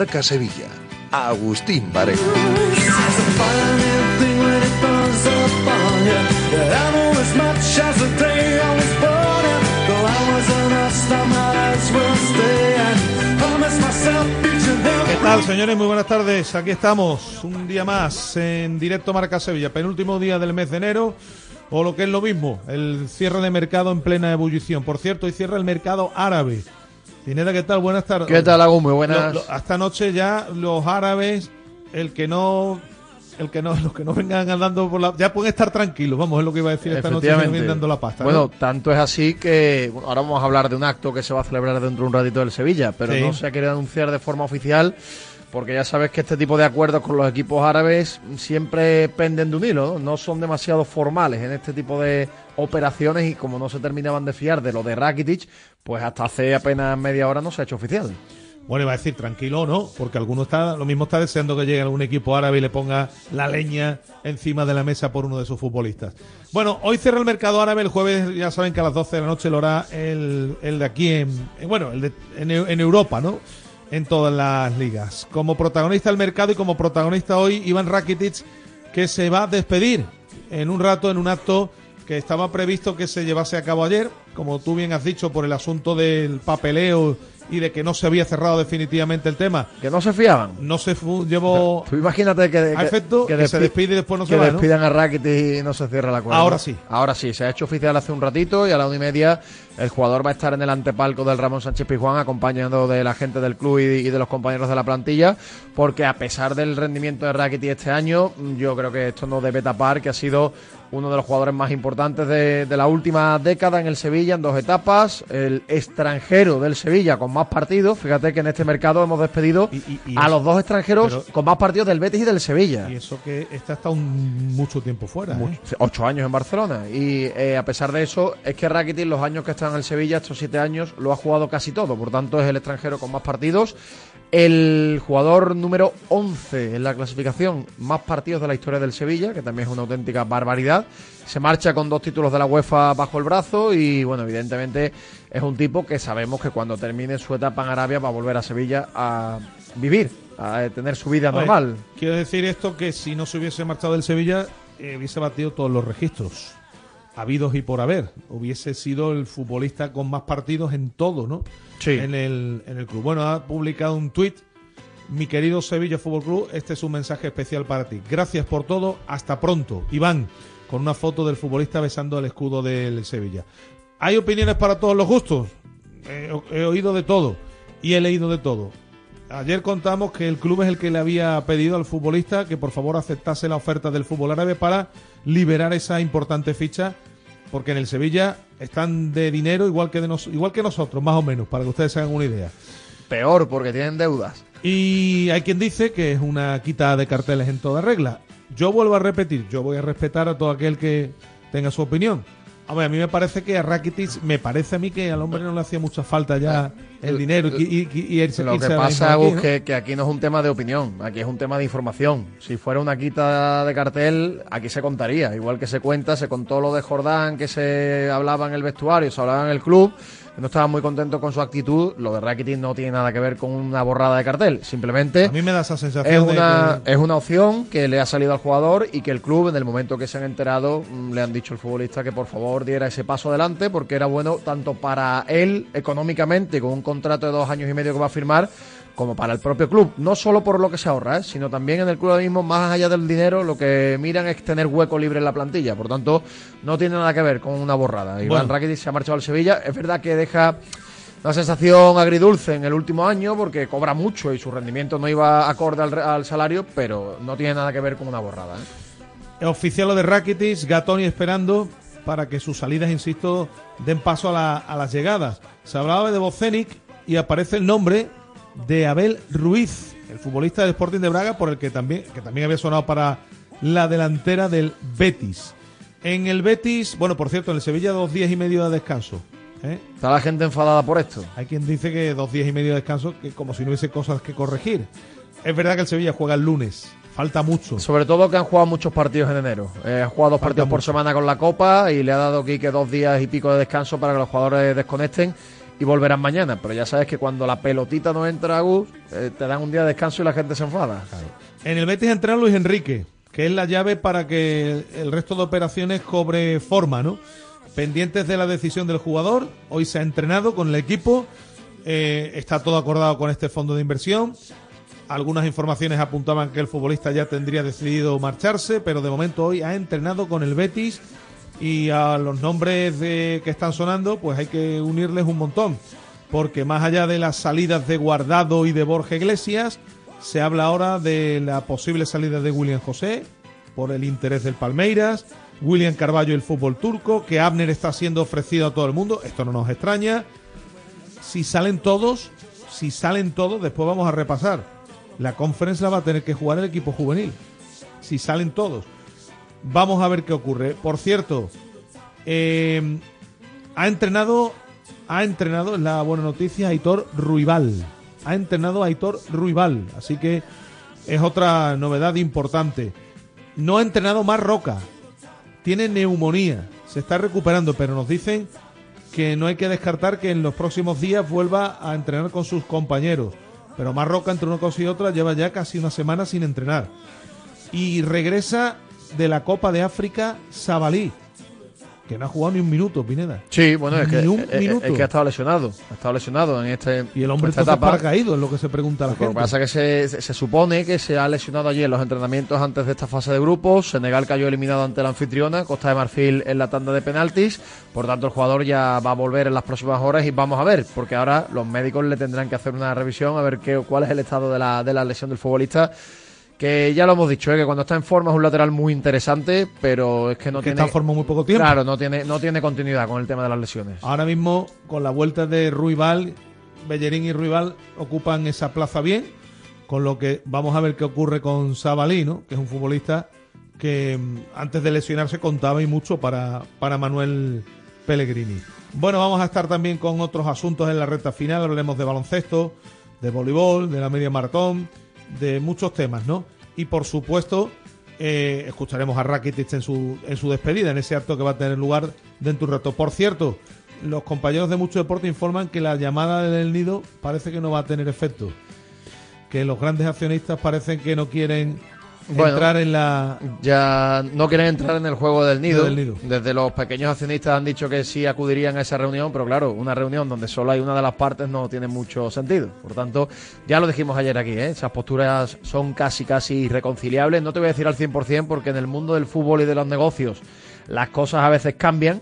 Marca Sevilla. Agustín Varela. ¿Qué tal, señores? Muy buenas tardes. Aquí estamos, un día más en Directo Marca Sevilla, penúltimo día del mes de enero, o lo que es lo mismo, el cierre de mercado en plena ebullición. Por cierto, hoy cierra el mercado árabe. Pineda, ¿qué tal? Buenas tardes. ¿Qué tal, Agus? Muy buenas. Lo- lo- hasta anoche ya los árabes, el que no, el que no, los que no vengan andando por la, ya pueden estar tranquilos. Vamos, es lo que iba a decir esta noche. vienen dando la pasta. Bueno, ¿no? tanto es así que bueno, ahora vamos a hablar de un acto que se va a celebrar dentro de un ratito del Sevilla, pero Sí. no se ha querido anunciar de forma oficial porque ya sabes que este tipo de acuerdos con los equipos árabes siempre penden de un hilo, ¿no? No son demasiado formales en este tipo de operaciones y como no se terminaban de fiar de lo de Rakitic, pues hasta hace apenas media hora no se ha hecho oficial. Bueno, iba a decir tranquilo, ¿no? Porque alguno está, lo mismo está deseando que llegue algún equipo árabe y le ponga la leña encima de la mesa por uno de sus futbolistas. Bueno, hoy cierra el mercado árabe, el jueves ya saben que a las 12 de la noche lo hará el, el de aquí en, en- bueno, el de, en, en Europa, ¿no? En todas las ligas. Como protagonista del mercado y como protagonista hoy, Iván Rakitic, que se va a despedir en un rato en un acto que estaba previsto que se llevase a cabo ayer, como tú bien has dicho, por el asunto del papeleo y de que no se había cerrado definitivamente el tema. Que no se fiaban. No se llevó Tú imagínate que, efecto que, se despi- despide y después no que se va, ¿no? despidan a Rakitic y no se cierra el acuerdo. Ahora sí. Ahora sí, se ha hecho oficial hace un ratito y a la una y media el jugador va a estar en el antepalco del Ramón Sánchez Pizjuán acompañando de la gente del club y, y de los compañeros de la plantilla porque a pesar del rendimiento de Rakitic este año, yo creo que esto no debe tapar que ha sido uno de los jugadores más importantes de, de la última década en el Sevilla en dos etapas, el extranjero del Sevilla con más partidos, fíjate que en este mercado hemos despedido Y- y- y a eso- los dos extranjeros pero- con más partidos del Betis y del Sevilla. Y eso que este ha estado un- mucho tiempo fuera. ¿eh? Mucho- ocho años en Barcelona. Y eh, a pesar de eso, es que Rakitic, los años que está en el Sevilla, estos siete años, lo ha jugado casi todo. Por tanto, es el extranjero con más partidos. El jugador número 11 en la clasificación, más partidos de la historia del Sevilla, que también es una auténtica barbaridad. Se marcha con dos títulos de la UEFA bajo el brazo y, bueno, evidentemente es un tipo que sabemos que cuando termine su etapa en Arabia va a volver a Sevilla a vivir, a tener su vida normal. Quiero decir esto que si no se hubiese marchado del Sevilla, eh, hubiese batido todos los registros habidos y por haber. Hubiese sido el futbolista con más partidos en todo, ¿no? Sí. En el, en el club. Bueno, ha publicado un tuit. Mi querido Sevilla Fútbol Club, este es un mensaje especial para ti. Gracias por todo. Hasta pronto. Iván, con una foto del futbolista besando el escudo del Sevilla. ¿Hay opiniones para todos los gustos? Eh, he oído de todo y he leído de todo. Ayer contamos que el club es el que le había pedido al futbolista que por favor aceptase la oferta del fútbol árabe para liberar esa importante ficha, porque en el Sevilla están de dinero igual que de nos- igual que nosotros, más o menos, para que ustedes se hagan una idea. Peor, porque tienen deudas. Y hay quien dice que es una quita de carteles en toda regla. Yo vuelvo a repetir, yo voy a respetar a todo aquel que tenga su opinión. A mí me parece que a Rakitic, me parece a mí que al hombre no le hacía mucha falta ya el dinero y, y, Lo que pasa es que, aquí no es un tema de opinión, aquí es un tema de información. Si fuera una quita de cartel, aquí se contaría. Igual que se cuenta, se contó lo de Jordán, que se hablaba en el vestuario, se hablaba en el club no estaba muy contento con su actitud. Lo de Rakitic no tiene nada que ver con una borrada de cartel. Simplemente. A mí me da esa sensación. Es una, es una opción que le ha salido al jugador y que el club, en el momento que se han enterado, mm, le han dicho al futbolista que por favor diera ese paso adelante porque era bueno tanto para él económicamente, con un contrato de dos años y medio que va a firmar, como para el propio club. No solo por lo que se ahorra, ¿eh? sino también en el club mismo, más allá del dinero, lo que miran es tener hueco libre en la plantilla. Por tanto, no tiene nada que ver con una borrada. Iván Rakitic se ha marchado al Sevilla. Es verdad que deja una sensación agridulce en el último año porque cobra mucho y su rendimiento no iba acorde al, salario, pero no tiene nada que ver con una borrada. ¿eh? Oficial lo de Rakitic, Gatoni esperando para que sus salidas, insisto, den paso a, a las llegadas. Se hablaba de Bocenic y aparece el nombre de Abel Ruiz, el futbolista del Sporting de Braga, por el que también, que también había sonado para la delantera del Betis. En el Betis, bueno, por cierto, en el Sevilla dos días y medio de descanso. ¿eh? Está la gente enfadada por esto. Hay quien dice que dos días y medio de descanso, que como si no hubiese cosas que corregir. Es verdad que el Sevilla juega el lunes. Falta mucho. Sobre todo que han jugado muchos partidos en enero. Eh, han jugado dos partidos por semana con la Copa y le ha dado aquí que dos días y pico de descanso para que los jugadores desconecten y volverán mañana. Pero ya sabes que cuando la pelotita no entra a Gus, eh, te dan un día de descanso y la gente se enfada. En el Betis entra Luis Enrique, que es la llave para que el resto de operaciones cobre forma, ¿no? Pendientes de la decisión del jugador, hoy se ha entrenado con el equipo, eh, está todo acordado con este fondo de inversión. Algunas informaciones apuntaban que el futbolista ya tendría decidido marcharse, pero de momento hoy ha entrenado con el Betis y a los nombres de, que están sonando, pues hay que unirles un montón. Porque más allá de las salidas de Guardado y de Borja Iglesias, se habla ahora de la posible salida de William José por el interés del Palmeiras, William Carballo y el fútbol turco, que Abner está siendo ofrecido a todo el mundo, esto no nos extraña. Si salen todos, si salen todos, después vamos a repasar. La conferencia la va a tener que jugar el equipo juvenil. Si salen todos. Vamos a ver qué ocurre. Por cierto, eh, ha entrenado, ha entrenado, es la buena noticia, Aitor Ruibal. Ha entrenado a Aitor Ruibal, así que es otra novedad importante. No ha entrenado más Roca, tiene neumonía, se está recuperando, pero nos dicen que no hay que descartar que en los próximos días vuelva a entrenar con sus compañeros. Pero Marroca entre una cosa y otra lleva ya casi una semana sin entrenar. Y regresa de la Copa de África Sabalí, que no ha jugado ni un minuto, Pineda. Sí, bueno, es que, es, que ha estado lesionado. Ha estado lesionado en este. Y el hombre está para caído, es lo que se pregunta la gente. Lo que pasa es que se, se, supone que se ha lesionado allí en los entrenamientos antes de esta fase de grupos. Senegal cayó eliminado ante la anfitriona, Costa de Marfil en la tanda de penaltis. Por tanto, el jugador ya va a volver en las próximas horas y vamos a ver, porque ahora los médicos le tendrán que hacer una revisión a ver qué, cuál es el estado de la, de la lesión del futbolista que ya lo hemos dicho, ¿eh? que cuando está en forma es un lateral muy interesante, pero es que no tiene. Está en forma muy poco tiempo. Claro, no tiene, no tiene continuidad con el tema de las lesiones. Ahora mismo, con la vuelta de Ruibal, Bellerín y Ruibal ocupan esa plaza bien, con lo que vamos a ver qué ocurre con Sabalino, que es un futbolista que mm, antes de lesionarse contaba y mucho para, para Manuel Pellegrini. Bueno, vamos a estar también con otros asuntos en la recta final, hablaremos de baloncesto, de voleibol, de la media maratón de muchos temas, ¿no? Y por supuesto, eh, escucharemos a Rakitic en su, en su despedida, en ese acto que va a tener lugar dentro de un rato. Por cierto, los compañeros de Mucho Deporte informan que la llamada del nido parece que no va a tener efecto. Que los grandes accionistas parecen que no quieren entrar en la. Ya no quieren entrar en el juego del nido. Desde los pequeños accionistas han dicho que sí acudirían a esa reunión, pero claro, una reunión donde solo hay una de las partes no tiene mucho sentido. Por tanto, ya lo dijimos ayer aquí, ¿eh? esas posturas son casi, casi irreconciliables. No te voy a decir al 100% porque en el mundo del fútbol y de los negocios las cosas a veces cambian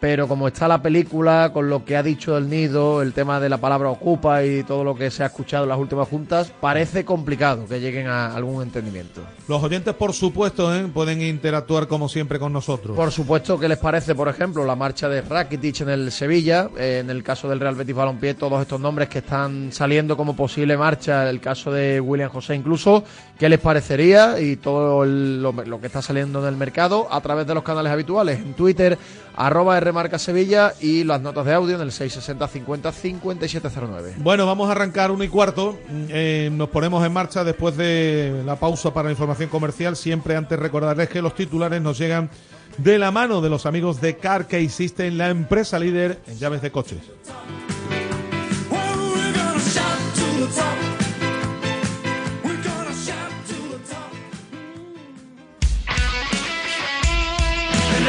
pero como está la película, con lo que ha dicho el nido, el tema de la palabra ocupa y todo lo que se ha escuchado en las últimas juntas, parece complicado que lleguen a algún entendimiento. Los oyentes, por supuesto, ¿eh? pueden interactuar como siempre con nosotros. Por supuesto, ¿qué les parece, por ejemplo, la marcha de Rakitic en el Sevilla? Eh, en el caso del Real Betis Balompié, todos estos nombres que están saliendo como posible marcha, el caso de William José incluso, ¿qué les parecería? Y todo lo, lo, que está saliendo en el mercado a través de los canales habituales, en Twitter, arroba siempre Marca Sevilla y las notas de audio en el 660 50 5709. Bueno, vamos a arrancar uno y cuarto. Eh, nos ponemos en marcha después de la pausa para la información comercial. Siempre antes recordarles que los titulares nos llegan de la mano de los amigos de Car System, la empresa líder en llaves de coches.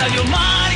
Radio.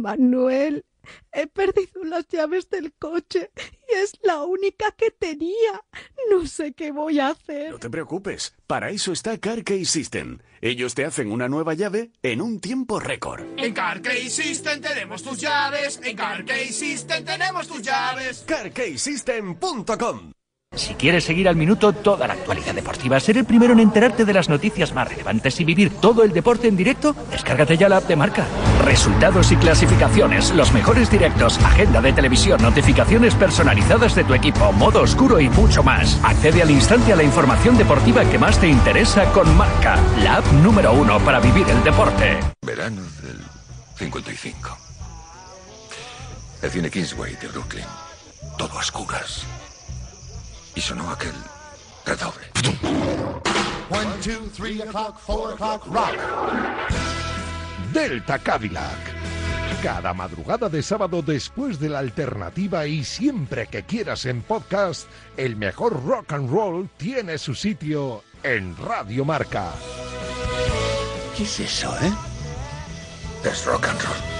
Manuel, he perdido las llaves del coche y es la única que tenía. No sé qué voy a hacer. No te preocupes, para eso está CarKey System. Ellos te hacen una nueva llave en un tiempo récord. En CarKey System tenemos tus llaves. En CarKey System tenemos tus llaves. CarKeySystem.com si quieres seguir al minuto toda la actualidad deportiva, ser el primero en enterarte de las noticias más relevantes y vivir todo el deporte en directo, descárgate ya la app de marca. Resultados y clasificaciones, los mejores directos, agenda de televisión, notificaciones personalizadas de tu equipo, modo oscuro y mucho más. Accede al instante a la información deportiva que más te interesa con marca, la app número uno para vivir el deporte. Verano del 55. El cine Kingsway de Brooklyn. Todo a oscuras y sonó aquel redoble. One, two, three o'clock, four o'clock, rock. Delta Cadillac. Cada madrugada de sábado después de la alternativa y siempre que quieras en podcast, el mejor rock and roll tiene su sitio en Radio Marca. ¿Qué es eso, eh? Es rock and roll.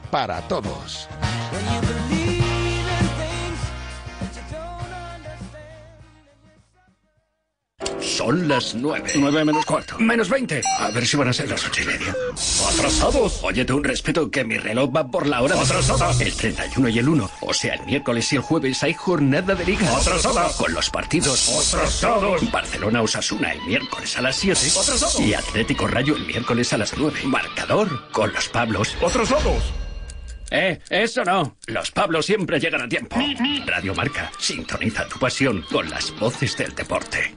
para todos. Son las nueve. Nueve menos cuarto. Menos veinte. A ver si van a ser las ocho y media. ¡Atrasados! Óyete un respeto que mi reloj va por la hora. ¡Atrasados! El 31 y el 1. O sea, el miércoles y el jueves hay jornada de liga. ¡Atrasados! Con los partidos. ¡Atrasados! Barcelona Osasuna el miércoles a las 7. ¡Atrasados! Y Atlético Rayo el miércoles a las 9. Marcador con los Pablos. ¡Atrasados! Eh, eso no. Los Pablos siempre llegan a tiempo. Radio Marca, sintoniza tu pasión con las voces del deporte.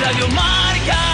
Radio Marca.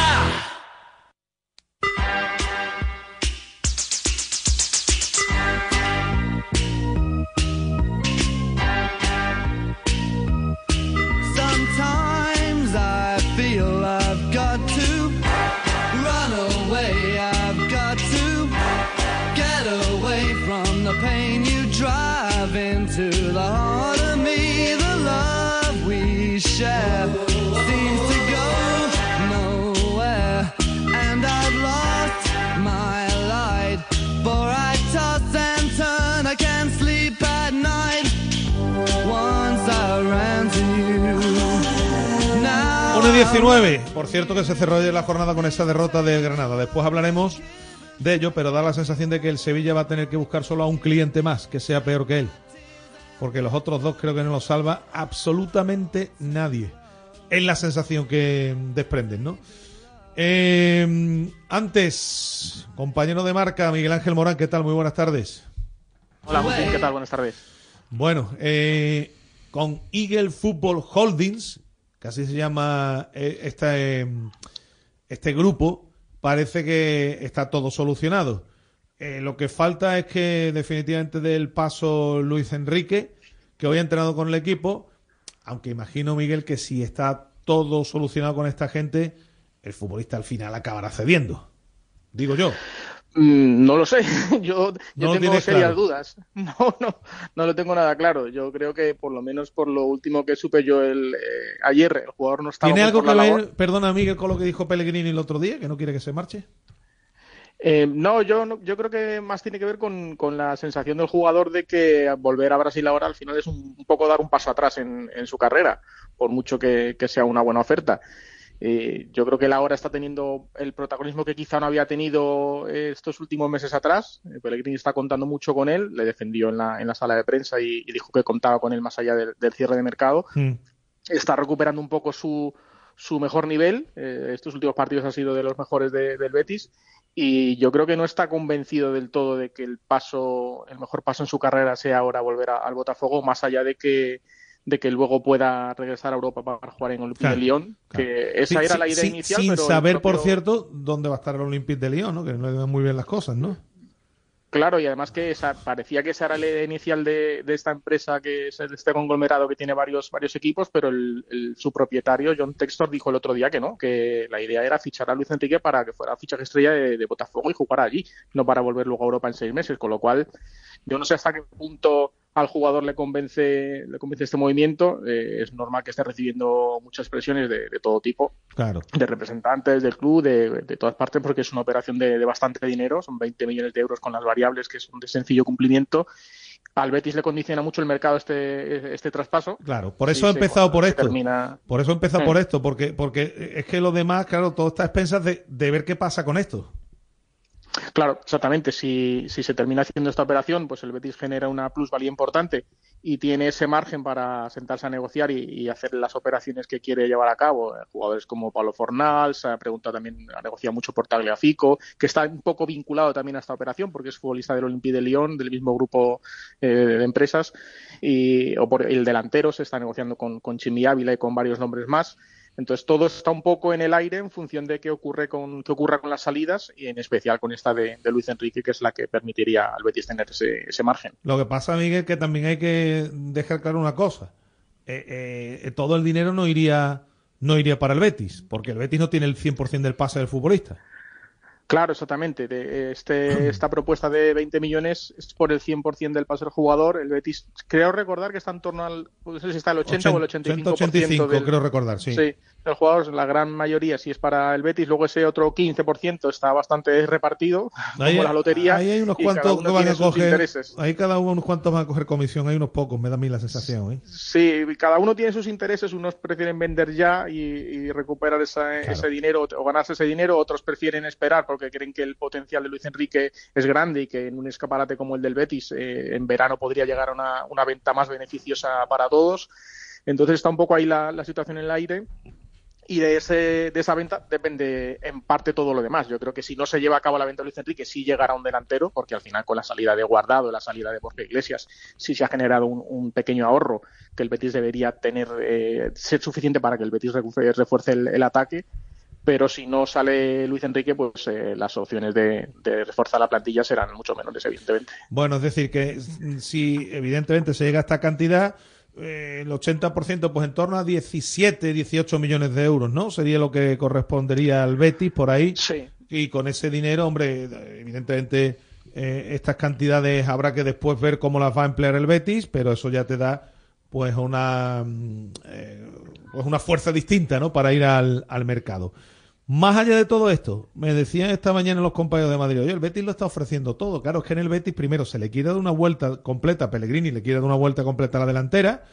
19. Por cierto que se cerró la jornada con esa derrota de Granada. Después hablaremos de ello, pero da la sensación de que el Sevilla va a tener que buscar solo a un cliente más que sea peor que él. Porque los otros dos creo que no los salva absolutamente nadie. Es la sensación que desprenden, ¿no? Em, antes, compañero de marca, Miguel Ángel Morán, ¿qué tal? Muy buenas tardes. Hola, Agustín, ¿qué tal? Buenas tardes. Bueno, eh, con Eagle Football Holdings, que así se llama este, este grupo, parece que está todo solucionado. Eh, lo que falta es que definitivamente dé el paso Luis Enrique, que hoy ha entrenado con el equipo, aunque imagino, Miguel, que si está todo solucionado con esta gente, el futbolista al final acabará cediendo. Digo yo. Mm, no lo sé, yo, yo No tengo serias claro. dudas. No, no, no lo tengo nada claro. Yo creo que por lo menos por lo último que supe yo el, eh, ayer, el jugador no estaba ¿Tiene algo que ver, perdona Miguel, con lo que dijo Pellegrini el otro día, que no quiere que se marche? Eh, no, yo, no- yo creo que más tiene que ver con, con la sensación del jugador de que volver a Brasil ahora al final es un, un poco dar un paso atrás en, en su carrera, por mucho que, que sea una buena oferta. Eh, yo creo que él ahora está teniendo el protagonismo que quizá no había tenido eh, estos últimos meses atrás. Eh, Pellegrini está contando mucho con él, le defendió en la, en la sala de prensa y, y dijo que contaba con él más allá del, del cierre de mercado Mm. está recuperando un poco su, su mejor nivel. Eh, estos últimos partidos han sido de los mejores de- del Betis. Y yo creo que no está convencido del todo de que el paso, el mejor paso en su carrera sea ahora volver a- al Botafogo, más allá de que de que luego pueda regresar a Europa para jugar en Olympique Claro, de Lyon, que esa era la idea inicial. Sin pero saber, por cierto, dónde va a estar el Olympique de Lyon, ¿no? Que no le dan muy bien las cosas, ¿no? Claro, y además que esa- parecía que esa era la idea inicial de, de esta empresa, que es este conglomerado que tiene varios, varios equipos, pero el, el- su propietario, John Textor, dijo el otro día que no, que la idea era fichar a Luis Enrique para que fuera fichaje estrella de, de Botafogo y jugar allí, no para volver luego a Europa en seis meses, con lo cual yo no sé hasta qué punto al jugador le convence, le convence este movimiento. Eh, es normal que esté recibiendo muchas presiones de, de todo tipo, Claro. de representantes del club, de, de todas partes, porque es una operación de, de bastante dinero, son 20 millones de euros con las variables que son de sencillo cumplimiento. Al Betis le condiciona mucho el mercado este, este traspaso. Claro, por eso he sí, empezado cuando por esto. termina- Por eso he empezado por esto, porque, porque es que lo demás, claro, todo está a expensas de, de ver qué pasa con esto. Claro, exactamente. Si, si se termina haciendo esta operación, pues el Betis genera una plusvalía importante y tiene ese margen para sentarse a negociar y, hacer las operaciones que quiere llevar a cabo. Eh, Jugadores como Pablo Fornal, se ha preguntado también, ha negociado mucho por Tagliafico, que está un poco vinculado también a esta operación porque es futbolista del Olympique de Lyon, del mismo grupo eh, de empresas, y, o por el delantero se está negociando con, con Chimi Ávila y con varios nombres más. Entonces todo está un poco en el aire en función de qué ocurre con qué ocurra con las salidas y en especial con esta de, Luis Enrique, que es la que permitiría al Betis tener ese, ese margen. Lo que pasa, Miguel, que también hay que dejar claro una cosa. Eh, eh, todo el dinero no iría, no iría para el Betis, porque el Betis no tiene el 100% del pase del futbolista. Claro, exactamente. De este, esta propuesta de 20 millones es por el 100% del pase del jugador. El Betis, creo recordar que está en torno al, no sé si está el 80 o el 85%. 185, del, creo recordar, sí. Sí, del jugador, la gran mayoría si es para el Betis, luego ese otro 15% está bastante repartido, Ahí, como la lotería. ahí hay unos cuantos uno que van a coger. Ahí cada uno unos cuantos van a coger comisión, hay unos pocos, me da a mí la sensación. ¿eh? Sí, cada uno tiene sus intereses, unos prefieren vender ya y, y recuperar esa- ese dinero o ganarse ese dinero, otros prefieren esperar porque creen que el potencial de Luis Enrique es grande y que en un escaparate como el del Betis eh, en verano podría llegar a una, una venta más beneficiosa para todos. Entonces está un poco ahí la, la situación en el aire y de, ese, de esa venta depende en parte todo lo demás. Yo creo que si no se lleva a cabo la venta de Luis Enrique, sí llegará un delantero, porque al final con la salida de Guardado, la salida de Borja Iglesias, sí se ha generado un, un pequeño ahorro que el Betis debería tener, eh, ser suficiente para que el Betis refu- refuerce el, el ataque. Pero si no sale Luis Enrique, pues eh, las opciones de, de reforzar la plantilla serán mucho menores, evidentemente. Bueno, es decir, que si evidentemente se llega a esta cantidad, eh, el 80%, pues en torno a 17, 18 millones de euros, ¿no? Sería lo que correspondería al Betis por ahí. Sí. Y con ese dinero, hombre, evidentemente eh, estas cantidades habrá que después ver cómo las va a emplear el Betis, pero eso ya te da pues una mm, eh, pues una fuerza distinta, ¿no? Para ir al, al mercado. Más allá de todo esto, me decían esta mañana los compañeros de Madrid, oye, el Betis lo está ofreciendo todo. Claro, es que en el Betis primero se le quiere dar una vuelta completa a Pellegrini, le quiere dar una vuelta completa a la delantera.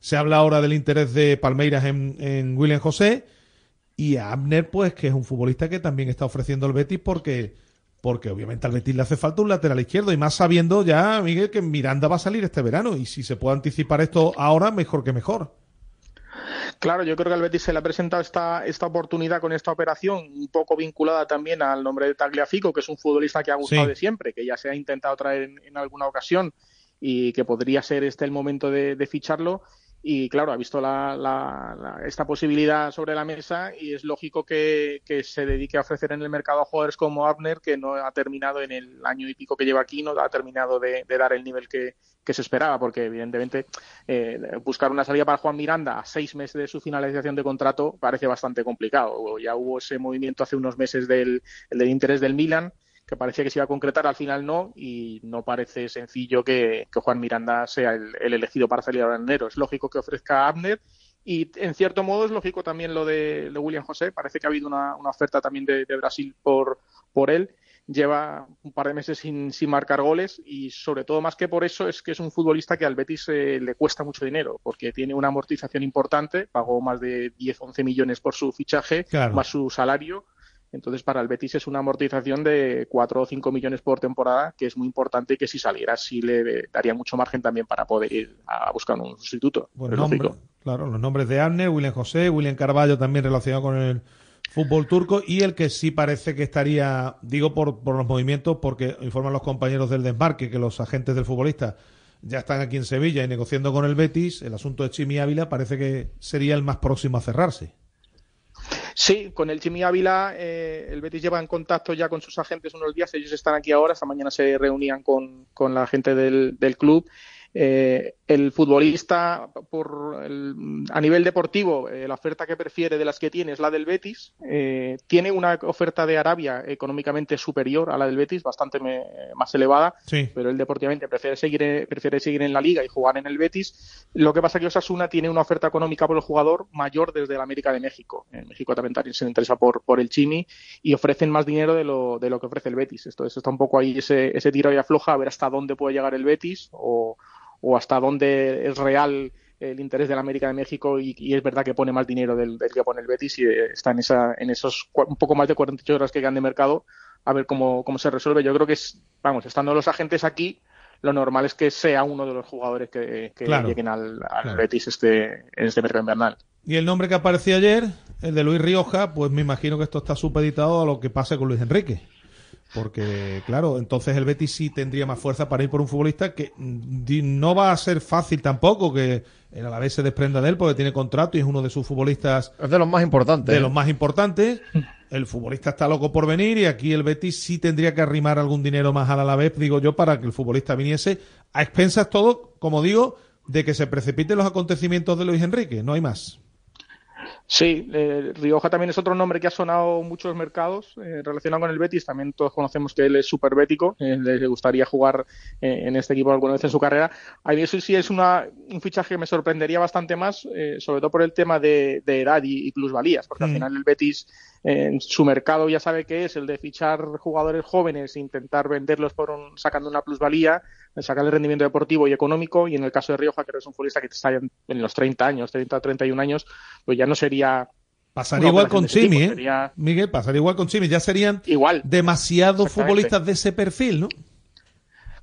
Se habla ahora del interés de Palmeiras en, en William José. Y a Abner, pues, que es un futbolista que también está ofreciendo el Betis porque, porque obviamente al Betis le hace falta un lateral izquierdo. Y más sabiendo ya, Miguel, que Miranda va a salir este verano. Y si se puede anticipar esto ahora, mejor que mejor. Claro, yo creo que al Betis se le ha presentado esta, esta oportunidad con esta operación, un poco vinculada también al nombre de Tagliafico, que es un futbolista que ha gustado Sí. de siempre, que ya se ha intentado traer en, en alguna ocasión y que podría ser este el momento de, de ficharlo. Y claro, ha visto la, la- la- esta posibilidad sobre la mesa y es lógico que, que se dedique a ofrecer en el mercado a jugadores como Abner, que no ha terminado en el año y pico que lleva aquí, no ha terminado de, dar el nivel que, que se esperaba, porque evidentemente eh, buscar una salida para Juan Miranda a seis meses de su finalización de contrato parece bastante complicado. Ya hubo ese movimiento hace unos meses del, el del interés del Milan, que parecía que se iba a concretar, al final no, y no parece sencillo que, que Juan Miranda sea el, el elegido para salir ahora en enero. Es lógico que ofrezca a Abner. Y en cierto modo es lógico también lo de, de William José. Parece que ha habido una, una oferta también de, de Brasil por, por él. lleva un par de meses sin, sin marcar goles y sobre todo más que por eso es que es un futbolista que al Betis eh, le cuesta mucho dinero porque tiene una amortización importante, pagó más de 10, 11 millones por su fichaje, Claro. más su salario. Entonces, para el Betis es una amortización de 4 o 5 millones por temporada, que es muy importante y que si saliera sí le daría mucho margen también para poder ir a buscar un sustituto. Es nombre- claro, los nombres de Abner, William José, William Carballo también relacionado con el fútbol turco y el que sí parece que estaría, digo por, por los movimientos, porque informan los compañeros del desmarque que los agentes del futbolista ya están aquí en Sevilla y negociando con el Betis, el asunto de Chimi Ávila parece que sería el más próximo a cerrarse. Sí, con el Jimmy Ávila, eh, el Betis lleva en contacto ya con sus agentes unos días. Ellos están aquí ahora. Esta mañana se reunían con, con la gente del, del club. Eh, el futbolista, por el- a nivel deportivo, eh, la oferta que prefiere de las que tiene es la del Betis. Eh, tiene una oferta de Arabia económicamente superior a la del Betis, bastante me- más elevada, Sí. pero él deportivamente prefiere seguir, en- prefiere seguir en la liga y jugar en el Betis. Lo que pasa es que Osasuna tiene una oferta económica por el jugador mayor desde la América de México. En México también también se interesa por, por el Chimi y ofrecen más dinero de lo, de lo que ofrece el Betis. Entonces está un poco ahí ese, ese tiro y afloja a ver hasta dónde puede llegar el Betis o, o hasta dónde es real el interés de la América de México y, y es verdad que pone más dinero del, del que pone el Betis y eh, está en, esa, en esos un poco más de 48 horas que quedan de mercado a ver cómo, cómo se resuelve. Yo creo que es, vamos, estando los agentes aquí, lo normal es que sea uno de los jugadores que, que Claro. lleguen al, al Claro. Betis este, en este mercado invernal. Y el nombre que apareció ayer, el de Luis Rioja, pues me imagino que esto está supeditado a lo que pase con Luis Enrique. Porque, claro, entonces el Betis sí tendría más fuerza para ir por un futbolista que mm, no va a ser fácil tampoco que el Alavés se desprenda de él porque tiene contrato y es uno de sus futbolistas Es de los más importantes. de ¿eh? los más importantes. El futbolista está loco por venir y aquí el Betis sí tendría que arrimar algún dinero más al Alavés, digo yo, para que el futbolista viniese a expensas todo, como digo, de que se precipiten los acontecimientos de Luis Enrique, no hay más. Sí, eh, Rioja también es otro nombre que ha sonado en muchos mercados eh, relacionado con el Betis. También todos conocemos que él es súper bético, eh, le gustaría jugar eh, en este equipo alguna vez en su carrera. A mí eso sí es una, un fichaje que me sorprendería bastante más, eh, sobre todo por el tema de, de edad y, y plusvalías, porque al Mm. final el Betis eh, en su mercado ya sabe que es el de fichar jugadores jóvenes e intentar venderlos por un, sacando una plusvalía, sacar el rendimiento deportivo y económico. Y en el caso de Rioja, que es un futbolista que está en, en los 30 años, 30 31 años, pues ya no sería Pasaría igual con tipo, Chimi, ¿eh? sería- Miguel, pasaría igual con Chimi. Ya serían Igual. demasiados futbolistas de ese perfil, ¿no?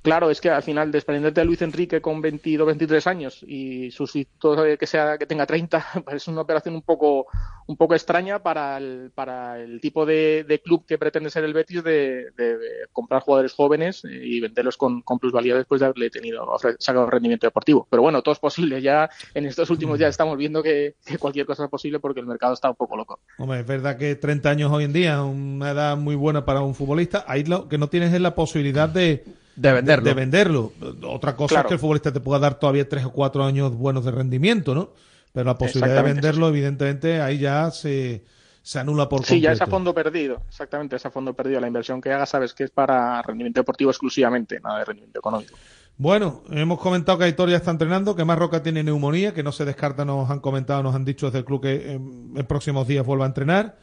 Claro, es que al final desprenderte de Luis Enrique con 22, 23 años y sustituto que sea que tenga 30, pues es una operación un poco un poco extraña para el, para el tipo de, de club que pretende ser el Betis de, de- de comprar jugadores jóvenes y venderlos con, con plusvalía después de haberle tenido sacado rendimiento deportivo. Pero bueno, todo es posible. Ya en estos últimos días estamos viendo que, que cualquier cosa es posible porque el mercado está un poco loco. Hombre, es verdad que 30 años hoy en día, una edad muy buena para un futbolista, ahí lo que no tienes es la posibilidad de, De venderlo. de venderlo. Otra cosa Claro. es que el futbolista te pueda dar todavía 3 o 4 años buenos de rendimiento, ¿no? Pero la posibilidad de venderlo, evidentemente, ahí ya se, se anula por Sí, ya es a completo. fondo perdido, exactamente, es a fondo perdido. La inversión que hagas sabes que es para rendimiento deportivo exclusivamente, nada de rendimiento económico. Bueno, hemos comentado que Aitor ya está entrenando, que Marroca tiene neumonía, que no se descarta, nos han comentado, nos han dicho desde el club que en, en próximos días vuelva a entrenar.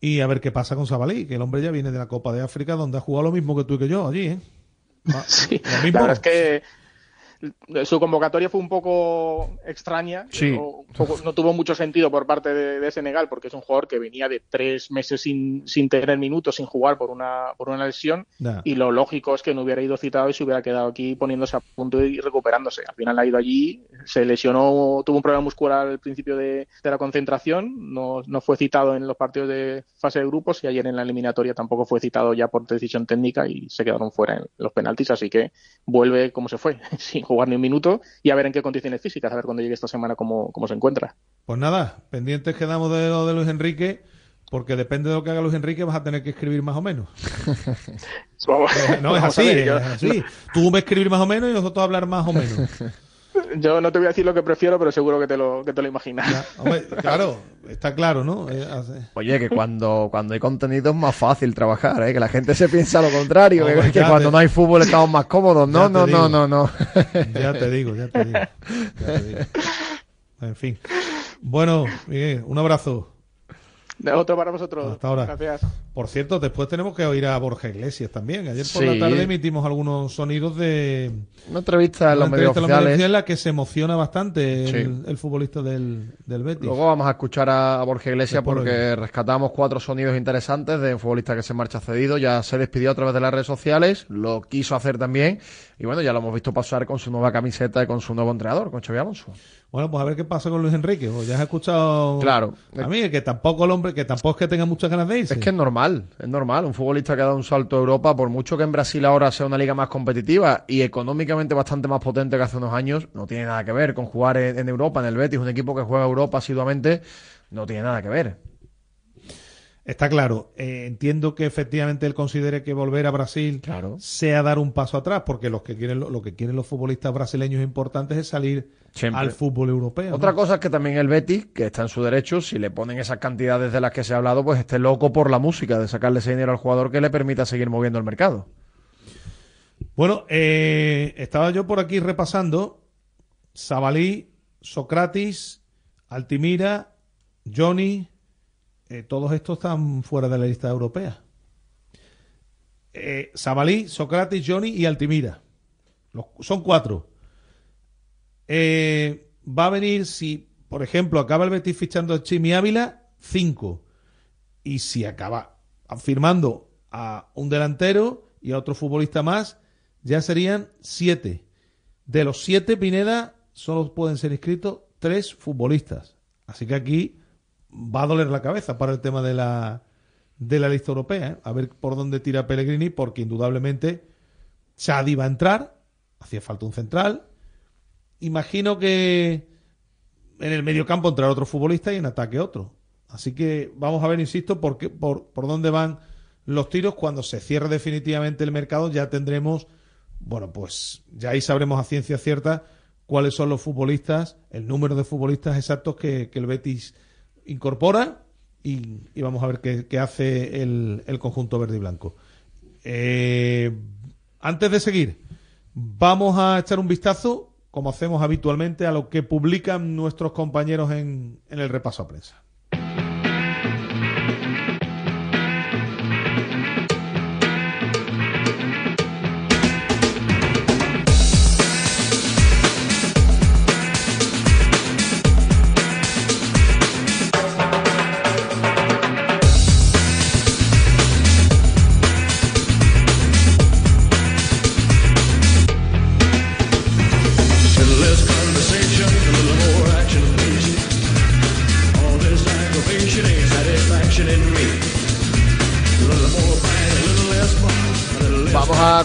Y a ver qué pasa con Sabalí, que el hombre ya viene de la Copa de África, donde ha jugado lo mismo que tú y que yo allí, ¿eh? Va- Sí, la verdad es que su convocatoria fue un poco extraña, Sí. o un poco- no tuvo mucho sentido por parte de, de Senegal, porque es un jugador que venía de tres meses sin, sin tener minutos, sin jugar por una, por una lesión, y lo lógico es que no hubiera ido citado y se hubiera quedado aquí poniéndose a punto y recuperándose. Al final ha ido allí, se lesionó, tuvo un problema muscular al principio de, de la concentración, no, no fue citado en los partidos de fase de grupos y ayer en la eliminatoria tampoco fue citado ya por decisión técnica y se quedaron fuera en los penaltis, así que vuelve como se fue, sin jugar ni un minuto y a ver en qué condiciones físicas, a ver cuando llegue esta semana cómo, cómo se encuentra. Pues nada, pendientes quedamos de lo de Luis Enrique, porque depende de lo que haga Luis Enrique, vas a tener que escribir más o menos. Vamos- No, es así, ver, yo- es así. Tú me escribir más o menos y nosotros hablar más o menos. Yo no te voy a decir lo que prefiero, pero seguro que te lo, que te lo imaginas. Hombre, claro, está claro, ¿no? Eh, Oye, que cuando, cuando hay contenido es más fácil trabajar, ¿eh? que la gente se piensa lo contrario, que, Hombre, que ya cuando te- no hay fútbol estamos más cómodos. No, no, digo. no, no, no. Ya te digo, ya te digo. ya te digo. En fin. Bueno, Miguel, un abrazo. Otro para vosotros. Hasta ahora. Gracias. Por cierto, después tenemos que oír a Borja Iglesias también. Ayer por la tarde emitimos algunos sonidos de una entrevista en los medios oficiales en la que se emociona bastante el, futbolista del, del Betis. Luego vamos a escuchar a, Borja Iglesias porque rescatamos cuatro sonidos interesantes de un futbolista que se marcha cedido. Ya se despidió a través de las redes sociales, lo quiso hacer también y bueno, ya lo hemos visto pasar con su nueva camiseta y con su nuevo entrenador, con Xavi Alonso. Bueno, pues a ver qué pasa con Luis Enrique. O ya has escuchado claro. a mí, que tampoco el hombre, que tampoco es que tenga muchas ganas de irse. Es que es normal, es normal. Un futbolista que ha dado un salto a Europa, por mucho que en Brasil ahora sea una liga más competitiva y económicamente bastante más potente que hace unos años, no tiene nada que ver con jugar en, en Europa, en el Betis, un equipo que juega Europa asiduamente, no tiene nada que ver. Está claro. Eh, entiendo que efectivamente él considere que volver a Brasil sea dar un paso atrás, porque los que quieren lo, que quieren los futbolistas brasileños importantes es salir al fútbol europeo. Otra cosa es que también el Betis, que está en su derecho, si le ponen esas cantidades de las que se ha hablado, pues esté loco por la música, de sacarle ese dinero al jugador que le permita seguir moviendo el mercado. Bueno, eh, estaba yo por aquí repasando Sabalí, Socrates, Altimira, Johnny, eh, todos estos están fuera de la lista europea. Eh, Sabalí, Socrates, Johnny y Altimira. son cuatro. Eh, va a venir, si, por ejemplo, acaba el Betis fichando a Chimi Ávila, cinco. Y si acaba firmando a un delantero y a otro futbolista más, ya serían siete. De los siete, Pineda, solo pueden ser inscritos tres futbolistas. Así que aquí va a doler la cabeza para el tema de la, de la lista europea. ¿eh? A ver por dónde tira Pellegrini, porque indudablemente Chadi va a entrar, hacía falta un central. Imagino que en el medio campo entrará otro futbolista y en ataque otro. Así que vamos a ver, insisto, por, qué, por, por dónde van los tiros. Cuando se cierre definitivamente el mercado ya tendremos, bueno, pues ya ahí sabremos a ciencia cierta cuáles son los futbolistas, el número de futbolistas exactos que, que el Betis incorpora y, vamos a ver qué, hace el, conjunto verde y blanco. Eh, antes de seguir, vamos a echar un vistazo, como hacemos habitualmente, a lo que publican nuestros compañeros en el repaso a prensa.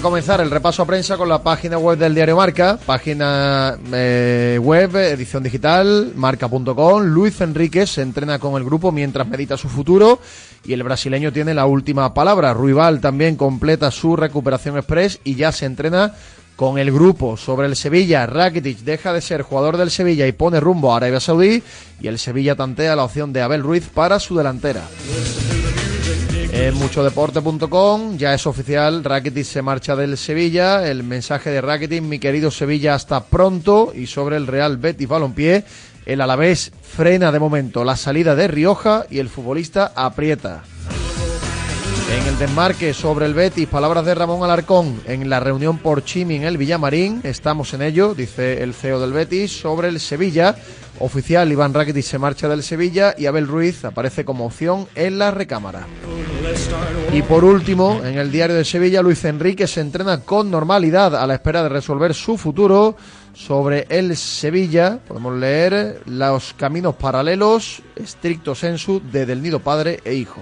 Comenzar el repaso a prensa con la página web del diario Marca, página eh, web, edición digital, marca.com. Luis Enríquez se entrena con el grupo mientras medita su futuro y el brasileño tiene la última palabra. Ruibal también completa su recuperación express y ya se entrena con el grupo sobre el Sevilla. Rakitic deja de ser jugador del Sevilla y pone rumbo a Arabia Saudí y el Sevilla tantea la opción de Abel Ruiz para su delantera. En muchodeporte.com ya es oficial, Rakitic se marcha del Sevilla, el mensaje de Rakitic, mi querido Sevilla, hasta pronto, y sobre el Real Betis Balompié, el Alavés frena de momento. La salida de Rioja y el futbolista aprieta. En el desmarque sobre el Betis, palabras de Ramón Alarcón. En la reunión por Chimi en el Villamarín, estamos en ello, dice el CEO del Betis, sobre el Sevilla, oficial Iván Rakitic se marcha del Sevilla y Abel Ruiz aparece como opción en la recámara. Y por último, en el diario de Sevilla, Luis Enrique se entrena con normalidad a la espera de resolver su futuro. Sobre el Sevilla, podemos leer los caminos paralelos, estricto sensu, de Del Nido Padre e Hijo.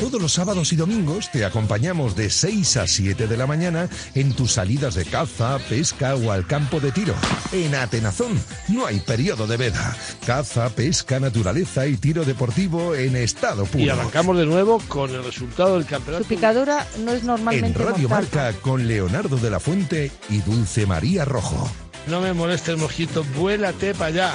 Todos los sábados y domingos te acompañamos de 6 a 7 de la mañana en tus salidas de caza, pesca o al campo de tiro. En Atenazón no hay periodo de veda. Caza, pesca, naturaleza y tiro deportivo en estado puro. Y arrancamos de nuevo con el resultado del Su campeonato. picadura no es En normalmente Radio mortal. Marca con Leonardo de la Fuente y Dulce María Rojo. No me moleste el mosquito, vuélate para allá.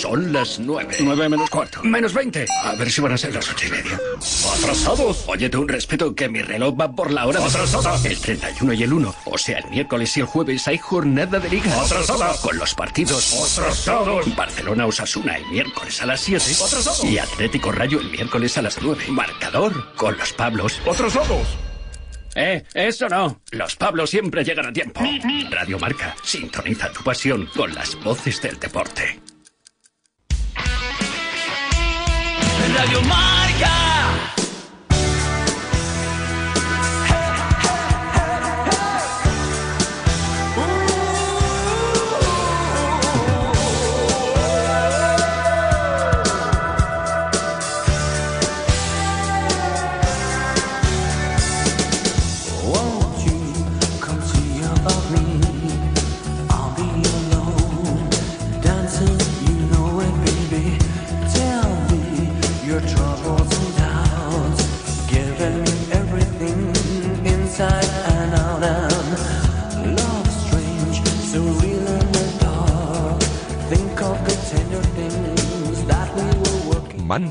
Son las nueve. Nueve menos cuarto. Menos veinte. A ver si van a ser las ocho y media. ¡Atrasados! Óyete un respeto que mi reloj va por la hora de... ¡Atrasados! El 31 y el 1. O sea, el miércoles y el jueves hay jornada de liga. ¡Atrasados! Con los partidos... ¡Atrasados! Barcelona-Osasuna el miércoles a las 7. ¡Atrasados! Y Atlético Rayo el miércoles a las 9. Marcador con los Pablos. ¡Atrasados! Eh, eso no. Los Pablos siempre llegan a tiempo. Radio Marca, sintoniza tu pasión con las voces del deporte. Radio Marca.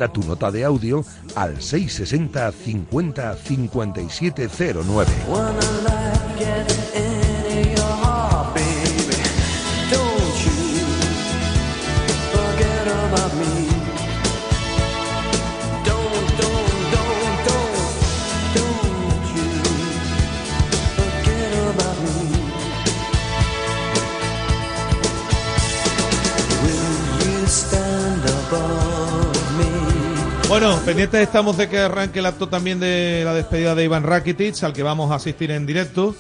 Tu nota de audio al 660 50 5709. Bueno, pendientes estamos de que arranque el acto también de la despedida de Iván Rakitic, al que vamos a asistir en directo.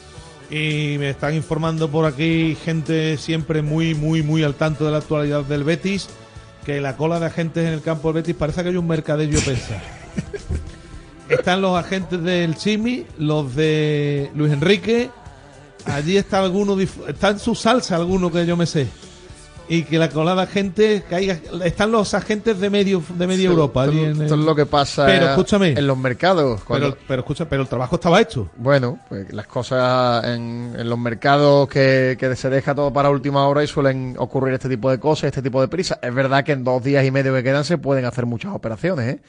Y me están informando por aquí gente siempre muy, muy, muy al tanto de la actualidad del Betis, que la cola de agentes en el campo del Betis parece que hay un mercadillo pensar. Están los agentes del Chimi, los de Luis Enrique, allí está alguno, está en su salsa alguno que yo me sé. Y que la colada gente caiga. Están los agentes de medio de media Europa. esto- en esto el- es lo que pasa Pero escúchame. en los mercados. cuando- Pero, pero escucha, pero el trabajo estaba hecho. Bueno, pues las cosas en, en los mercados que, que se deja todo para última hora y suelen ocurrir este tipo de cosas, este tipo de prisa. Es verdad que en dos días y medio que quedan se pueden hacer muchas operaciones, ¿eh?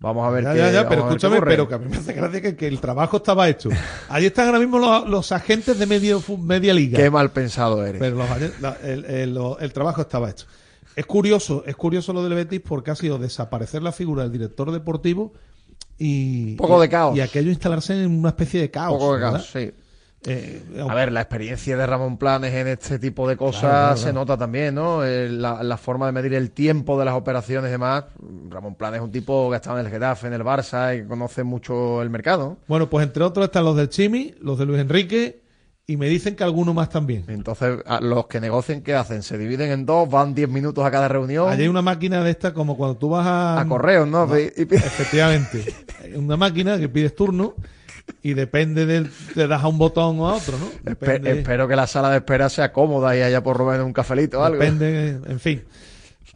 Vamos a ver Ya, qué ya, ya, pero escúchame, pero que a mí me hace gracia que, que el trabajo estaba hecho. Allí están ahora mismo los, los agentes de medio, media liga. Qué mal pensado eres. Pero los la- el, el- lo- el trabajo estaba hecho. Es curioso, es curioso lo del Betis porque ha sido desaparecer la figura del director deportivo y. Poco de caos. Y aquello instalarse en una especie de caos. Poco de ¿verdad? caos, sí. Eh, A ver, la experiencia de Ramón Planes en este tipo de cosas Claro, claro, se nota también, ¿no? Eh, La, la forma de medir el tiempo de las operaciones y demás. Ramón Planes es un tipo que ha estado en el Getafe, en el Barça y que conoce mucho el mercado. Bueno, pues entre otros están los del Chimi, los de Luis Enrique y me dicen que alguno más también. Entonces, los que negocien, ¿qué hacen? Se dividen en dos, van 10 minutos a cada reunión. Allí hay una máquina de esta como cuando tú vas a... A correos, ¿no? Y- Efectivamente. Una máquina que pides turno y depende del... Te das a un botón o a otro, ¿no? Depende, espero que la sala de espera sea cómoda y haya por lo menos un cafelito o algo. depende, en fin.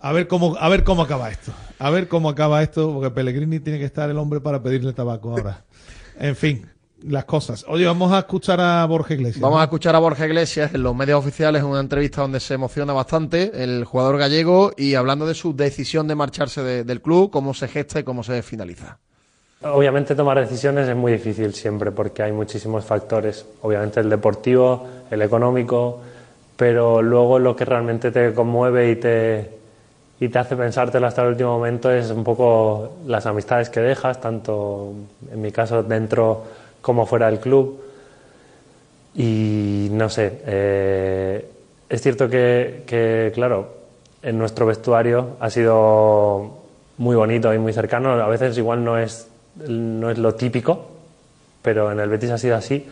A ver cómo a ver cómo acaba esto. A ver cómo acaba esto, porque Pellegrini tiene que estar el hombre para pedirle tabaco ahora. En fin, las cosas. Oye, vamos a escuchar a Borja Iglesias. Vamos a escuchar a Borja Iglesias en los medios oficiales, una entrevista donde se emociona bastante el jugador gallego y hablando de su decisión de marcharse de- del club, cómo se gesta y cómo se finaliza. Obviamente tomar decisiones es muy difícil siempre porque hay muchísimos factores. Obviamente el deportivo, el económico, pero luego lo que realmente te conmueve y te, y te hace pensártelo hasta el último momento es un poco las amistades que dejas, tanto en mi caso dentro como fuera del club. Y no sé, eh, es cierto que, que, claro, en nuestro vestuario ha sido muy bonito y muy cercano. A veces igual no es, no es lo típico, pero en el Betis ha sido así.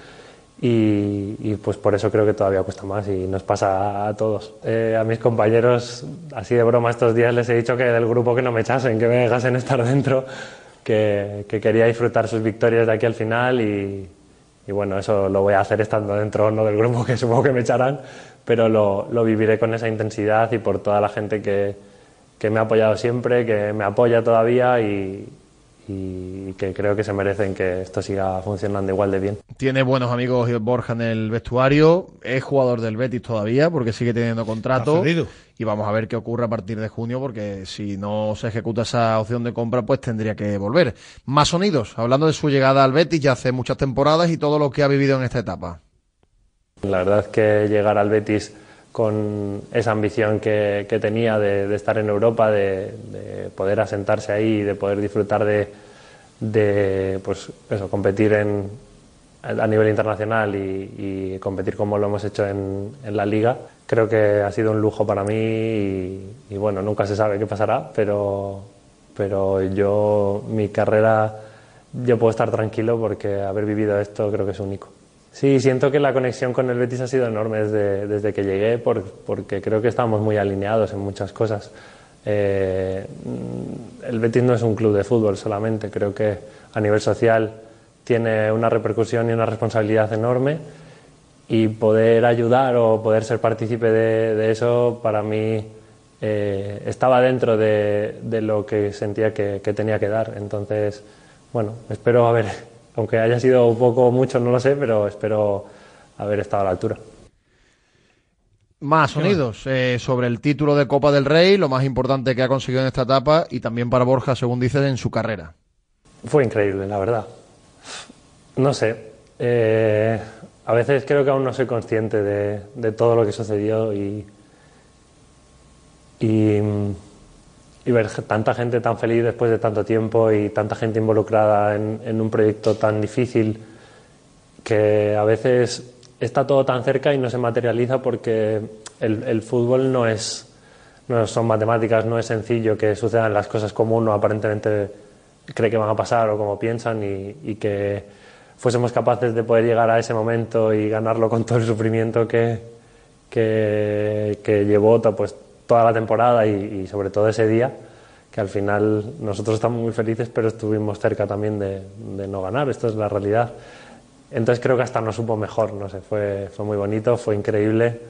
Y, pues por eso creo que todavía cuesta más y nos pasa a todos. Eh, a mis compañeros, así de broma estos días, les he dicho que del grupo que no me echasen, que me dejasen estar dentro, que, que quería disfrutar sus victorias de aquí al final y, y bueno, eso lo voy a hacer estando dentro no del grupo que supongo que me echarán, pero lo, lo viviré con esa intensidad y por toda la gente que, que me ha apoyado siempre, que me apoya todavía y, y que creo que se merecen que esto siga funcionando igual de bien. Tiene buenos amigos Borja en el vestuario, es jugador del Betis todavía porque sigue teniendo contrato y vamos a ver qué ocurre a partir de junio porque si no se ejecuta esa opción de compra pues tendría que volver. Más sonidos, hablando de su llegada al Betis ya hace muchas temporadas y todo lo que ha vivido en esta etapa. La verdad es que llegar al Betis con esa ambición que, que tenía de, de, estar en Europa, de, de, poder asentarse ahí y de poder disfrutar de, de pues eso, competir en, a nivel internacional y, competir como lo hemos hecho en, en, la liga. Creo que ha sido un lujo para mí y, y, bueno, nunca se sabe qué pasará, pero, pero yo, mi carrera, yo puedo estar tranquilo porque haber vivido esto creo que es único. Sí, siento que la conexión con el Betis ha sido enorme desde, desde que llegué por, porque creo que estamos muy alineados en muchas cosas. Eh, el Betis no es un club de fútbol solamente, creo que a nivel social tiene una repercusión y una responsabilidad enorme y poder ayudar o poder ser partícipe de, de eso para mí eh, estaba dentro de, de, lo que sentía que, que tenía que dar. Entonces, bueno, espero a ver aunque haya sido un poco mucho, no lo sé, pero espero haber estado a la altura. Más sonidos eh, sobre el título de Copa del Rey, lo más importante que ha conseguido en esta etapa y también para Borja, según dices, en su carrera. Fue increíble, la verdad. No sé, eh, a veces creo que aún no soy consciente de, de todo lo que sucedió y, y y ver tanta gente tan feliz después de tanto tiempo y tanta gente involucrada en, un proyecto tan difícil que a veces está todo tan cerca y no se materializa porque el, el fútbol no es no son matemáticas, no es sencillo que sucedan las cosas como uno aparentemente cree que van a pasar o como piensan y, y que fuésemos capaces de poder llegar a ese momento y ganarlo con todo el sufrimiento que, que, que llevó pues, toda la temporada y, sobre todo ese día, que al final nosotros estamos muy felices, pero estuvimos cerca también de, no ganar, esto es la realidad. Entonces creo que hasta nos supo mejor, no sé, fue, fue muy bonito, fue increíble.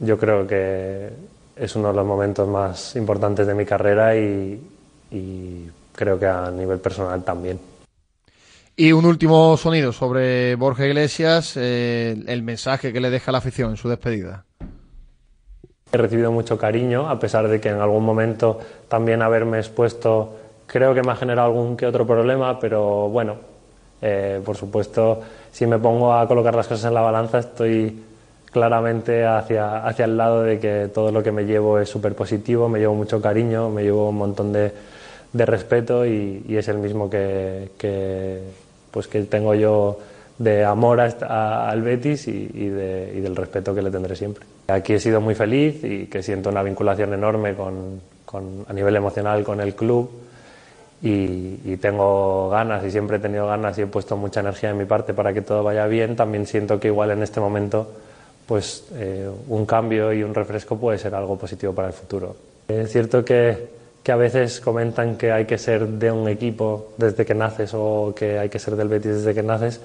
Yo creo que es uno de los momentos más importantes de mi carrera y, y creo que a nivel personal también. Y un último sonido sobre Borja Iglesias, eh, el mensaje que le deja la afición en su despedida. He recibido mucho cariño, a pesar de que en algún momento también haberme expuesto creo que me ha generado algún que otro problema, pero bueno, eh, por supuesto, si me pongo a colocar las cosas en la balanza, estoy claramente hacia, hacia el lado de que todo lo que me llevo es súper positivo, me llevo mucho cariño, me llevo un montón de, de respeto y, es el mismo que, pues que tengo yo de amor a, a, al Betis y, y, de, y, del respeto que le tendré siempre. Aquí he sido muy feliz y que siento una vinculación enorme con, con, a nivel emocional con el club y, y tengo ganas y siempre he tenido ganas y he puesto mucha energía de mi parte para que todo vaya bien, también siento que igual en este momento pues eh, un cambio y un refresco puede ser algo positivo para el futuro. Es cierto que, que a veces comentan que hay que ser de un equipo desde que naces o que hay que ser del Betis desde que naces.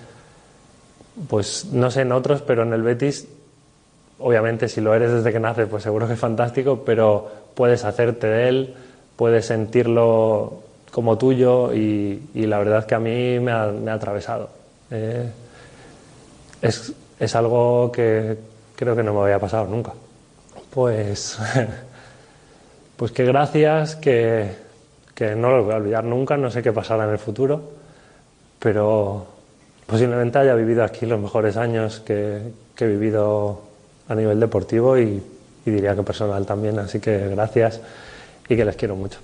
Pues no sé en otros, pero en el Betis, obviamente si lo eres desde que naces, pues seguro que es fantástico, pero puedes hacerte de él, puedes sentirlo como tuyo y, la verdad que a mí me ha, me ha atravesado. Eh, es, es algo que creo que no me había pasado nunca. Pues, pues que gracias, que, que no lo voy a olvidar nunca, no sé qué pasará en el futuro, pero posiblemente haya vivido aquí los mejores años que, que he vivido a nivel deportivo y, y diría que personal también, así que gracias y que les quiero mucho.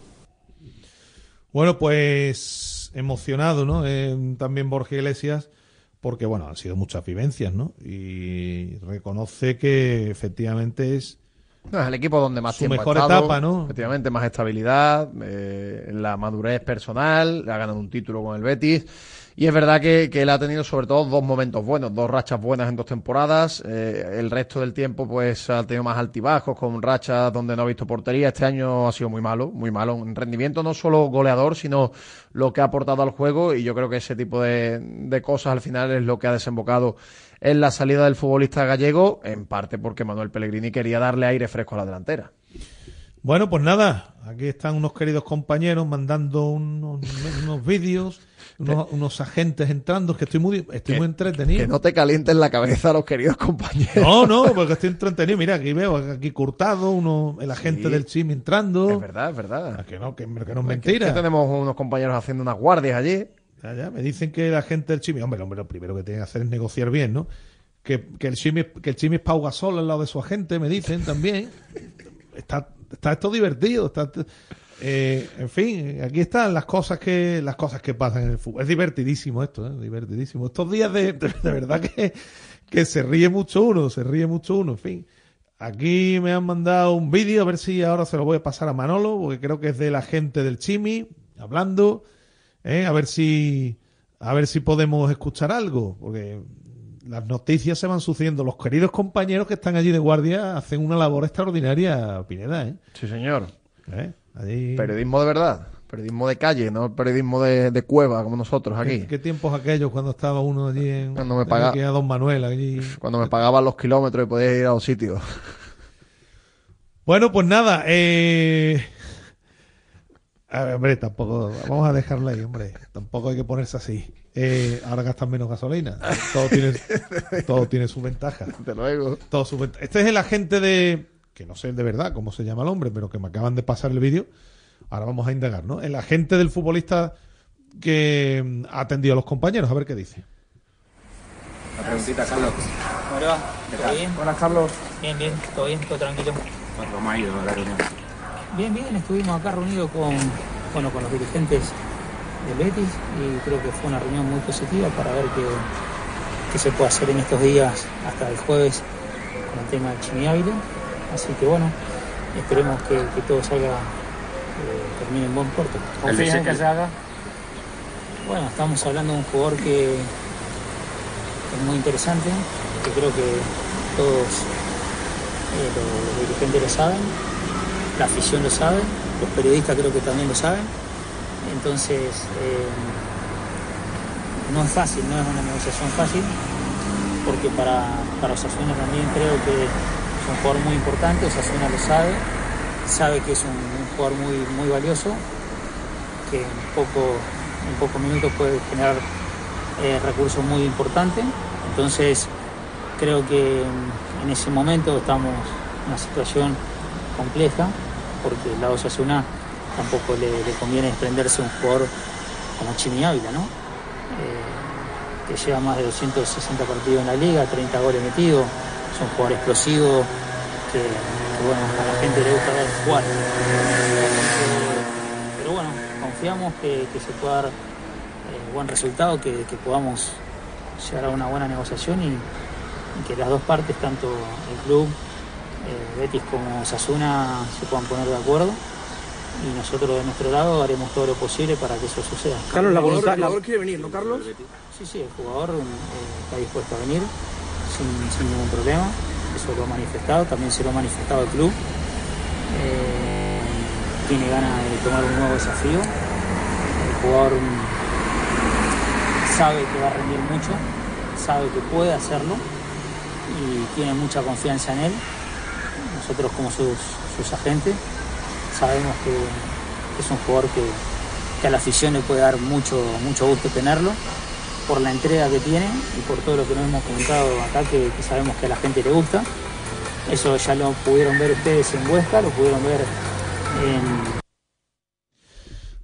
Bueno, pues emocionado, ¿no? Eh, también Borja Iglesias, porque, bueno, han sido muchas vivencias, ¿no? Y reconoce que efectivamente es No, es el equipo donde más Su tiempo mejor ha estado, etapa, ¿no? Efectivamente, más estabilidad, eh, la madurez personal, ha ganado un título con el Betis. Y es verdad que, que él ha tenido sobre todo dos momentos buenos, dos rachas buenas en dos temporadas. Eh, el resto del tiempo pues ha tenido más altibajos, con rachas donde no ha visto portería. Este año ha sido muy malo, muy malo en rendimiento, no solo goleador, sino lo que ha aportado al juego. Y yo creo que ese tipo de, de cosas al final es lo que ha desembocado en la salida del futbolista gallego, en parte porque Manuel Pellegrini quería darle aire fresco a la delantera. Bueno, pues nada, aquí están unos queridos compañeros mandando unos, unos vídeos, unos, unos agentes entrando, que estoy muy, estoy muy entretenido. Que no te calientes la cabeza los queridos compañeros. No, no, porque estoy entretenido. Mira, aquí veo, aquí Curtado, uno, el agente Sí. del Chimi entrando. Es verdad, es verdad. Ah, que no, que, que no es mentira. que tenemos unos compañeros haciendo unas guardias allí. Ya, ya, me dicen que la gente del Chimi, hombre, hombre, lo primero que tiene que hacer es negociar bien, ¿no? Que, que el Chimi, que el Chimi es Pau Gasol al lado de su agente, me dicen también. Está, está esto divertido, está, eh, en fin, aquí están las cosas que, las cosas que pasan en el fútbol. Es divertidísimo esto, ¿eh? divertidísimo. Estos días de, de, de verdad que, que se ríe mucho uno, se ríe mucho uno, en fin. Aquí me han mandado un vídeo, a ver si ahora se lo voy a pasar a Manolo, porque creo que es de la gente del Chimi, hablando, ¿eh? a ver si a ver si podemos escuchar algo, porque las noticias se van sucediendo. Los queridos compañeros que están allí de guardia hacen una labor extraordinaria, Pineda, ¿eh? Sí, señor. ¿Eh? Allí- Periodismo de verdad. Periodismo de calle, no periodismo de, de cueva como nosotros aquí. ¿Qué, qué tiempos aquellos cuando estaba uno allí en Cuando me tenía paga- que ir a Don Manuel allí? Cuando me pagaban los kilómetros y podía ir a los sitios. Bueno, pues nada, eh... a ver, hombre, tampoco, vamos a dejarlo ahí, hombre, tampoco hay que ponerse así. Eh, ahora gastan menos gasolina, todo tiene, todo tiene su ventaja. Desde luego. Todo su venta- Este es el agente de, que no sé de verdad cómo se llama el hombre, pero que me acaban de pasar el vídeo. Ahora vamos a indagar, ¿no? El agente del futbolista que mm, ha atendido a los compañeros, a ver qué dice. Una preguntita, Carlos. ¿Cómo le va? ¿Qué ¿Todo tal? bien? Buenas, Carlos. Bien, bien, todo bien, todo tranquilo. ¿Cómo ha ido la reunión? Bien, bien, estuvimos acá reunidos con, bueno, con los dirigentes del Betis y creo que fue una reunión muy positiva para ver qué, qué se puede hacer en estos días hasta el jueves con el tema del Chimi Ávila. Así que bueno, esperemos que, que todo salga, eh, termine en buen puerto. ¿Confías en que se haga? Bueno, estamos hablando de un jugador que es muy interesante, que creo que todos eh, los, los dirigentes lo saben, la afición lo sabe, los periodistas creo que también lo saben. Entonces, eh, no es fácil, no es una negociación fácil, porque para, para Osasuna también creo que es un jugador muy importante, Osasuna lo sabe, sabe que es un, jugador muy, muy valioso, que en poco, en pocos minutos puede generar eh, recursos muy importantes. Entonces, creo que mm, en ese momento estamos en una situación compleja, porque el lado Osasuna tampoco le, conviene desprenderse de un jugador como Chimi Ávila, ¿no? Eh, que lleva más de 260 partidos en la liga, 30 goles metidos, es un jugador explosivo, que, que, bueno, a la gente le gusta ver jugar. Pero bueno, confiamos que, que se pueda dar eh, buen resultado, que, que podamos llegar a una buena negociación y, y que las dos partes, tanto el club, eh, Betis como Sasuna, se puedan poner de acuerdo y nosotros de nuestro lado haremos todo lo posible para que eso suceda. Carlos, la voluntad, el jugador quiere venir, ¿no, Carlos? Sí, sí, el jugador eh, está dispuesto a venir sin, ningún problema. Eso lo ha manifestado, también se lo ha manifestado el club. Eh, tiene ganas de tomar un nuevo desafío. El jugador mm, sabe que va a rendir mucho, sabe que puede hacerlo y tiene mucha confianza en él. Nosotros como sus, sus agentes sabemos que es un jugador que, que a la afición le puede dar mucho, mucho gusto tenerlo por la entrega que tiene y por todo lo que nos hemos comentado acá que, que sabemos que a la gente le gusta. Eso ya lo pudieron ver ustedes en Huesca, lo pudieron ver en,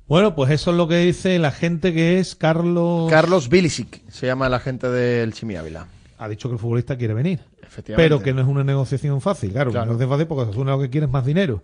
Bueno, pues eso es lo que dice la gente que es Carlos. Carlos Bilicic se llama el agente del Chimi Ávila. Ha dicho que el futbolista quiere venir. Efectivamente. Pero que no es una negociación fácil, claro. Claro. No es fácil porque Osasuna lo que quiere es más dinero.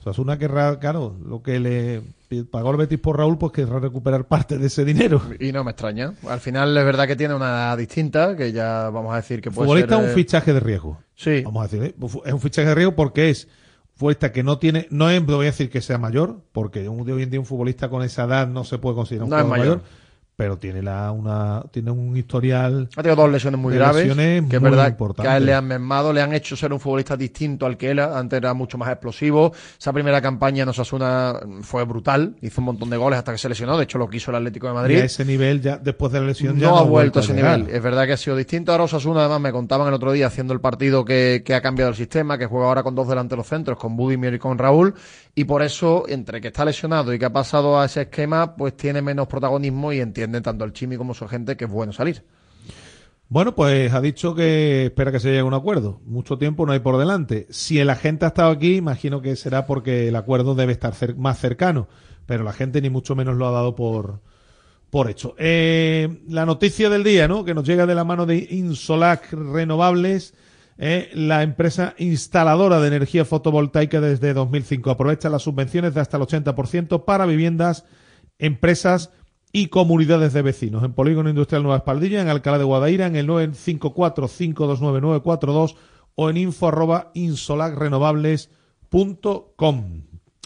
Osasuna querrá, claro, lo que le pagó el Betis por Raúl, pues querrá recuperar parte de ese dinero. Y no me extraña. Al final es verdad que tiene una edad distinta, que ya vamos a decir que puede futbolista ser... es un eh, fichaje de riesgo. Sí. Vamos a decir, ¿eh? es un fichaje de riesgo porque es futbolista que no tiene, no es, voy a decir que sea mayor, porque un- hoy en día un futbolista con esa edad no se puede considerar un No es jugador mayor. mayor, pero tiene la, una, tiene un historial. Ha tenido dos lesiones muy de graves, lesiones que es muy verdad importantes. que a él le han mermado, le han hecho ser un futbolista distinto al que era, antes era mucho más explosivo. Esa primera campaña en Osasuna fue brutal, hizo un montón de goles hasta que se lesionó, de hecho lo quiso el Atlético de Y Madrid. a ese nivel, ya después de la lesión, ya no, ha vuelto a ese llegar. nivel. Es verdad que ha sido distinto. Ahora Osasuna, además, me contaban el otro día haciendo el partido que, que ha cambiado el sistema, que juega ahora con dos delanteros centros, con Budimir y con Raúl. Y por eso, entre que está lesionado y que ha pasado a ese esquema, pues tiene menos protagonismo y entiende tanto el Chimi como su gente que es bueno salir. Bueno, pues ha dicho que espera que se llegue a un acuerdo. Mucho tiempo no hay por delante. Si el agente ha estado aquí, imagino que será porque el acuerdo debe estar más cercano. Pero la gente ni mucho menos lo ha dado por, por hecho. Eh, la noticia del día, ¿no? Que nos llega de la mano de Insolac Renovables, eh, la empresa instaladora de energía fotovoltaica desde 2005. Aprovecha las subvenciones de hasta el 80% para viviendas, empresas y comunidades de vecinos. En Polígono Industrial Nueva Espaldilla, en Alcalá de Guadaira, en el 954-529-942 o en info arroba insolacrenovables.com.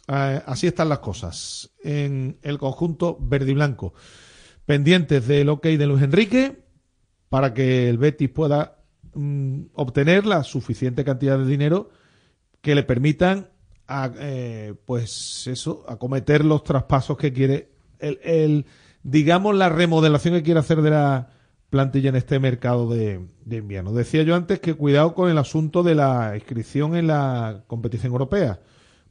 Eh, así están las cosas en el conjunto verde y blanco. Pendientes del ok de Luis Enrique para que el Betis pueda mm, obtener la suficiente cantidad de dinero que le permitan a, eh, pues eso, acometer los traspasos que quiere el, el, digamos la remodelación que quiere hacer de la plantilla en este mercado de, de invierno. Decía yo antes que cuidado con el asunto de la inscripción en la competición europea.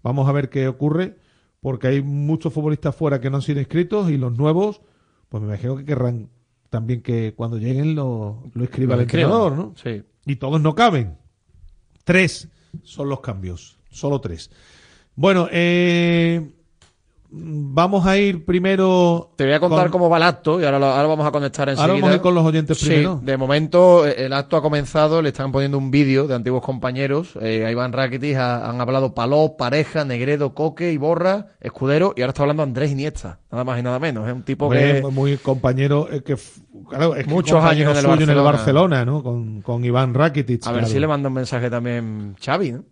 Vamos a ver qué ocurre, porque hay muchos futbolistas fuera que no han sido inscritos y los nuevos, pues me imagino que querrán también que cuando lleguen lo, lo escriba Lo el entrenador, ¿no? sí. Y todos no caben. Tres son los cambios, solo tres. Bueno, eh, vamos a ir primero. Te voy a contar con- cómo va el acto y ahora, lo- ahora vamos a conectar enseguida. Ahora vamos a ir con los oyentes Sí, primero. de momento eh, el acto ha comenzado, le están poniendo un vídeo de antiguos compañeros. Eh, a Iván Rakitic ha- han hablado Paló, Pareja, Negredo, Coque, Iborra, Escudero y ahora está hablando Andrés Iniesta, nada más y nada menos. Es un tipo Hombre, que... muy compañero, eh, que, claro, es que Muchos años en el suyo en el Barcelona. ¿no? Con, con Iván Rakitic. A ver si le manda un mensaje también Xavi, ¿no?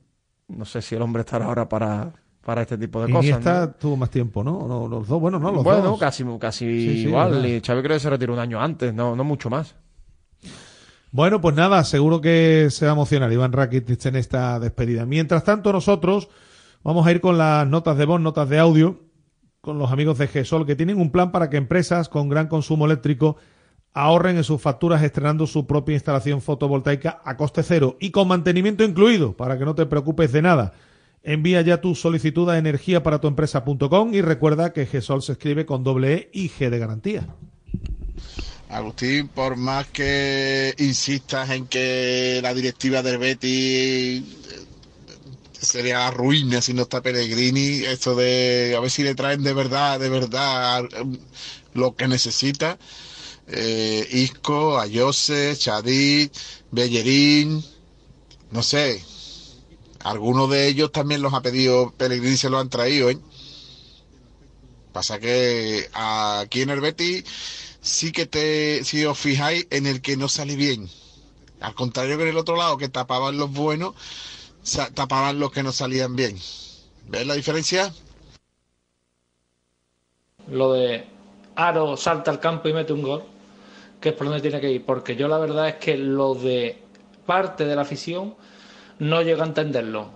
No sé si el hombre estará ahora para, para este tipo de cosas. Iniesta ¿no? tuvo más tiempo, ¿no? Los dos, bueno, no, los bueno, dos. casi, casi Sí, sí, igual. y Xavi creo que se retiró un año antes, no, no mucho más. Bueno, pues nada, seguro que se va a emocionar Iván Rakitic en esta despedida. Mientras tanto, nosotros vamos a ir con las notas de voz, notas de audio, con los amigos de GESOL, que tienen un plan para que empresas con gran consumo eléctrico ahorren en sus facturas estrenando su propia instalación fotovoltaica a coste cero y con mantenimiento incluido, para que no te preocupes de nada. Envía ya tu solicitud a energiaparatuempresa.com y recuerda que GESOL se escribe con doble E y G de garantía. Agustín, por más que insistas en que la directiva del Betis eh, sería ruina si no está Pellegrini, esto de a ver si le traen de verdad, de verdad eh, lo que necesita. Eh, Isco, Ayose, Chadid, Bellerín, no sé. Algunos de ellos también los ha pedido Pellegrini, se los han traído, ¿eh? Pasa que aquí en el Betis sí que te, si os fijáis, en el que no sale bien. Al contrario que en el otro lado, que tapaban los buenos, tapaban los que no salían bien. ¿Ves la diferencia? lo de Aro salta al campo y mete un gol, que es por donde tiene que ir, porque yo la verdad es que lo de parte de la afición no llego a entenderlo.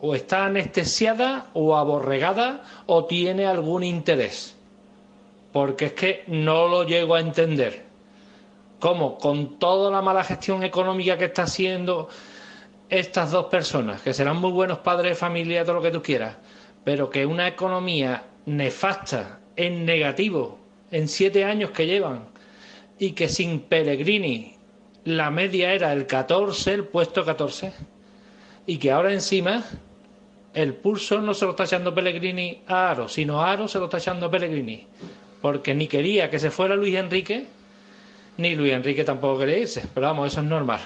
O está anestesiada o aborregada o tiene algún interés. Porque es que no lo llego a entender. ¿Cómo? Con toda la mala gestión económica que está haciendo estas dos personas, que serán muy buenos padres de familia, todo lo que tú quieras, pero que una economía nefasta, en negativo, en siete años que llevan, y que sin Pellegrini la media era el 14, el puesto 14, y que ahora encima el pulso no se lo está echando Pellegrini a Aro, sino Aro se lo está echando a Pellegrini, porque ni quería que se fuera Luis Enrique, ni Luis Enrique tampoco quería irse, pero vamos, eso es normal.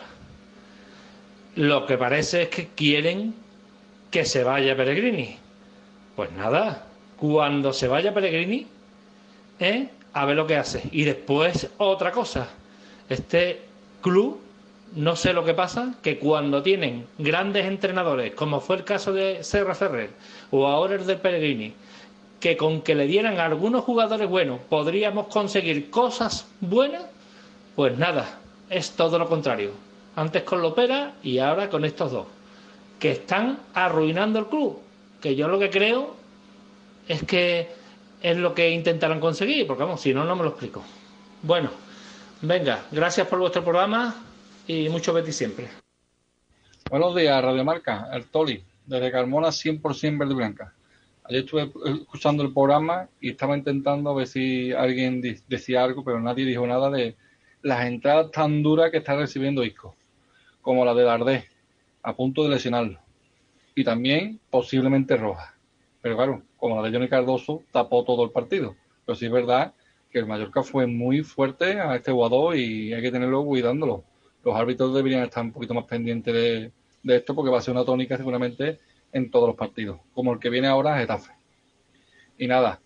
Lo que parece es que quieren que se vaya Pellegrini. Pues nada, cuando se vaya Pellegrini, ¿eh? a ver lo que hace. Y después otra cosa, este club, no sé lo que pasa, que cuando tienen grandes entrenadores, como fue el caso de Serra Ferrer o ahora el de Pellegrini, que con que le dieran a algunos jugadores buenos podríamos conseguir cosas buenas, pues nada, es todo lo contrario. Antes con Lopera y ahora con estos dos, que están arruinando el club. Que yo lo que creo es que es lo que intentarán conseguir, porque vamos, si no, no me lo explico. Bueno, venga, gracias por vuestro programa y mucho Betty siempre. Buenos días, Radio Marca, el Toli, desde Carmona 100% verde blanca. Ayer estuve escuchando el programa y estaba intentando ver si alguien decía algo, pero nadie dijo nada de las entradas tan duras que está recibiendo Isco, como la de Dardé, a punto de lesionarlo. Y también posiblemente roja. Pero claro, como la de Johnny Cardoso, tapó todo el partido. Pero sí es verdad que el Mallorca fue muy fuerte a este jugador y hay que tenerlo cuidándolo. Los árbitros deberían estar un poquito más pendientes de, esto porque va a ser una tónica seguramente en todos los partidos, como el que viene ahora Getafe. Y nada,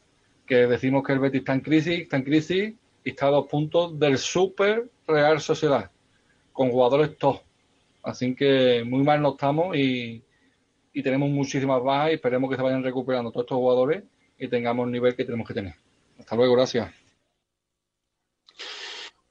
que decimos que el Betis está en crisis, está en crisis y está a dos puntos del Super Real Sociedad, con jugadores top. Así que muy mal no estamos y tenemos muchísimas bajas y esperemos que se vayan recuperando todos estos jugadores y tengamos el nivel que tenemos que tener. Hasta luego, gracias.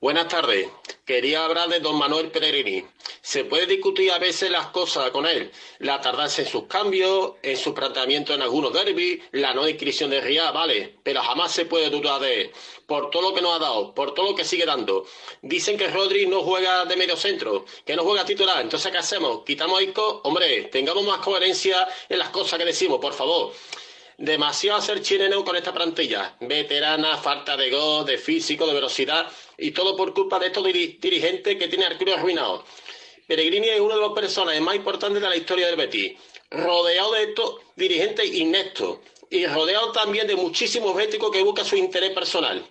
Buenas tardes. Quería hablar de don Manuel Pellegrini. Se puede discutir a veces las cosas con él, la tardanza en sus cambios, en su planteamiento en algunos derbis, la no inscripción de Riad, vale, pero jamás se puede dudar de él, por todo lo que nos ha dado, por todo lo que sigue dando. Dicen que Rodri no juega de medio centro, que no juega titular, entonces ¿qué hacemos? ¿Quitamos a Isco? Hombre, tengamos más coherencia en las cosas que decimos, por favor. Demasiado hacer chileno con esta plantilla. Veterana, falta de gol, de físico, de velocidad y todo por culpa de estos diri- dirigentes que tienen al club arruinado. Peregrini es uno de los personajes más importantes de la historia del Betis, rodeado de estos dirigentes ineptos y rodeado también de muchísimos béticos que buscan su interés personal.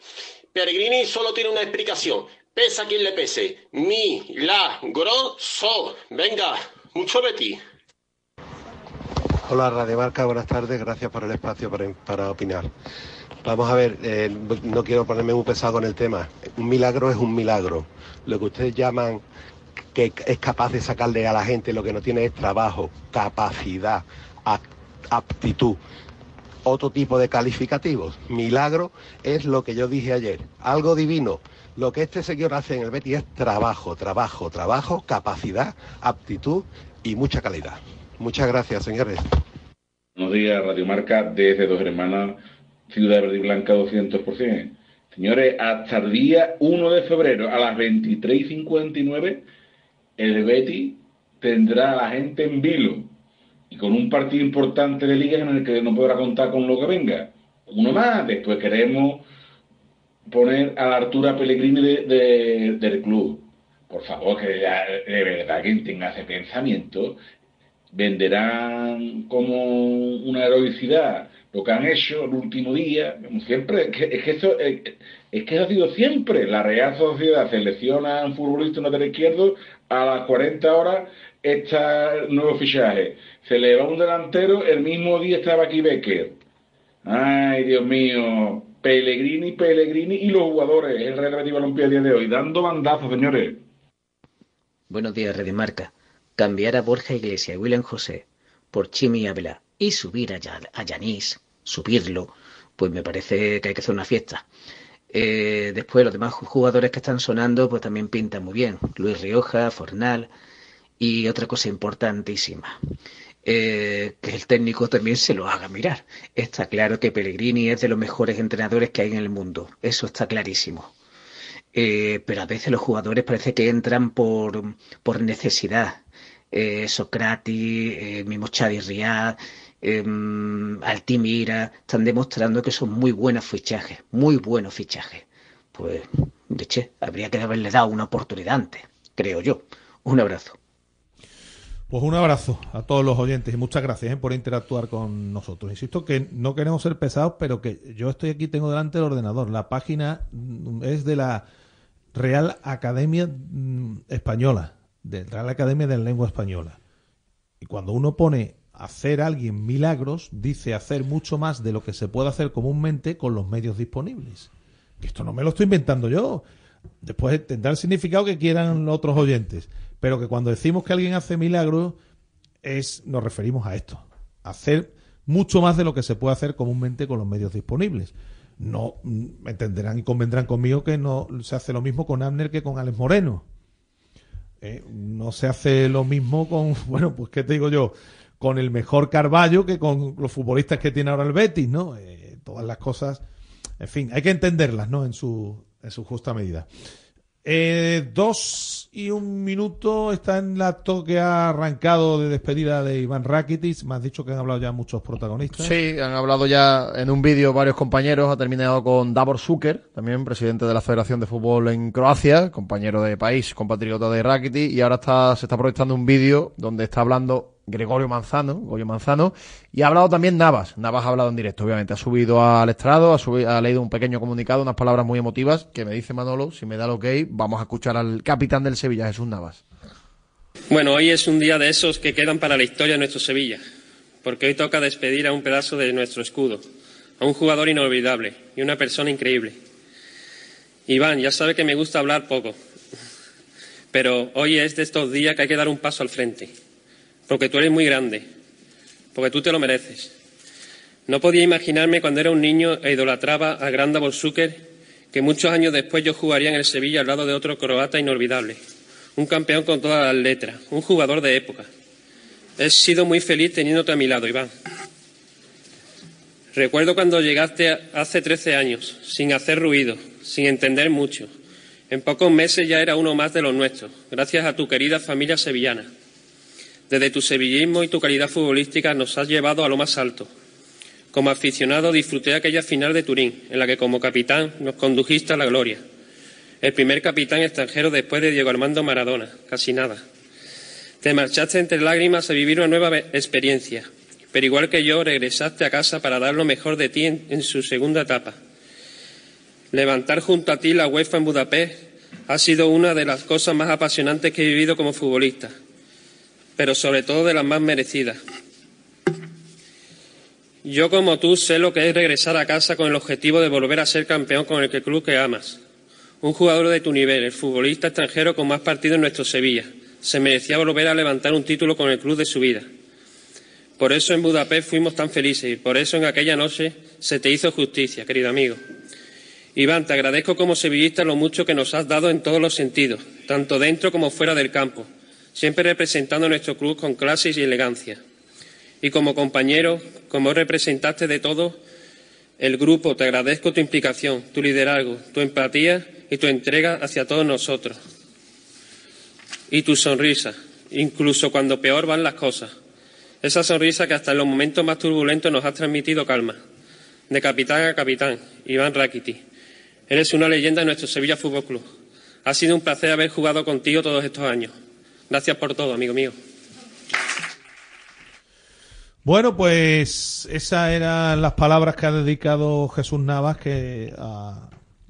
Peregrini solo tiene una explicación, pesa quien le pese. Mi, la, gro, so. Venga, mucho Betis. Hola Radio Marca, buenas tardes, gracias por el espacio para, opinar. Vamos a ver, eh, no quiero ponerme muy pesado con el tema. Un milagro es un milagro. Lo que ustedes llaman que es capaz de sacarle a la gente lo que no tiene es trabajo, capacidad, ap- aptitud. Otro tipo de calificativos. Milagro es lo que yo dije ayer, algo divino. Lo que este señor hace en el Betis es trabajo, trabajo, trabajo, capacidad, aptitud y mucha calidad. Muchas gracias, señores. Buenos días, Radio Marca, desde Dos Hermanas, Ciudad Verde y Blanca 200%. Señores, hasta el día 1 de febrero a las 23.59, el Betty tendrá a la gente en vilo y con un partido importante de liga en el que no podrá contar con lo que venga. Uno más, después queremos poner a la altura Pellegrini de- de- del club. Por favor, que de verdad quien tenga ese pensamiento venderán como una heroicidad lo que han hecho el último día, como siempre, es que, es que eso es, es que eso ha sido siempre. La Real Sociedad selecciona a un futbolista lateral izquierdo, a las 40 horas está el nuevo fichaje. Se le va un delantero, el mismo día estaba aquí Becker. Ay, Dios mío, Pellegrini, Pellegrini y los jugadores, el Real Betis Balompié a día de hoy, dando bandazos, señores. Buenos días, Marca. Cambiar a Borja Iglesias y William José por Chimi Ávila y subir a, Ya- a Yanis, subirlo, pues me parece que hay que hacer una fiesta. Eh, después los demás jugadores que están sonando pues también pintan muy bien. Luis Rioja, Fornal y otra cosa importantísima. eh, que el técnico también se lo haga mirar. Está claro que Pellegrini es de los mejores entrenadores que hay en el mundo. Eso está clarísimo. Eh, pero a veces los jugadores parece que entran por necesidad. Eh, Socrates, eh, mismo Xavi Riad, eh, Altimira, están demostrando que son muy buenos fichajes, muy buenos fichajes. Pues, de che, habría que haberle dado una oportunidad antes, creo yo. Un abrazo. Pues un abrazo a todos los oyentes y muchas gracias eh, por interactuar con nosotros. Insisto que no queremos ser pesados, pero que yo estoy aquí, tengo delante el ordenador. La página mm, es de la Real Academia mm, Española, de Real Academia de la Lengua Española. Y cuando uno pone hacer alguien milagros, dice hacer mucho más de lo que se puede hacer comúnmente con los medios disponibles. Que esto no me lo estoy inventando yo. Después tendrá el significado que quieran otros oyentes. Pero que cuando decimos que alguien hace milagros, es, nos referimos a esto. Hacer mucho más de lo que se puede hacer comúnmente con los medios disponibles. No mm, entenderán y convendrán conmigo que no se hace lo mismo con Abner que con Alex Moreno. Eh, no se hace lo mismo con, bueno, pues qué te digo yo, con el mejor Carballo que con los futbolistas que tiene ahora el Betis, ¿no? Eh, todas las cosas, en fin, hay que entenderlas, ¿no? En su, en su justa medida. Eh, dos y un minuto está en la acto que ha arrancado de despedida de Iván Rakitic. Me has dicho que han hablado ya muchos protagonistas. Sí, han hablado ya en un vídeo varios compañeros. Ha terminado con Davor Suker, también presidente de la Federación de Fútbol en Croacia, compañero de país, compatriota de Rakitic. Y ahora está, se está proyectando un vídeo donde está hablando Gregorio Manzano, Goyo Manzano, y ha hablado también Navas. Navas ha hablado en directo, obviamente. Ha subido al estrado, ha, leído un pequeño comunicado, unas palabras muy emotivas, que me dice Manolo, si me da lo que vamos a escuchar al capitán del Sevilla, Jesús Navas. Bueno, hoy es un día de esos que quedan para la historia de nuestro Sevilla, porque hoy toca despedir a un pedazo de nuestro escudo, a un jugador inolvidable y una persona increíble. Iván, ya sabe que me gusta hablar poco, pero hoy es de estos días que hay que dar un paso al frente, porque tú eres muy grande, porque tú te lo mereces. No podía imaginarme cuando era un niño e idolatraba a Granda Bolsuker que muchos años después yo jugaría en el Sevilla al lado de otro croata inolvidable, un campeón con todas las letras, un jugador de época. He sido muy feliz teniéndote a mi lado, Iván. Recuerdo cuando llegaste hace 13 años, sin hacer ruido, sin entender mucho. En pocos meses ya era uno más de los nuestros, gracias a tu querida familia sevillana. Desde tu sevillismo y tu calidad futbolística nos has llevado a lo más alto. Como aficionado disfruté aquella final de Turín, en la que como capitán nos condujiste a la gloria. El primer capitán extranjero después de Diego Armando Maradona, casi nada. Te marchaste entre lágrimas a vivir una nueva experiencia, pero igual que yo regresaste a casa para dar lo mejor de ti en, su segunda etapa. Levantar junto a ti la UEFA en Budapest ha sido una de las cosas más apasionantes que he vivido como futbolista, pero sobre todo de las más merecidas. Yo, como tú, sé lo que es regresar a casa con el objetivo de volver a ser campeón con el club que amas. Un jugador de tu nivel, el futbolista extranjero con más partidos en nuestro Sevilla, se merecía volver a levantar un título con el club de su vida. Por eso en Budapest fuimos tan felices y por eso en aquella noche se te hizo justicia, querido amigo. Iván, te agradezco como sevillista lo mucho que nos has dado en todos los sentidos, tanto dentro como fuera del campo, siempre representando a nuestro club con clases y elegancia. Y como compañero, como representante de todo el grupo, te agradezco tu implicación, tu liderazgo, tu empatía y tu entrega hacia todos nosotros. Y tu sonrisa, incluso cuando peor van las cosas. Esa sonrisa que hasta en los momentos más turbulentos nos ha transmitido calma. De capitán a capitán, Iván Rakiti. Eres una leyenda de nuestro Sevilla Fútbol Club. Ha sido un placer haber jugado contigo todos estos años. Gracias por todo, amigo mío. Bueno, pues esas eran las palabras que ha dedicado Jesús Navas que a,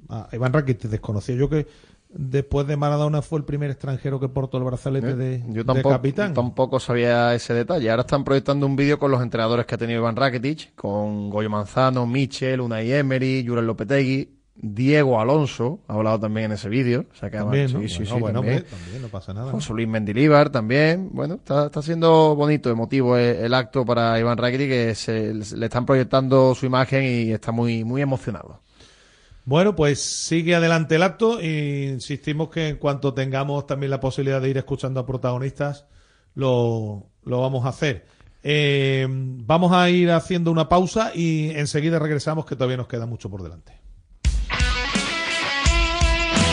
a Iván Rakitic desconocía yo que después de Maradona fue el primer extranjero que portó el brazalete de, Yo de tampoco, capitán. tampoco sabía ese detalle. Ahora están proyectando un vídeo con los entrenadores que ha tenido Iván Rakitic, con Goyo Manzano, Michel, Unai Emery, Jurel Lopetegui. Diego Alonso, ha hablado también en ese vídeo. O sea que También, sí, ¿no? sí, Bueno, sí, bueno, también. hombre, también, no pasa nada. José Luis Mendilíbar también. Bueno, está, está siendo bonito, emotivo el, el acto para Iván Rakitic, que se, le están proyectando su imagen y está muy, muy emocionado. Bueno, pues sigue adelante el acto e insistimos que en cuanto tengamos también la posibilidad de ir escuchando a protagonistas, lo, lo vamos a hacer. Eh, vamos a ir haciendo una pausa y enseguida regresamos que todavía nos queda mucho por delante.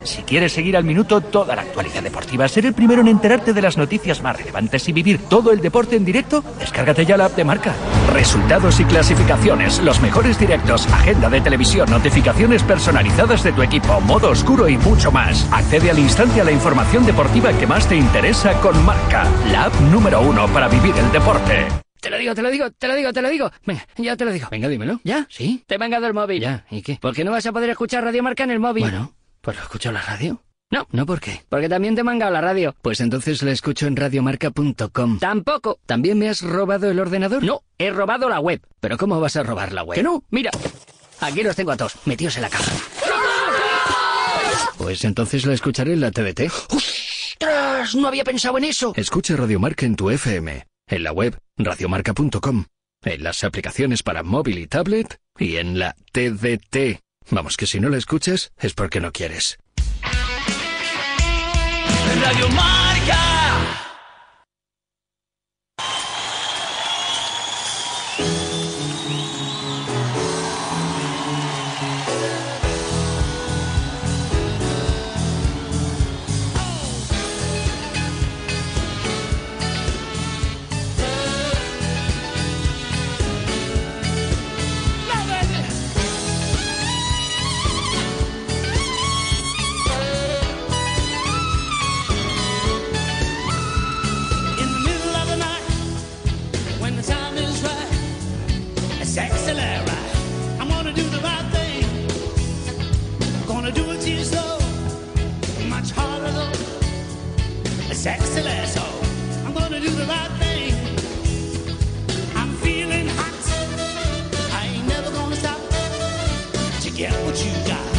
Si quieres seguir al minuto toda la actualidad deportiva, ser el primero en enterarte de las noticias más relevantes y vivir todo el deporte en directo, descárgate ya la app de marca. Resultados y clasificaciones, los mejores directos, agenda de televisión, notificaciones personalizadas de tu equipo, modo oscuro y mucho más. Accede al instante a la información deportiva que más te interesa con marca, la app número uno para vivir el deporte. Te lo digo, te lo digo, te lo digo, te lo digo. Venga, ya te lo digo. Venga, dímelo. ¿Ya? ¿Sí? Te he mangado el móvil. Ya, ¿y qué? Porque no vas a poder escuchar Radio Marca en el móvil. Bueno, pues lo escucho en la radio. No, no, ¿por qué? Porque también te he mangado la radio. Pues entonces la escucho en radiomarca.com. Tampoco. ¿También me has robado el ordenador? No, he robado la web. ¿Pero cómo vas a robar la web? Que no, mira. Aquí los tengo a todos, metidos en la caja. Pues entonces la escucharé en la TDT. ¡Ostras! No había pensado en eso. Escucha Radio Marca en tu FM, en la web radiomarca.com, en las aplicaciones para móvil y tablet y en la TDT. Vamos, que si no la escuchas es porque no quieres. Radio.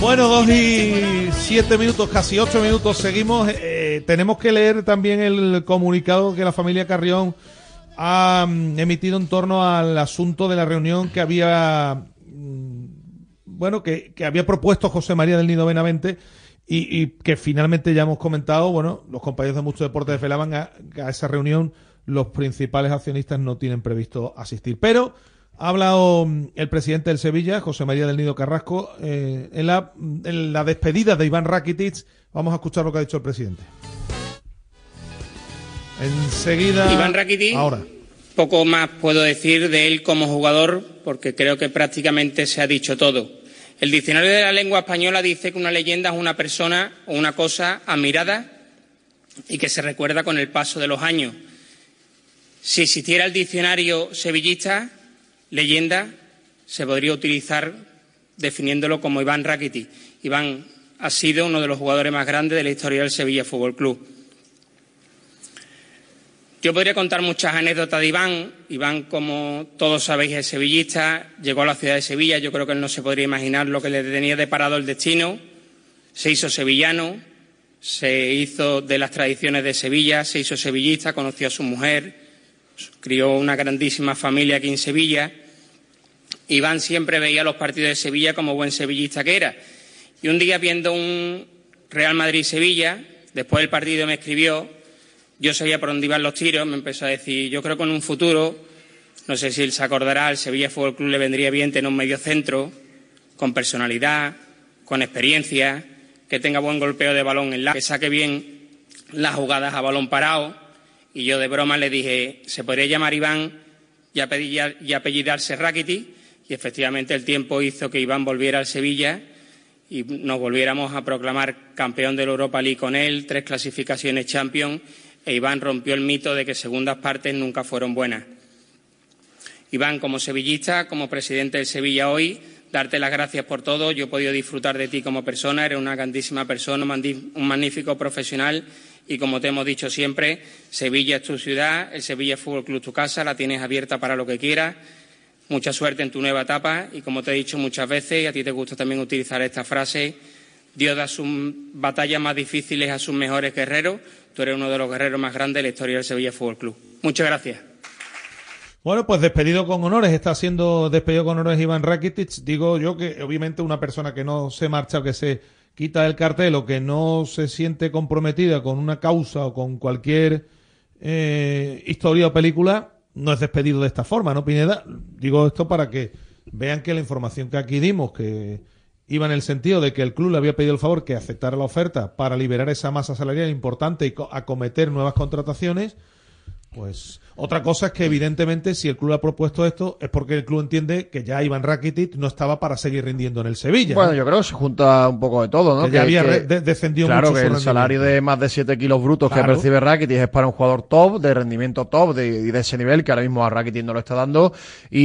Bueno, dos y siete minutos, casi ocho minutos, seguimos. Eh, tenemos que leer también el comunicado que la familia Carrión ha mm, emitido en torno al asunto de la reunión que había, mm, bueno, que, había propuesto José María del Nido Benavente y, que finalmente ya hemos comentado, bueno, los compañeros de Mucho Deporte desvelaban a, que a esa reunión los principales accionistas no tienen previsto asistir. Pero ha hablado mm, el presidente del Sevilla, José María del Nido Carrasco, eh, en, la, en la despedida de Iván Rakitic. Vamos a escuchar lo que ha dicho el presidente. Enseguida. Iván Rakitic. Ahora. Poco más puedo decir de él como jugador porque creo que prácticamente se ha dicho todo. El diccionario de la lengua española dice que una leyenda es una persona o una cosa admirada y que se recuerda con el paso de los años. Si existiera el diccionario sevillista, leyenda se podría utilizar definiéndolo como Iván Rakitic. Iván ha sido uno de los jugadores más grandes de la historia del Sevilla Fútbol Club. Yo podría contar muchas anécdotas de Iván. Iván, como todos sabéis, es sevillista, llegó a la ciudad de Sevilla, yo creo que él no se podría imaginar lo que le tenía deparado el destino. Se hizo sevillano, se hizo de las tradiciones de Sevilla, se hizo sevillista, conoció a su mujer, crió una grandísima familia aquí en Sevilla. Iván siempre veía los partidos de Sevilla como buen sevillista que era. Y un día viendo un Real Madrid-Sevilla, después del partido me escribió yo sabía por dónde iban los tiros, me empezó a decir, yo creo que en un futuro, no sé si él se acordará, al Sevilla Fútbol Club le vendría bien tener un medio centro, con personalidad, con experiencia, que tenga buen golpeo de balón en la, que saque bien las jugadas a balón parado. Y yo de broma le dije, se podría llamar Iván y apellidar- y apellidarse Rakiti. Y efectivamente el tiempo hizo que Iván volviera al Sevilla y nos volviéramos a proclamar campeón de Europa League con él, tres clasificaciones Champions, e Iván rompió el mito de que segundas partes nunca fueron buenas. Iván, como sevillista, como presidente del Sevilla hoy, darte las gracias por todo. Yo he podido disfrutar de ti como persona, eres una grandísima persona, un magnífico profesional y, como te hemos dicho siempre, Sevilla es tu ciudad, el Sevilla Fútbol Club tu casa, la tienes abierta para lo que quieras. Mucha suerte en tu nueva etapa y, como te he dicho muchas veces, y a ti te gusta también utilizar esta frase, Dios da sus batallas más difíciles a sus mejores guerreros. Tú eres uno de los guerreros más grandes de la historia del Sevilla Fútbol Club. Muchas gracias. Bueno, pues despedido con honores, está siendo despedido con honores Iván Rakitic. Digo yo que obviamente una persona que no se marcha o que se quita el cartel o que no se siente comprometida con una causa o con cualquier eh, historia o película, no es despedido de esta forma, ¿no, Pineda? Digo esto para que vean que la información que aquí dimos, que iba en el sentido de que el club le había pedido el favor que aceptara la oferta para liberar esa masa salarial importante y acometer nuevas contrataciones, pues otra cosa es que evidentemente si el club ha propuesto esto es porque el club entiende que ya Iván Rakitic no estaba para seguir rindiendo en el Sevilla. Bueno, ¿no? yo creo que se junta un poco de todo, ¿no? Que ya había re- de- descendido claro, mucho que el salario de más de 7 kilos brutos Claro. que percibe Rakitic es para un jugador top, de rendimiento top de, y de ese nivel que ahora mismo a Rakitic no lo está dando y,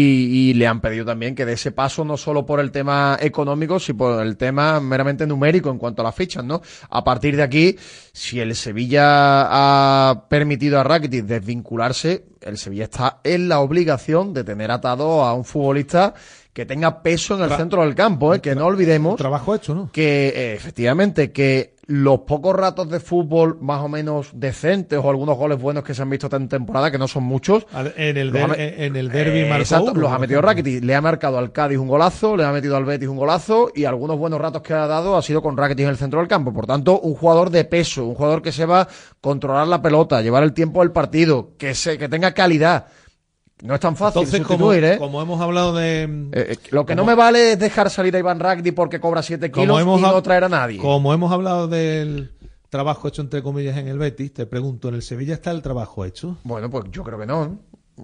y le han pedido también que dé ese paso no solo por el tema económico, sino por el tema meramente numérico en cuanto a las fichas, ¿no? A partir de aquí, si el Sevilla ha permitido a Rakitic desvincularse, el Sevilla está en la obligación de tener atado a un futbolista que tenga peso en el Tra- centro del campo, ¿eh? que no olvidemos trabajo hecho, ¿no? que eh, efectivamente que los pocos ratos de fútbol más o menos decentes o algunos goles buenos que se han visto esta temporada, que no son muchos, En el, ha en el derby eh, exacto, uno, los ha metido. Rakitic, le ha marcado al Cádiz un golazo, le ha metido al Betis un golazo y algunos buenos ratos que ha dado ha sido con Rakitic en el centro del campo. Por tanto, un jugador de peso, un jugador que se va a controlar la pelota, llevar el tiempo del partido, que se que tenga calidad. No es tan fácil Entonces, como, sustituir, ¿eh? como hemos hablado de... Eh, eh, lo que como- no me vale es dejar salir a Iván Rakitic porque cobra 7 como kilos hemos y no traer a nadie. Como hemos hablado del trabajo hecho entre comillas en el Betis, te pregunto, ¿en el Sevilla está el trabajo hecho? Bueno, pues yo creo que no.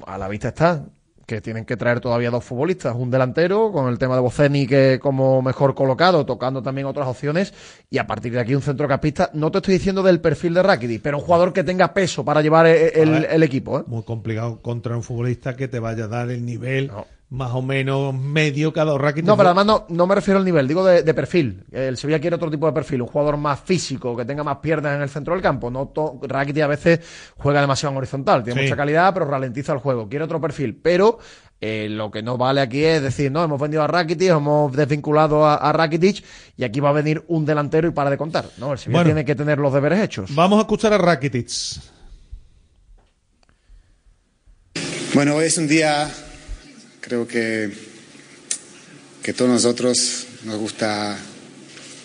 A la vista está que tienen que traer todavía dos futbolistas, un delantero con el tema de Boceni que como mejor colocado, tocando también otras opciones y a partir de aquí un centrocampista. No te estoy diciendo del perfil de Rakitic, pero un jugador que tenga peso para llevar el, ver. el equipo. ¿eh? Muy complicado contra un futbolista que te vaya a dar el nivel más o menos medio cada Rakitic. No, pero además no, no me refiero al nivel, digo de, de perfil. El Sevilla quiere otro tipo de perfil, un jugador más físico, que tenga más piernas en el centro del campo. No Rakitic a veces juega demasiado en horizontal, tiene Sí. mucha calidad, pero ralentiza el juego. Quiere otro perfil, pero eh, lo que no vale aquí es decir, no, hemos vendido a Rakitic, hemos desvinculado a, a Rakitic y aquí va a venir un delantero y para de contar. No, el Sevilla Bueno. tiene que tener los deberes hechos. Vamos a escuchar a Rakitic. Bueno, hoy es un día, creo que, que todos nosotros nos gusta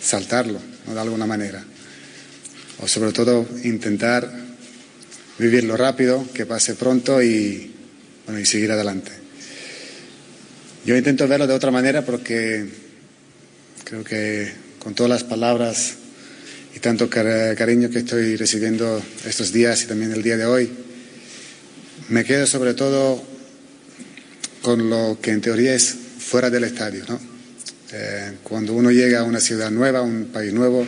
saltarlo, ¿no? de alguna manera. O sobre todo intentar vivirlo rápido, que pase pronto y, bueno, y seguir adelante. Yo intento verlo de otra manera porque creo que con todas las palabras y tanto car- cariño que estoy recibiendo estos días y también el día de hoy, me quedo sobre todo con lo que en teoría es fuera del estadio. ¿no? Eh, cuando uno llega a una ciudad nueva, a un país nuevo,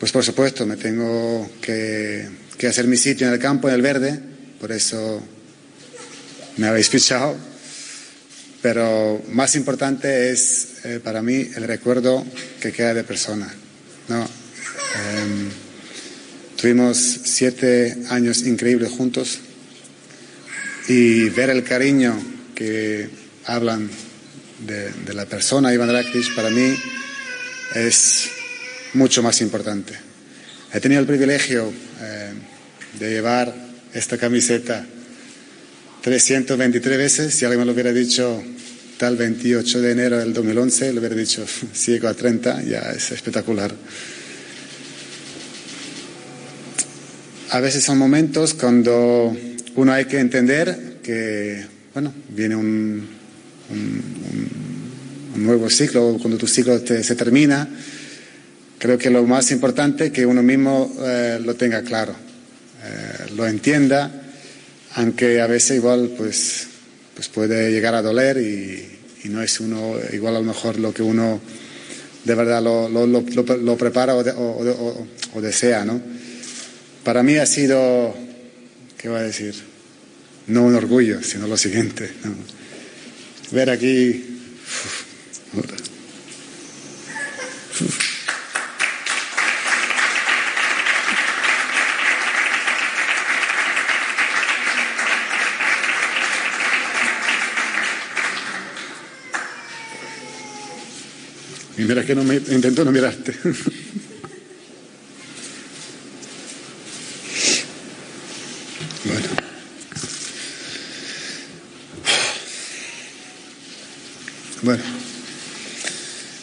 pues por supuesto me tengo que, que hacer mi sitio en el campo, en el verde, por eso me habéis fichado. Pero más importante es eh, para mí el recuerdo que queda de persona. ¿no? Em, tuvimos siete años increíbles juntos y ver el cariño que hablan de, de la persona Iván Rakitic para mí es mucho más importante. He tenido el privilegio eh, de llevar esta camiseta 323 veces. Si alguien me lo hubiera dicho tal 28 de enero del 2011, le hubiera dicho ciego a 30, ya es espectacular. A veces son momentos cuando uno hay que entender que, bueno, viene un, nuevo ciclo, cuando tu ciclo se termina, creo que lo más importante es que uno mismo eh, lo tenga claro, eh, lo entienda, aunque a veces igual pues, pues puede llegar a doler y, no es uno igual a lo mejor lo que uno de verdad lo, lo, prepara o, de- o desea, ¿no? Para mí ha sido, ¿qué voy a decir? No un orgullo, sino lo siguiente. Ver aquí... Y mira que no me intento no mirarte.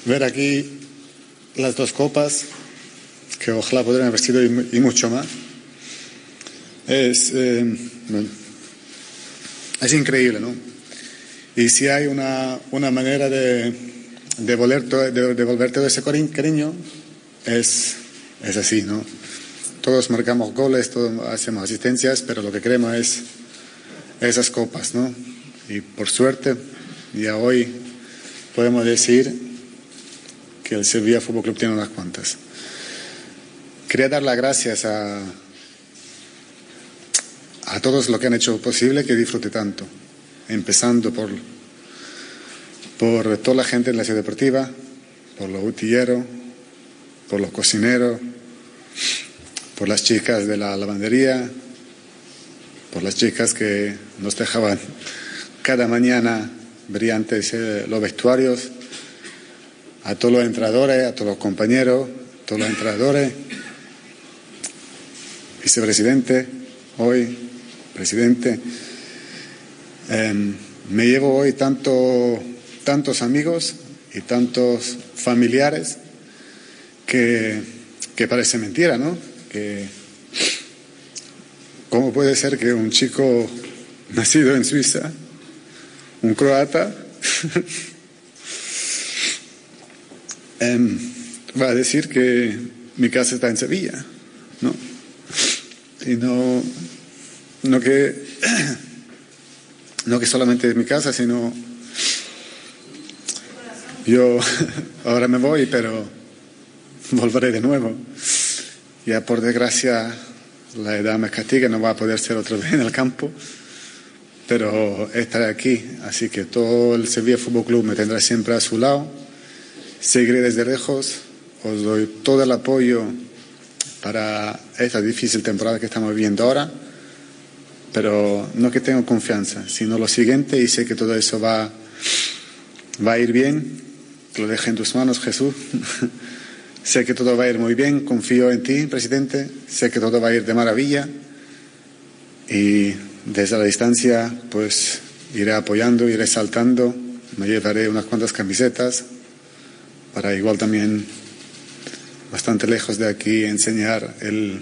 Ver aquí las dos copas, que ojalá podrían haber sido y, mu- y mucho más. Es, bueno, es increíble, ¿no? Y si hay una, una manera de, devolver todo, de devolver todo ese cari- cariño, es, es así, ¿no? Todos marcamos goles, todos hacemos asistencias, pero lo que queremos es esas copas, ¿no? Y por suerte, ya hoy podemos decir el Sevilla Fútbol Club tiene unas cuantas. Quería dar las gracias a, a todos los que han hecho posible que disfrute tanto, empezando por, por toda la gente en la ciudad deportiva, por los utilleros, por los cocineros, por las chicas de la lavandería, por las chicas que nos dejaban cada mañana brillantes eh, los vestuarios, a todos los entrenadores, a todos los compañeros, a todos los entrenadores, vicepresidente, hoy, presidente. Em, me llevo hoy tanto, tantos amigos y tantos familiares que, que parece mentira, ¿no? Que, ¿Cómo puede ser que un chico nacido en Suiza, un croata, em, va a decir que mi casa está en Sevilla, ¿no? Y no, no que, no que solamente es mi casa, sino yo ahora me voy, pero volveré de nuevo. Ya por desgracia la edad me castiga, no va a poder ser otra vez en el campo, pero estaré aquí, así que todo el Sevilla Fútbol Club me tendrá siempre a su lado. Seguiré desde lejos, os doy todo el apoyo para esta difícil temporada que estamos viviendo ahora, pero no que tengo confianza, sino lo siguiente y sé que todo eso va, va a ir bien, lo deje en tus manos, Jesús. sé que todo va a ir muy bien, confío en ti, presidente, sé que todo va a ir de maravilla. Y desde la distancia pues iré apoyando, iré saltando, me llevaré unas cuantas camisetas para igual también bastante lejos de aquí enseñar el,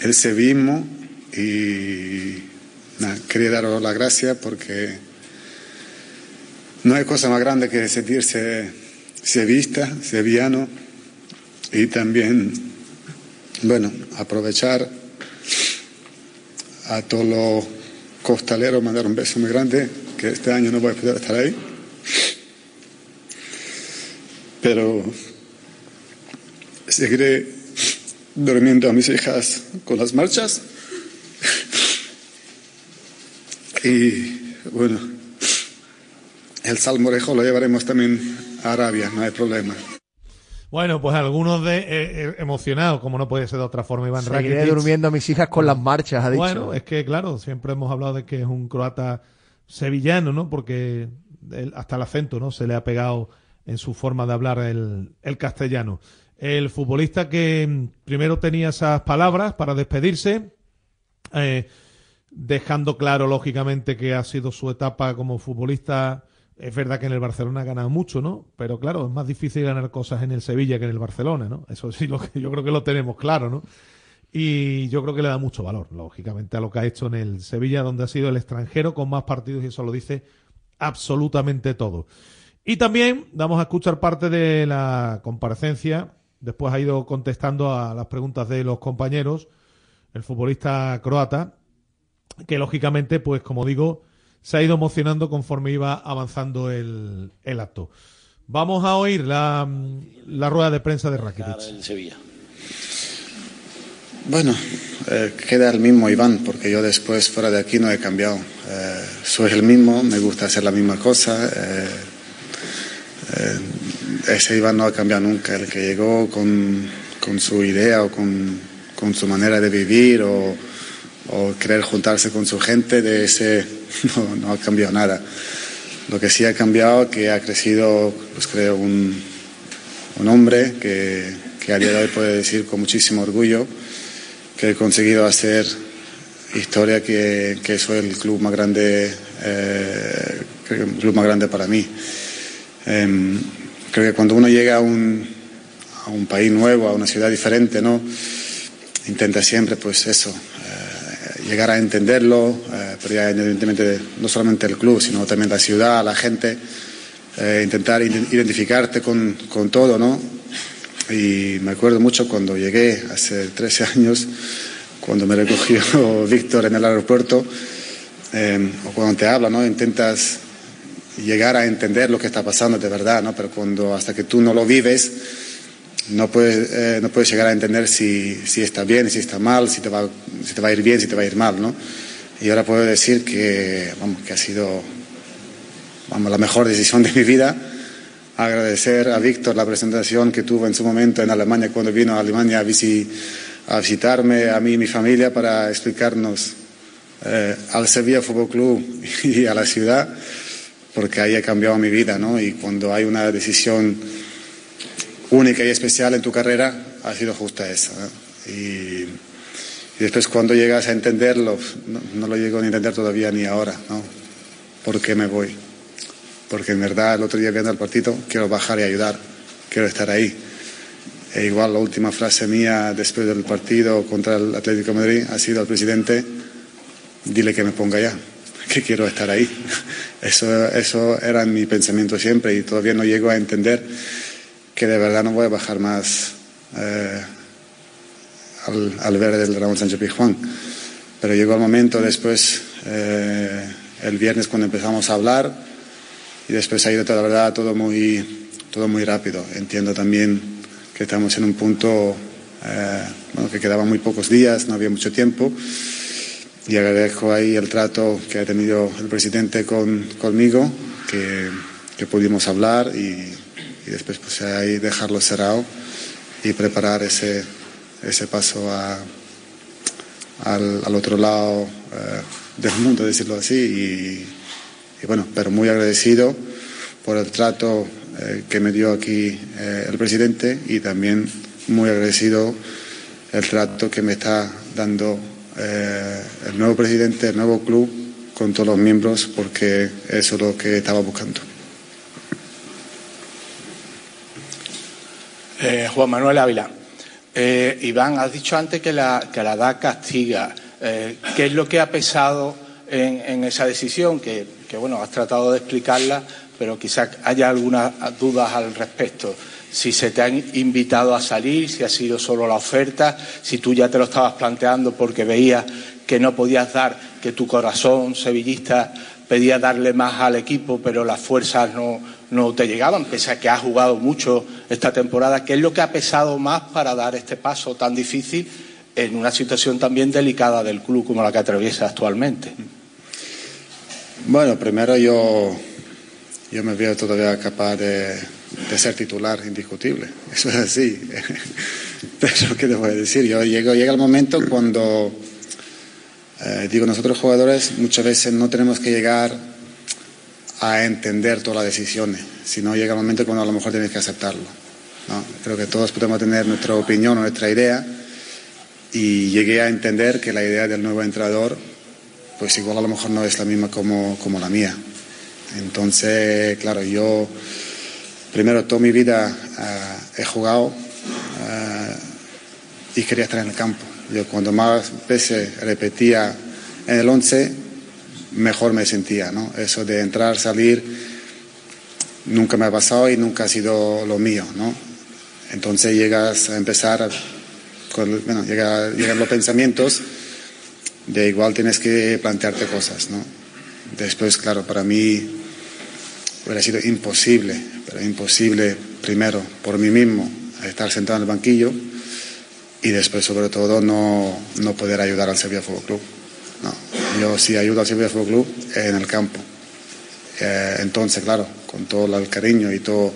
el sevismo y quería daros la gracia porque no hay cosa más grande que sentirse sevista, sevillano y también, bueno, aprovechar a todos los costaleros, mandar un beso muy grande, que este año no voy a poder estar ahí. Pero seguiré durmiendo a mis hijas con las marchas. Y bueno, el salmorejo lo llevaremos también a Arabia, no hay problema. Bueno, pues algunos de eh, eh, emocionados, como no puede ser de otra forma, Iván Seguiré Rakitic. durmiendo a mis hijas con las marchas, ha dicho. Bueno, es que claro, siempre hemos hablado de que es un croata sevillano, ¿no? Porque hasta el acento, ¿no? Se le ha pegado en su forma de hablar el, el castellano. El futbolista que primero tenía esas palabras para despedirse, eh, dejando claro, lógicamente, que ha sido su etapa como futbolista. Es verdad que en el Barcelona ha ganado mucho, ¿no? Pero claro, es más difícil ganar cosas en el Sevilla que en el Barcelona, ¿no? Eso sí, lo que, yo creo que lo tenemos claro, ¿no? Y yo creo que le da mucho valor, lógicamente, a lo que ha hecho en el Sevilla, donde ha sido el extranjero con más partidos y eso lo dice absolutamente todo. Y también vamos a escuchar parte de la comparecencia. Después ha ido contestando a las preguntas de los compañeros, el futbolista croata, que lógicamente, pues como digo, se ha ido emocionando conforme iba avanzando el, el acto. Vamos a oír la, la rueda de prensa de Rakitic. Sevilla. Bueno, eh, queda el mismo Iván, porque yo después fuera de aquí no he cambiado. Eh, soy el mismo, me gusta hacer la misma cosa. eh, eh, ese Iván no ha cambiado nunca, el que llegó con, con su idea o con, con su manera de vivir o, o querer juntarse con su gente, de ese no, no ha cambiado nada. Lo que sí ha cambiado que ha crecido, pues creo, un, un hombre que, que a día de hoy puede decir con muchísimo orgullo que he conseguido hacer historia que, que soy el club más grande eh, el club más grande para mí Em, creo que cuando uno llega a un, a un país nuevo a una ciudad diferente no intenta siempre pues eso eh, llegar a entenderlo eh, pero ya evidentemente no solamente el club sino también la ciudad la gente eh, intentar ide- identificarte con, con todo no y me acuerdo mucho cuando llegué hace 13 años, cuando me recogió Víctor en el aeropuerto, eh, o cuando te habla, ¿no? Intentas llegar a entender lo que está pasando de verdad, ¿no? Pero cuando hasta que tú no lo vives, no puedes, eh, no puedes llegar a entender si, si está bien, si está mal, si te, va, si te va a ir bien, si te va a ir mal, ¿no? Y ahora puedo decir que, vamos, que ha sido vamos, la mejor decisión de mi vida agradecer a Víctor la presentación que tuvo en su momento en Alemania cuando vino a Alemania a, visi- a visitarme a mí y mi familia para explicarnos eh, al Sevilla Fútbol Club y a la ciudad porque ahí ha cambiado mi vida ¿no? y cuando hay una decisión única y especial en tu carrera ha sido justa esa ¿no? y, y después cuando llegas a entenderlo no, no lo llego a entender todavía ni ahora ¿no? ¿por qué me voy? porque en verdad el otro día viendo el partido quiero bajar y ayudar, quiero estar ahí. E igual la última frase mía después del partido contra el Atlético de Madrid ha sido al presidente, dile que me ponga ya, que quiero estar ahí. Eso, eso era mi pensamiento siempre y todavía no llego a entender que de verdad no voy a bajar más eh, al, al ver del Ramón Sánchez Pizjuán. Pero llegó el momento después, eh, el viernes cuando empezamos a hablar, y después ha ido la verdad todo muy todo muy rápido entiendo también que estamos en un punto eh, bueno, que quedaban muy pocos días no había mucho tiempo y agradezco ahí el trato que ha tenido el presidente con, conmigo que, que pudimos hablar y, después pues ahí dejarlo cerrado y preparar ese ese paso a, al, otro lado eh, del mundo decirlo así. Y, y bueno, pero muy agradecido por el trato eh, que me dio aquí eh, el presidente y también muy agradecido el trato que me está dando eh, el nuevo presidente, el nuevo club con todos los miembros porque eso es lo que estaba buscando. Eh, Juan Manuel Ávila. Eh, Iván, has dicho antes que la, que la edad castiga. ¿Qué es lo que ha pesado en, esa decisión? Que, bueno, has tratado de explicarla, pero quizás haya algunas dudas al respecto. Si se te han invitado a salir, si ha sido solo la oferta, si tú ya te lo estabas planteando porque veías que no podías dar, que tu corazón sevillista pedía darle más al equipo, pero las fuerzas no, no te llegaban, pese a que has jugado mucho esta temporada. ¿Qué es lo que ha pesado más para dar este paso tan difícil en una situación también delicada del club como la que atraviesa actualmente? Bueno, primero yo, yo me veo todavía capaz de, de ser titular indiscutible. Eso es así. Pero, ¿qué te voy a decir? Yo llego, llega el momento cuando, eh, digo, nosotros jugadores muchas veces no tenemos que llegar a entender todas las decisiones, sino llega el momento cuando a lo mejor tienes que aceptarlo. ¿no? Creo que todos podemos tener nuestra opinión nuestra idea y llegué a entender que la idea del nuevo entrenador pues igual a lo mejor no es la misma como, como la mía. Entonces, claro, yo primero toda mi vida eh, he jugado eh, y quería estar en el campo. Yo cuando más veces repetía en el 11, mejor me sentía, ¿no? Eso de entrar, salir, nunca me ha pasado y nunca ha sido lo mío, ¿no? Entonces llegas a empezar, con, bueno, llega- llegan los pensamientos de igual tienes que plantearte cosas, ¿no? Después, claro, para mí hubiera sido imposible, pero imposible primero por mí mismo estar sentado en el banquillo y después sobre todo no, no poder ayudar al Sevilla Fútbol Club. No, yo sí ayudo al Sevilla Fútbol Club en el campo. Eh, entonces, claro, con todo el cariño y todo,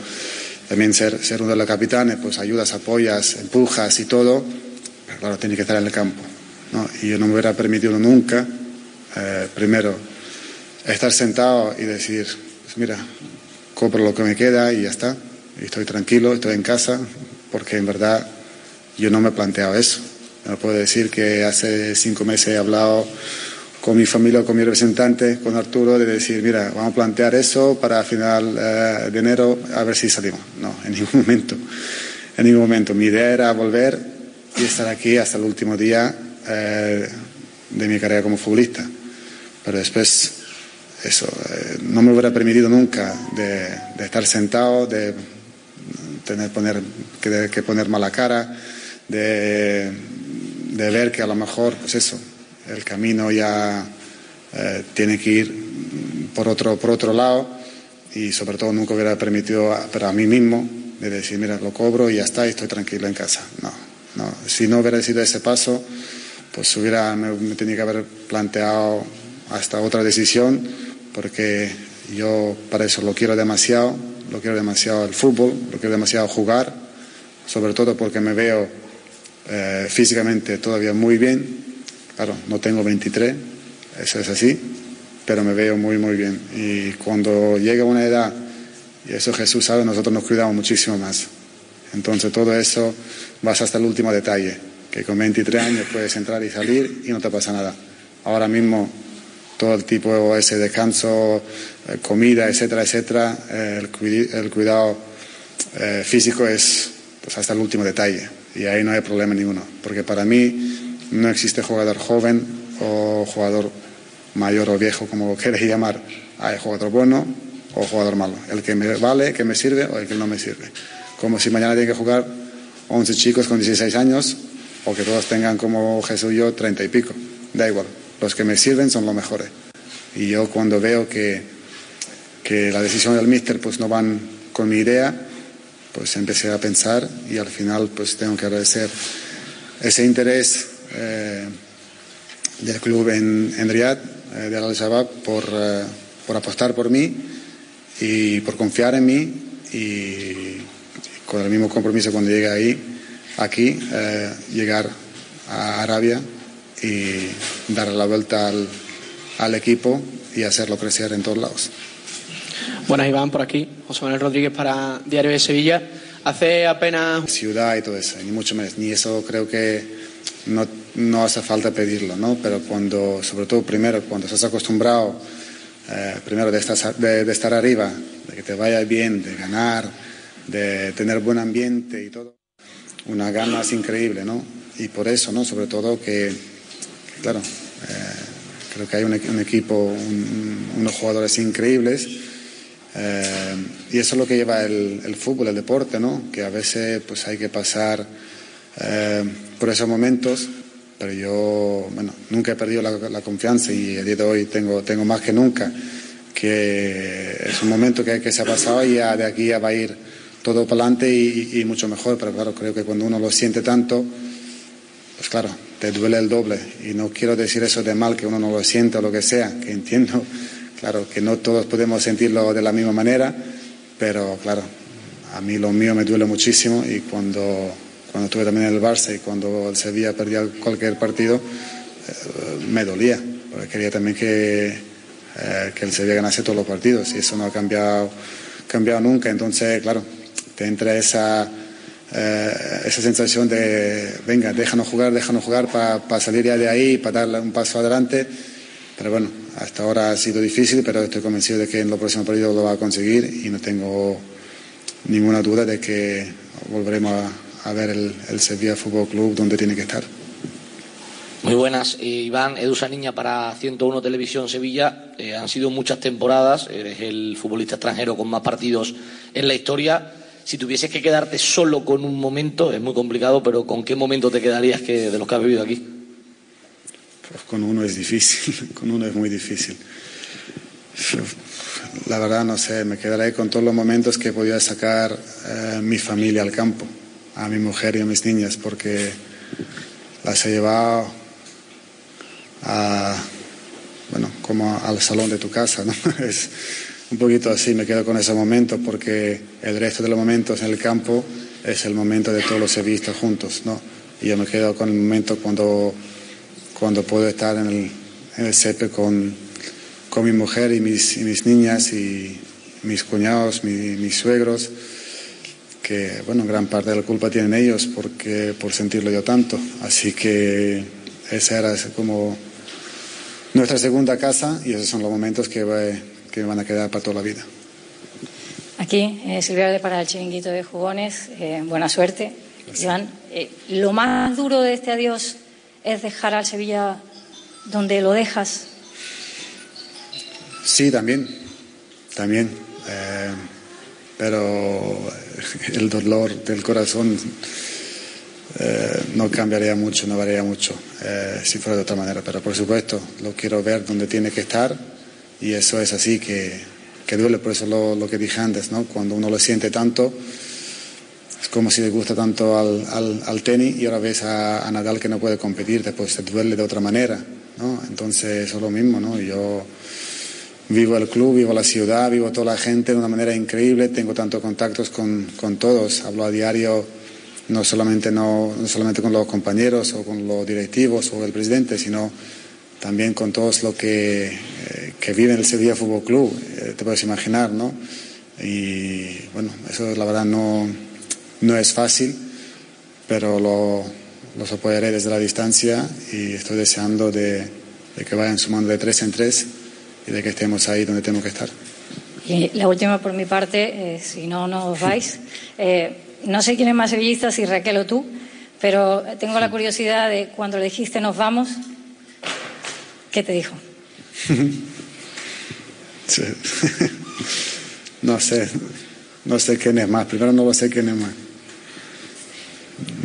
también ser, ser uno de los capitanes, pues ayudas, apoyas, empujas y todo, pero claro, tiene que estar en el campo. ¿no? Y yo no me hubiera permitido nunca, eh, primero, estar sentado y decir, pues mira, compro lo que me queda y ya está, y estoy tranquilo, estoy en casa, porque en verdad yo no me he planteado eso. No puedo decir que hace cinco meses he hablado con mi familia, con mi representante, con Arturo, de decir, mira, vamos a plantear eso para final eh, de enero a ver si salimos. No, en ningún momento. En ningún momento. Mi idea era volver y estar aquí hasta el último día eh, de mi carrera como futbolista. Pero después, eso, eh, no me hubiera permitido nunca de, estar sentado, de tener poner, que, que poner mala cara, de, de ver que a lo mejor, pues eso, el camino ya eh, tiene que ir por otro, por otro lado y sobre todo nunca hubiera permitido a, pero a mí mismo de decir, mira, lo cobro y ya está, y estoy tranquilo en casa. No, no. Si no hubiera sido ese paso, pues hubiera, me tenía que haber planteado hasta otra decisión, porque yo para eso lo quiero demasiado, lo quiero demasiado el fútbol, lo quiero demasiado jugar, sobre todo porque me veo eh, físicamente todavía muy bien. Claro, no tengo 23, eso es así, pero me veo muy, muy bien. Y cuando llega una edad, y eso Jesús sabe, nosotros nos cuidamos muchísimo más. Entonces todo eso vas hasta el último detalle, que con 23 años puedes entrar y salir y no te pasa nada. Ahora mismo todo el tipo ese descanso, eh, comida, etcétera, etcétera, eh, el, cuid- el cuidado eh, físico es pues, hasta el último detalle y ahí no hay problema ninguno, porque para mí no existe jugador joven o jugador mayor o viejo, como lo queréis llamar. Hay jugador bueno o jugador malo, el que me vale, que me sirve o el que no me sirve. Como si mañana tiene que jugar 11 chicos con 16 años o que todos tengan como Jesús y yo 30 y pico, da igual. Los que me sirven son los mejores. Y yo cuando veo que, que la decisión del míster pues no van con mi idea, pues empecé a pensar y al final pues tengo que agradecer ese interés eh, del club en, en Riyadh, eh, de Al Shabaab, por, eh, por apostar por mí y por confiar en mí y con el mismo compromiso cuando llegue ahí, aquí, eh, llegar a Arabia y dar la vuelta al, al equipo y hacerlo crecer en todos lados. Buenas, Iván, por aquí. José Manuel Rodríguez para Diario de Sevilla. Hace apenas ciudad y todo eso, ni mucho menos, ni eso creo que no, no hace falta pedirlo, ¿no? Pero cuando, sobre todo primero, cuando estás acostumbrado, eh, primero de estar, de, de estar arriba, de que te vaya bien, de ganar, de tener buen ambiente y todo, una gana es increíble, ¿no? Y por eso, ¿no? Sobre todo que, claro, eh, creo que hay un, un equipo, un- unos jugadores increíbles. Eh, y eso es lo que lleva el, el fútbol, el deporte, ¿no? Que a veces pues hay que pasar eh, por esos momentos, pero yo, bueno, nunca he perdido la, la confianza y a día de hoy tengo, tengo más que nunca, que es un momento que, que se ha pasado y ya de aquí ya va a ir todo para adelante y, y mucho mejor, pero claro, creo que cuando uno lo siente tanto, pues claro, te duele el doble. Y no quiero decir eso de mal, que uno no lo siente o lo que sea, que entiendo, claro, que no todos podemos sentirlo de la misma manera, pero claro, a mí lo mío me duele muchísimo y cuando, cuando estuve también en el Barça y cuando el Sevilla perdía cualquier partido, eh, me dolía, porque quería también que, eh, que el Sevilla ganase todos los partidos y eso no ha cambiado, cambiado nunca. Entonces, claro, te entra esa, eh, esa sensación de, venga, déjanos jugar, déjanos jugar para salir ya de ahí, para darle un paso adelante. Pero bueno, hasta ahora ha sido difícil, pero estoy convencido de que en los próximos partidos lo va a conseguir y no tengo ninguna duda de que volveremos a, a ver el, el Sevilla Fútbol Club donde tiene que estar. Muy buenas, eh, Iván, Edusa Niña para 101 Televisión Sevilla. Eh, han sido muchas temporadas, eres el futbolista extranjero con más partidos en la historia. Si tuvieses que quedarte solo con un momento, es muy complicado, pero ¿con qué momento te quedarías que, de los que has vivido aquí? Pues con uno es difícil, con uno es muy difícil. la verdad no sé, me quedaré con todos los momentos que podía sacar eh, mi familia al campo, a mi mujer y a mis niñas, porque las he llevado a, bueno, como al salón de tu casa, ¿no? Es un poquito así, me quedo con ese momento porque el resto de los momentos en el campo es el momento de todos los sevillistas juntos, ¿no? Y yo me quedo con el momento cuando, cuando puedo estar en el, en el CEPE con, con mi mujer y mis, y mis niñas y mis cuñados, mi- mis suegros, que, bueno, gran parte de la culpa tienen ellos porque, por sentirlo yo tanto. Así que esa era como nuestra segunda casa y esos son los momentos que, que me van a quedar para toda la vida. Aquí, eh, Silvia para el chiringuito de jugones. Eh, buena suerte, Iván. Eh, lo más duro de este adiós es dejar al Sevilla donde lo dejas. Sí, también, también. Eh, pero el dolor del corazón eh, no cambiaría mucho, no variaría mucho si fuera de otra manera. Pero por supuesto, lo quiero ver donde tiene que estar y eso es así que, que duele. Por eso lo, lo que dije antes, ¿no? Cuando uno lo siente tanto, es como si le gusta tanto al, al, al tenis y ahora ves a, a Nadal que no puede competir, después te duele de otra manera, ¿no? Entonces eso es lo mismo, ¿no? Yo vivo el club, vivo la ciudad, vivo toda la gente de una manera increíble, tengo tantos contactos con, con todos, hablo a diario no solamente, no, no solamente con los compañeros o con los directivos o el presidente, sino también con todos los que, eh, que viven el Sevilla Fútbol Club, eh, te puedes imaginar, ¿no? Y bueno, eso la verdad no, no es fácil, pero lo, los apoyaré desde la distancia y estoy deseando de, de que vayan sumando de tres en tres y de que estemos ahí donde tenemos que estar. Y la última por mi parte, eh, si no, no os vais. Eh, no sé quién es más sevillista, si Raquel o tú, pero tengo la curiosidad de cuando le dijiste nos vamos, ¿qué te dijo? Sí. No sé, no sé quién es más. Primero no lo sé quién es más.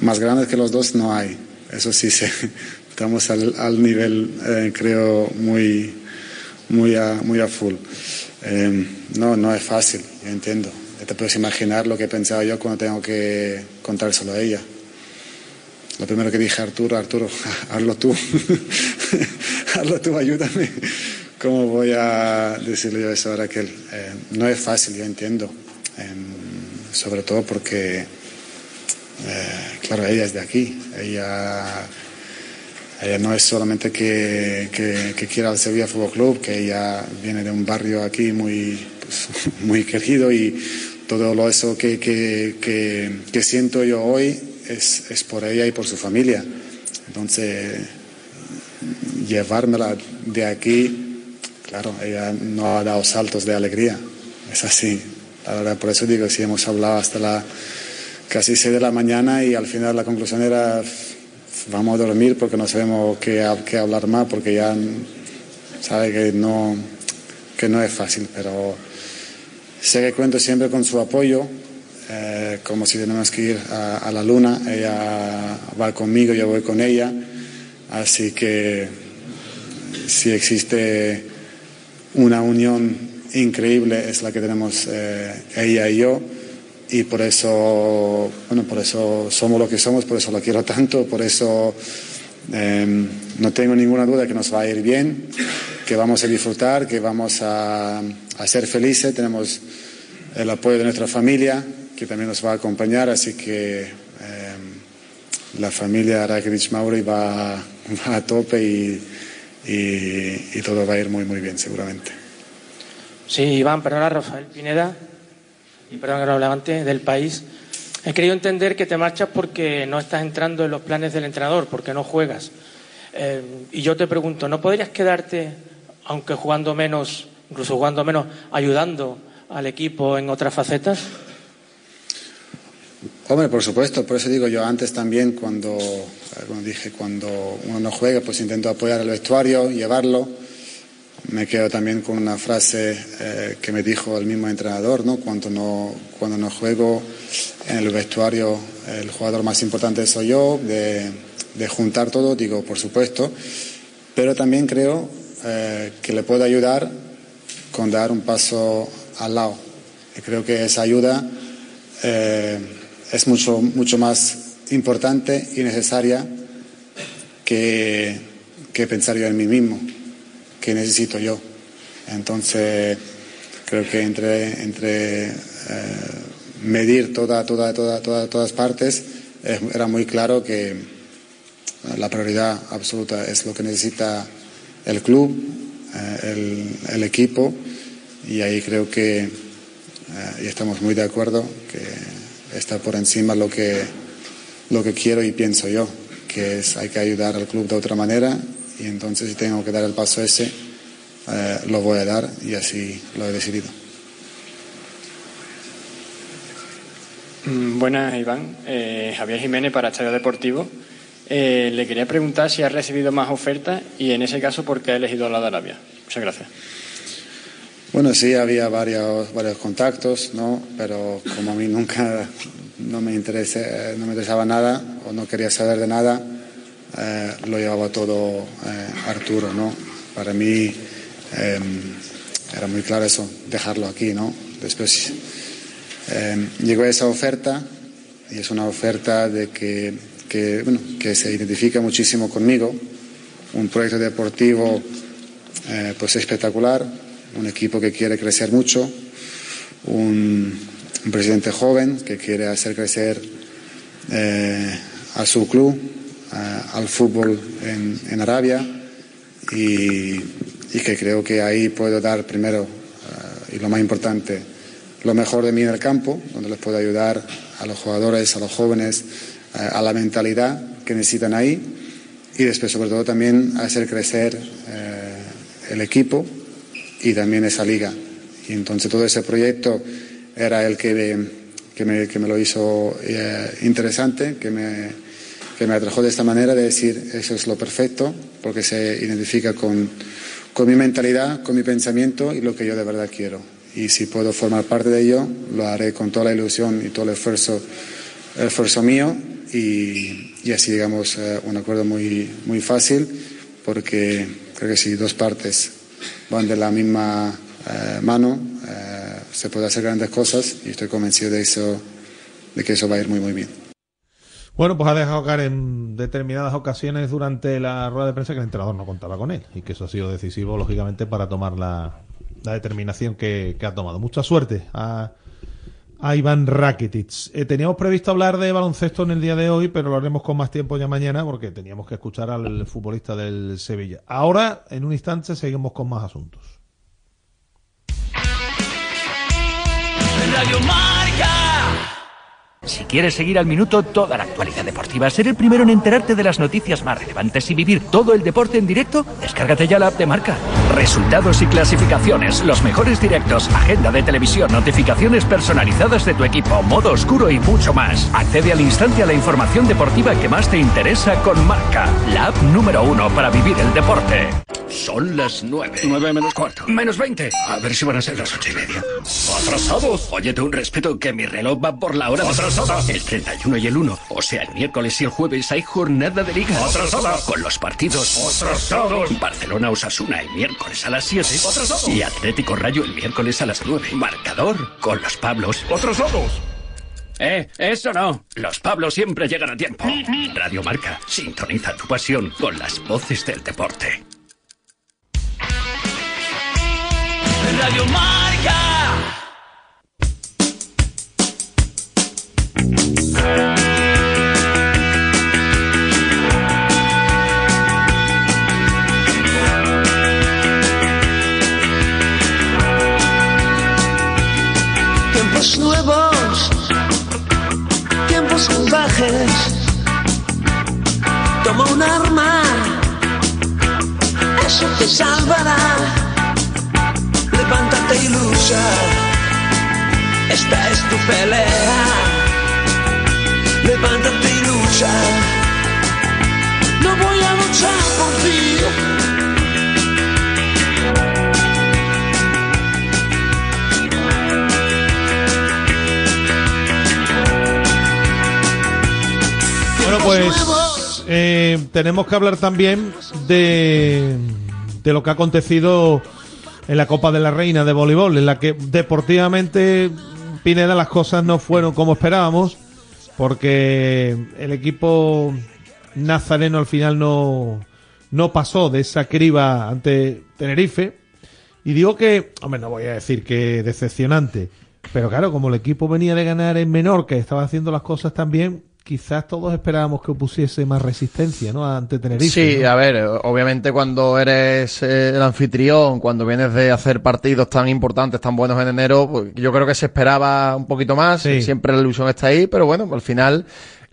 Más grandes que los dos no hay. Eso sí sé. Estamos al, nivel, eh, creo, muy, muy a, muy a full. Eh, no, no es fácil, yo entiendo. Te puedes imaginar lo que pensaba yo cuando tengo que contárselo a ella. Lo primero que dije a Arturo, Arturo, hazlo tú. hazlo tú, ayúdame. ¿Cómo voy a decirle yo eso a Raquel? Eh, no es fácil, yo entiendo. Eh, sobre todo porque, eh, claro, ella es de aquí. Ella, ella no es solamente que, que, que quiera al Sevilla Fútbol Club, que ella viene de un barrio aquí muy, pues, muy querido y todo lo eso que, que siento yo hoy es, es por ella y por su familia. Entonces, llevármela de aquí, claro, ella no ha dado saltos de alegría. Es así. La verdad, por eso digo, si hemos hablado hasta la casi 6 de la mañana y al final la conclusión era vamos a dormir porque no sabemos qué, qué hablar más, porque ya sabe que no, que no es fácil, pero sé que cuento siempre con su apoyo, eh, como si tenemos que ir a, a la luna, ella va conmigo, yo voy con ella, así que si existe una unión increíble es la que tenemos eh, ella y yo. Y por eso bueno por eso somos lo que somos por eso la quiero tanto por eso eh, no tengo ninguna duda que nos va a ir bien que vamos a disfrutar que vamos a, a ser felices. Tenemos el apoyo de nuestra familia que también nos va a acompañar así que eh, la familia Rakitic Mauri va, va a tope y, y, todo va a ir muy muy bien seguramente Sí, Iván, perdona, Rafael Pineda, y perdón que no levante, del país. He querido entender que te marchas porque no estás entrando en los planes del entrenador, porque no juegas. Eh, y yo te pregunto, ¿no podrías quedarte, aunque jugando menos, incluso jugando menos, ayudando al equipo en otras facetas? Hombre, por supuesto, por eso digo yo antes también cuando, dije cuando uno no juega, pues intento apoyar al vestuario, llevarlo. Me quedo también con una frase eh, que me dijo el mismo entrenador, ¿no? Cuando no, cuando no juego en el vestuario, el jugador más importante soy yo, de, de juntar todo, digo, por supuesto, pero también creo eh, que le puedo ayudar con dar un paso al lado. Y creo que esa ayuda eh, es mucho, mucho más importante y necesaria que, que pensar yo en mí mismo, que necesito yo. Entonces, creo que entre, entre eh, medir toda, toda, toda, toda- todas partes, era muy claro que la prioridad absoluta es lo que necesita el club, eh, el, el equipo, y ahí creo que eh, y estamos muy de acuerdo que está por encima lo que, lo que quiero y pienso yo, que es hay que ayudar al club de otra manera, y entonces si tengo que dar el paso ese, eh, lo voy a dar y así lo he decidido. Mm, Buenas, Iván. Eh, Javier Jiménez para Estadio Deportivo. Eh, le quería preguntar si ha recibido más ofertas y, en ese caso, por qué ha elegido la de Arabia. Muchas gracias. Bueno, sí, había varios, varios contactos, ¿no? Pero como a mí nunca no me, interese- no me interesaba nada o no quería saber de nada, eh, lo llevaba todo eh, Arturo, ¿no? Para mí eh, era muy claro eso, dejarlo aquí, ¿no? Después eh, llegó esa oferta y es una oferta de que, que, bueno, que se identifica muchísimo conmigo, un proyecto deportivo eh, pues espectacular, un equipo que quiere crecer mucho, un, presidente joven que quiere hacer crecer eh, a su club, al fútbol en, Arabia y, que creo que ahí puedo dar primero eh, y lo más importante lo mejor de mí en el campo, donde les puedo ayudar a los jugadores, a los jóvenes, eh, a la mentalidad que necesitan ahí y después sobre todo también hacer crecer el equipo y también esa liga. Y entonces todo ese proyecto era el que, que, me, que me lo hizo eh, interesante, que me, que me atrajo de esta manera de decir eso es lo perfecto, porque se identifica con, con mi mentalidad, con mi pensamiento y lo que yo de verdad quiero. Y si puedo formar parte de ello, lo haré con toda la ilusión y todo el esfuerzo, esfuerzo mío y, y así llegamos a un acuerdo muy, muy fácil, porque creo que si dos partes van de la misma eh, mano, eh, se puede hacer grandes cosas y estoy convencido de eso, de que eso va a ir muy muy bien. Bueno, pues ha dejado caer en determinadas ocasiones durante la rueda de prensa que el entrenador no contaba con él y que eso ha sido decisivo, lógicamente, para tomar la, la determinación que, ha tomado. Mucha suerte a Iván Rakitic. Eh, teníamos previsto hablar de baloncesto en el día de hoy, pero lo haremos con más tiempo ya mañana porque teníamos que escuchar al futbolista del Sevilla. Ahora, en un instante, seguimos con más asuntos. Radio Marca. Si quieres seguir al minuto toda la actualidad deportiva, ser el primero en enterarte de las noticias más relevantes y vivir todo el deporte en directo, descárgate ya la app de Marca. Resultados y clasificaciones, los mejores directos, agenda de televisión, notificaciones personalizadas de tu equipo, modo oscuro y mucho más. Accede al instante a la información deportiva que más te interesa con Marca, la app número uno para vivir el deporte. Son las nueve. Nueve menos cuarto. Menos veinte. A ver si van a ser las ocho y media. ¡Atrasados! Óyete un respeto que mi reloj va por la hora ¡Atrasados! El 31 y el 1. O sea, el miércoles y el jueves hay jornada de liga. ¡Atrasados! Con los partidos... ¡Atrasados! Barcelona Osasuna el miércoles a las 7. ¡Atrasados! Y Atlético Rayo el miércoles a las 9. Marcador con los Pablos. ¡Atrasados! Eh, eso no. Los Pablos siempre llegan a tiempo. Radio Marca, sintoniza tu pasión con las voces del deporte. Radio Marca. Eso te salvará. Levántate y lucha, esta es tu pelea. Levántate y lucha, no voy a luchar por ti. Bueno, pues eh, tenemos que hablar también de, de lo que ha acontecido en la Copa de la Reina de voleibol, en la que deportivamente Pineda las cosas no fueron como esperábamos, porque el equipo nazareno al final no, no pasó de esa criba ante Tenerife. Y digo que, hombre, no voy a decir que decepcionante, pero claro, como el equipo venía de ganar en Menorca y estaba haciendo las cosas tan bien, quizás todos esperábamos que pusiese más resistencia, ¿no? Ante Tenerife. Sí, ¿no? a ver, obviamente cuando eres eh, el anfitrión, cuando vienes de hacer partidos tan importantes, tan buenos en enero, pues yo creo que se esperaba un poquito más. Sí. Siempre la ilusión está ahí, pero bueno, al final.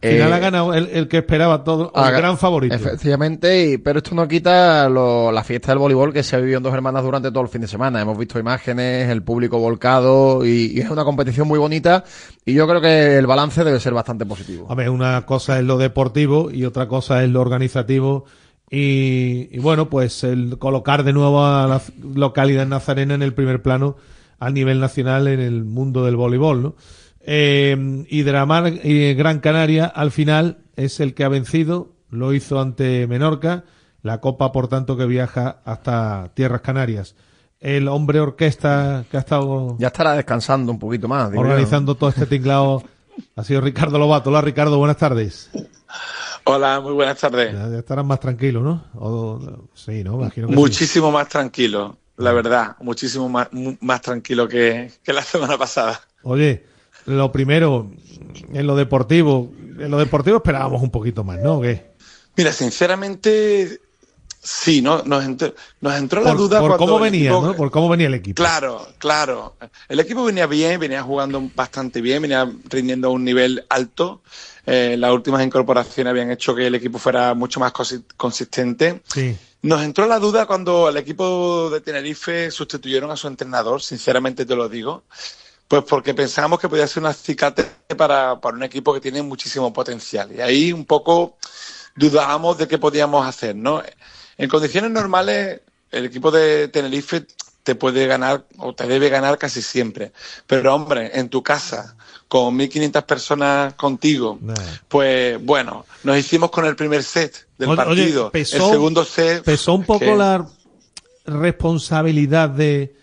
Al final eh, ha ganado el, el que esperaba todo, el gran favorito. Efectivamente, y- pero esto no quita lo- la fiesta del voleibol que se ha vivido en dos hermanas durante todo el fin de semana. Hemos visto imágenes, el público volcado y, y es una competición muy bonita y yo creo que el balance debe ser bastante positivo. Hombre, una cosa es lo deportivo y otra cosa es lo organizativo. Y, y bueno, pues el colocar de nuevo a la localidad nazarena en el primer plano a nivel nacional en el mundo del voleibol, ¿no? Eh, y Dramar y Gran Canaria al final es el que ha vencido, lo hizo ante Menorca, la copa por tanto que viaja hasta Tierras Canarias. El hombre orquesta que ha estado Ya estará descansando un poquito más. ¿no? organizando todo este tinglado ha sido Ricardo Lobato. Hola Ricardo, buenas tardes. Hola, muy buenas tardes. Ya, ya estarás más tranquilo, ¿no? O- sí, ¿no? Imagino que sí. Muchísimo más tranquilo, la verdad, muchísimo más, mu- más tranquilo que, que la semana pasada. Oye, lo primero, en lo deportivo, en lo deportivo esperábamos un poquito más, ¿no? Mira, sinceramente, sí, ¿no? Nos entró, nos entró la Por, duda por cuando cómo venía, equipo- ¿no? Por cómo venía el equipo. Claro, claro. El equipo venía bien, venía jugando bastante bien, venía rindiendo a un nivel alto. Eh, las últimas incorporaciones habían hecho que el equipo fuera mucho más consi- consistente. Sí. Nos entró la duda cuando el equipo de Tenerife sustituyeron a su entrenador, sinceramente te lo digo, pues porque pensábamos que podía ser un acicate para, para un equipo que tiene muchísimo potencial. Y ahí un poco dudábamos de qué podíamos hacer, ¿no? En condiciones normales, el equipo de Tenerife te puede ganar o te debe ganar casi siempre. Pero hombre, en tu casa, con 1.500 personas contigo, pues bueno, nos hicimos con el primer set del Oye, oye, partido. pesó- el segundo set... Pesó un poco que- la responsabilidad de,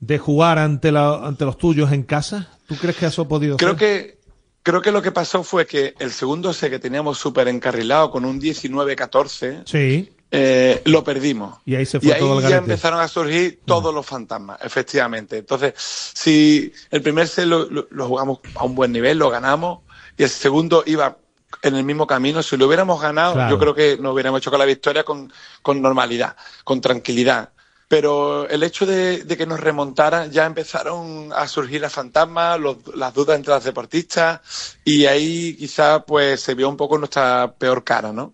de jugar ante, la, ante los tuyos en casa. ¿Tú crees que eso ha podido Creo ser? que, creo que lo que pasó fue que el segundo set que teníamos súper encarrilado con un 19-14, Sí. eh, lo perdimos. Y ahí se Y fue ahí todo el ya empezaron a surgir todos los fantasmas, efectivamente. Entonces, si el primer set lo, lo- lo jugamos a un buen nivel, lo ganamos, y el segundo iba en el mismo camino, si lo hubiéramos ganado, Claro. yo creo que nos hubiéramos hecho con la victoria con, con normalidad, con tranquilidad. Pero el hecho de, de que nos remontara, ya empezaron a surgir las fantasmas, los- las dudas entre los deportistas, y ahí quizá pues se vio un poco nuestra peor cara, ¿no?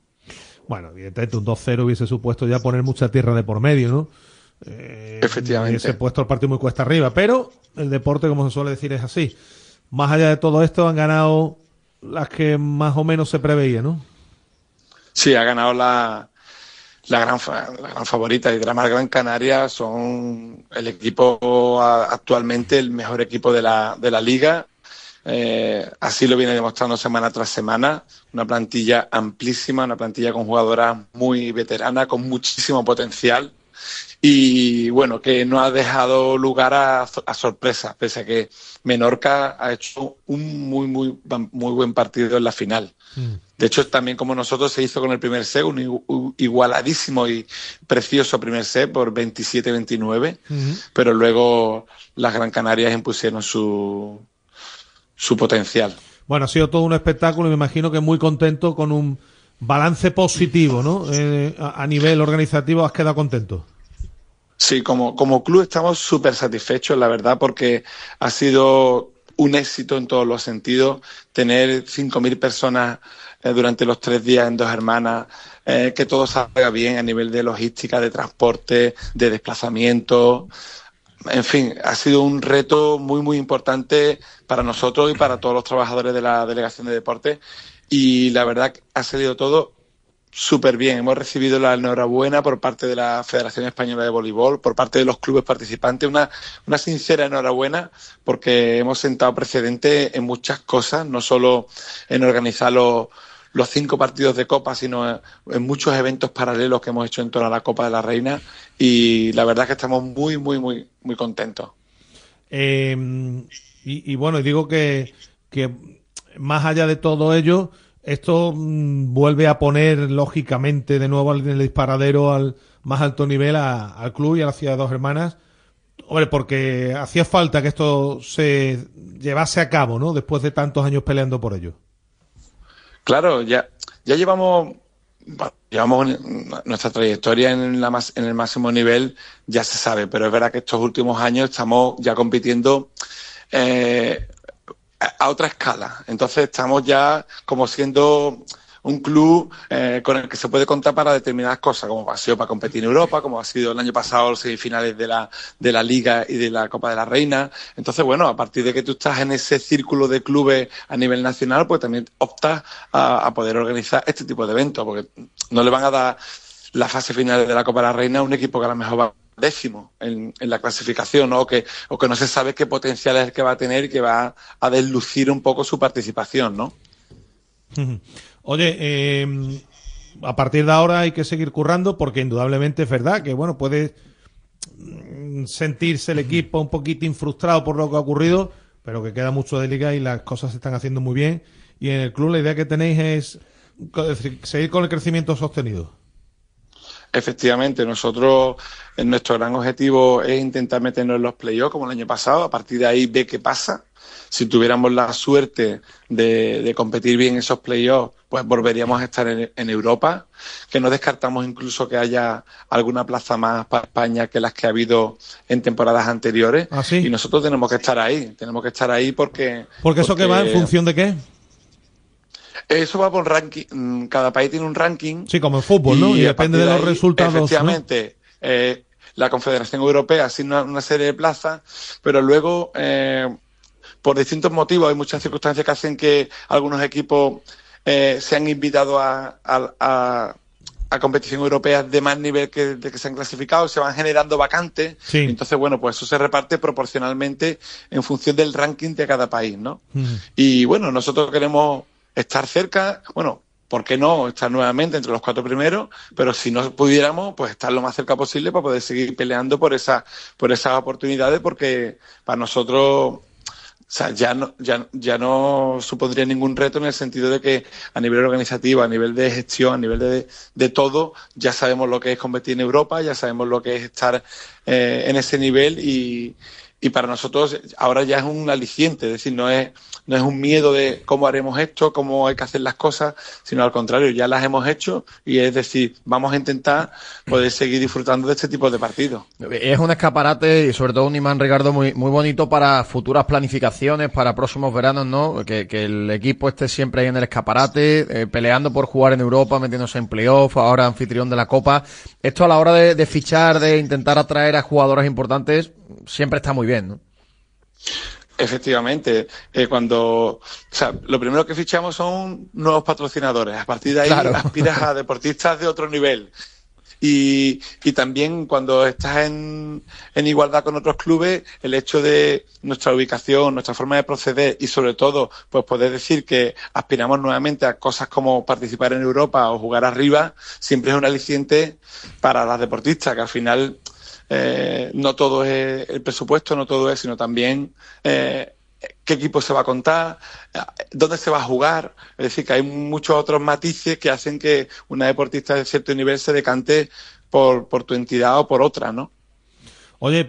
Bueno, evidentemente un 2-0 hubiese supuesto ya poner mucha tierra de por medio, ¿no? Eh, Efectivamente. Hubiese puesto el partido muy cuesta arriba, pero el deporte, como se suele decir, es así. Más allá de todo esto, han ganado las que más o menos se preveía, ¿no? Sí, ha ganado la, la, gran, la gran favorita y Drama Gran Canaria son el equipo actualmente el mejor equipo de la, de la liga. Eh, así lo viene demostrando semana tras semana. Una plantilla amplísima, una plantilla con jugadoras muy veteranas, con muchísimo potencial. Y bueno, que no ha dejado lugar a, a sorpresas, pese a que Menorca ha hecho un muy, muy, muy buen partido en la final. De hecho, también como nosotros se hizo con el primer set, un igu- igualadísimo y precioso primer set por 27-29, pero luego las Gran Canarias impusieron su, su potencial. Bueno, ha sido todo un espectáculo y me imagino que muy contento con un balance positivo, ¿no? Eh, a, a nivel organizativo has quedado contento. Sí, como, como club estamos súper satisfechos, la verdad, porque ha sido un éxito en todos los sentidos. Tener 5.000 personas eh, durante los tres días en Dos Hermanas, eh, que todo salga bien a nivel de logística, de transporte, de desplazamiento. En fin, ha sido un reto muy, muy importante para nosotros y para todos los trabajadores de la Delegación de Deportes. Y la verdad ha salido todo súper bien. Hemos recibido la enhorabuena por parte de la Federación Española de Voleibol, por parte de los clubes participantes, una, una sincera enhorabuena porque hemos sentado precedente en muchas cosas, no solo en organizar los, los cinco partidos de Copa, sino en, muchos eventos paralelos que hemos hecho en toda la Copa de la Reina y la verdad es que estamos muy, muy, muy, muy contentos. Eh, y, y bueno, digo que, que más allá de todo ello, esto mm, vuelve a poner lógicamente de nuevo en el disparadero al más alto nivel a- al club y a la ciudad de Dos Hermanas. Hombre, porque hacía falta que esto se llevase a cabo, ¿no? Después de tantos años peleando por ello. Claro, ya, ya llevamos, llevamos nuestra trayectoria en, el máximo nivel, ya se sabe, pero es verdad que estos últimos años estamos ya compitiendo eh, a otra escala. Entonces estamos ya como siendo un club eh, con el que se puede contar para determinadas cosas, como ha sido para competir en Europa, como ha sido el año pasado los semifinales de la, de la Liga y de la Copa de la Reina. Entonces, bueno, a partir de que tú estás en ese círculo de clubes a nivel nacional, pues también optas a, poder organizar este tipo de eventos, porque no le van a dar la fase final de la Copa de la Reina a un equipo que a lo mejor va décimo en, en la clasificación ¿no? o, que, o que no se sabe qué potencial es el que va a tener y que va a deslucir un poco su participación, ¿no? Oye, eh, a partir de ahora hay que seguir currando porque indudablemente es verdad que, bueno, puede mm, sentirse el equipo un poquitín frustrado por lo que ha ocurrido, pero que queda mucho de liga y las cosas se están haciendo muy bien. Y en el club la idea que tenéis es seguir con el crecimiento sostenido. Efectivamente, nosotros en nuestro gran objetivo es intentar meternos en los playoffs como el año pasado, a partir de ahí ve qué pasa. Si tuviéramos la suerte de, de competir bien esos playoffs, pues volveríamos a estar en, en Europa, que no descartamos incluso que haya alguna plaza más para España que las que ha habido en temporadas anteriores. ¿Ah, sí? Y nosotros tenemos que estar ahí, tenemos que estar ahí porque... Porque eso que va en porque función de qué? Eso va por ranking, mm, cada país tiene un ranking Sí, como en fútbol, ¿no? Y, depende de los ahí, resultados. ¿no? Efectivamente, eh, la Confederación Europea asigna una serie de plazas, pero luego, eh, por distintos motivos, hay muchas circunstancias que hacen que algunos equipos eh, sean invitados a, a, a- a competición europea de más nivel que, de que se han clasificado, se van generando vacantes. Sí. Entonces, bueno, pues eso se reparte proporcionalmente en función del ranking de cada país, ¿no? Ujú. Y bueno, nosotros queremos estar cerca, bueno, ¿por qué no estar nuevamente entre los cuatro primeros? Pero si no pudiéramos, pues estar lo más cerca posible para poder seguir peleando por esa, por esas oportunidades, porque para nosotros, o sea, ya no, ya, ya no supondría ningún reto en el sentido de que a nivel organizativo, a nivel de gestión, a nivel de, de todo, ya sabemos lo que es competir en Europa, ya sabemos lo que es estar eh, en ese nivel y, y para nosotros ahora ya es un aliciente, es decir, no es, no es un miedo de cómo haremos esto, cómo hay que hacer las cosas, sino al contrario, ya las hemos hecho y es decir, vamos a intentar poder seguir disfrutando de este tipo de partidos. Es un escaparate y sobre todo un imán, Ricardo, muy, muy bonito para futuras planificaciones, para próximos veranos, ¿no? Que, que el equipo esté siempre ahí en el escaparate, eh, peleando por jugar en Europa, metiéndose en playoff, ahora anfitrión de la Copa. Esto a la hora de, de fichar, de intentar atraer a jugadores importantes, siempre está muy bien, ¿no? Efectivamente, eh, cuando, o sea, lo primero que fichamos son nuevos patrocinadores. A partir de ahí Claro. aspiras a deportistas de otro nivel. Y, y también cuando estás en, en igualdad con otros clubes, el hecho de nuestra ubicación, nuestra forma de proceder y sobre todo, pues poder decir que aspiramos nuevamente a cosas como participar en Europa o jugar arriba, siempre es un aliciente para las deportistas, que al final eh, no todo es el presupuesto, no todo es, sino también eh, qué equipo se va a contar, dónde se va a jugar. Es decir, que hay muchos otros matices que hacen que una deportista de cierto nivel se decante por, por tu entidad o por otra, ¿no? Oye,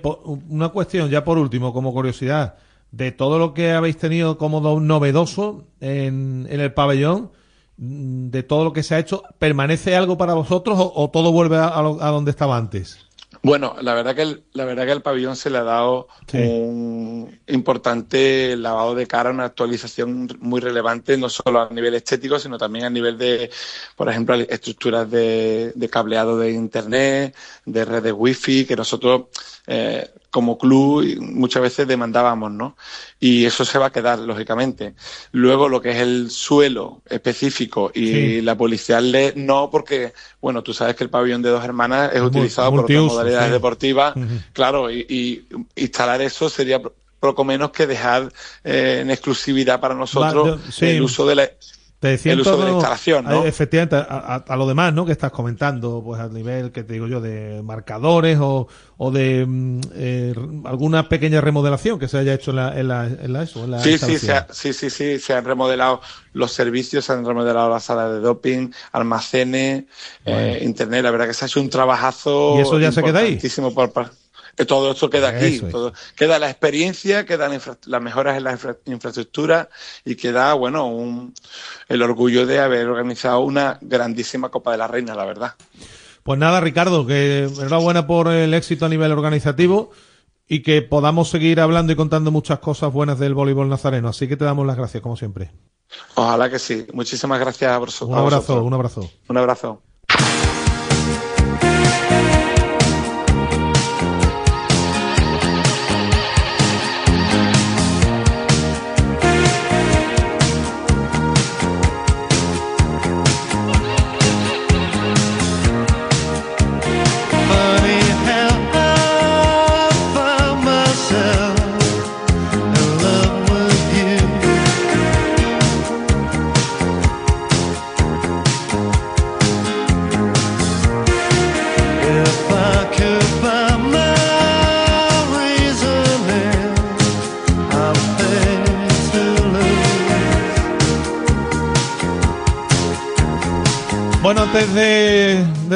una cuestión ya por último, como curiosidad, de todo lo que habéis tenido como do- novedoso en, en el pabellón, mm, de todo lo que se ha hecho, ¿permanece algo para vosotros o, todo vuelve a, a donde estaba antes? Bueno, la verdad que el, la verdad que al pabellón se le ha dado Sí. un importante lavado de cara, una actualización muy relevante, no solo a nivel estético, sino también a nivel de, por ejemplo, estructuras de, de cableado de internet, de redes wifi, que nosotros eh, como club muchas veces demandábamos, ¿no? Y eso se va a quedar, lógicamente. Luego lo que es el suelo específico y Sí. la policial LED, no, porque, bueno, tú sabes que el pabellón de dos hermanas es utilizado por otras modalidades sí. deportivas, claro, y, y instalar eso sería poco menos que dejar eh, en exclusividad para nosotros Va, yo- sí. el uso de la Te decía el uso de la instalación, ¿no? a- efectivamente, a, a- a lo demás, ¿no? Que estás comentando, pues a nivel, que te digo yo, de marcadores o, o de mm, eh, alguna pequeña remodelación que se haya hecho en la, en la, en la eso, en la Sí, sí, se ha- sí, sí, sí, se han remodelado los servicios, se han remodelado las salas de doping, almacenes, eh, internet. La verdad que se ha hecho un trabajazo. ¿Y eso ya se queda ahí? por todo esto queda aquí. Es. todo- queda la experiencia, quedan infra- las mejoras en la infra- infraestructura y queda, bueno, un, el orgullo de haber organizado una grandísima Copa de la Reina, la verdad. Pues nada, Ricardo, que enhorabuena por el éxito a nivel organizativo y que podamos seguir hablando y contando muchas cosas buenas del voleibol nazareno. Así que te damos las gracias, como siempre. Ojalá que sí. Muchísimas gracias a vosotros. Un abrazo, un abrazo. Un abrazo.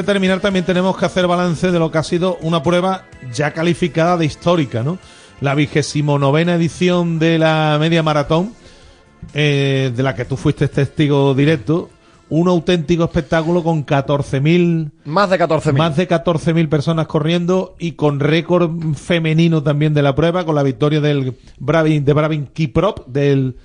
De, terminar también tenemos que hacer balance de lo que ha sido una prueba ya calificada de histórica, ¿no? La vigésimo novena edición de la media maratón, eh, de la que tú fuiste testigo directo, un auténtico espectáculo con 14.000... Más de 14.000. Más de 14.000 personas corriendo y con récord femenino también de la prueba, con la victoria del Bravin, de Bravin Kiprop, del,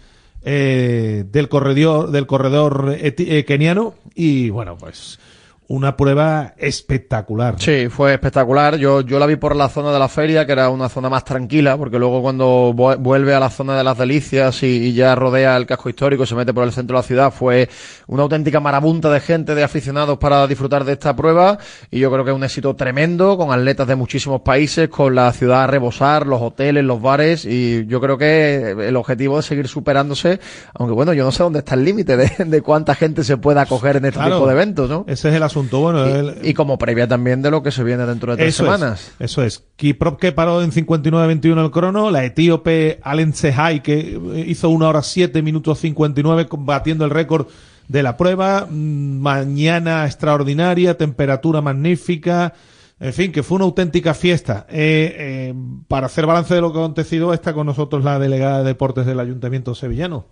eh, del corredor, del corredor eti- eh, keniano. Y bueno, pues una prueba espectacular. Sí, fue espectacular. Yo, yo la vi por la zona de la feria, que era una zona más tranquila, porque luego cuando vu- vuelve a la zona de las delicias y, y ya rodea el casco histórico, se mete por el centro de la ciudad, fue una auténtica marabunta de gente, de aficionados para disfrutar de esta prueba. Y yo creo que es un éxito tremendo, con atletas de muchísimos países, con la ciudad a rebosar, los hoteles, los bares. Y yo creo que el objetivo es seguir superándose, aunque bueno, yo no sé dónde está el límite de, de cuánta gente se pueda acoger en este Claro, tipo de eventos, ¿no? Ese es el asunto. Bueno, el- Y como previa también de lo que se viene dentro de tres Eso semanas. Es, eso es. Kiprop que paró en 59-21 el crono, la etíope Alen Sehai que hizo una hora 7 minutos 59 batiendo el récord de la prueba. Mm, Mañana extraordinaria, temperatura magnífica. En fin, que fue una auténtica fiesta. Eh, eh, para hacer balance de lo que ha acontecido, está con nosotros la delegada de deportes del Ayuntamiento Sevillano,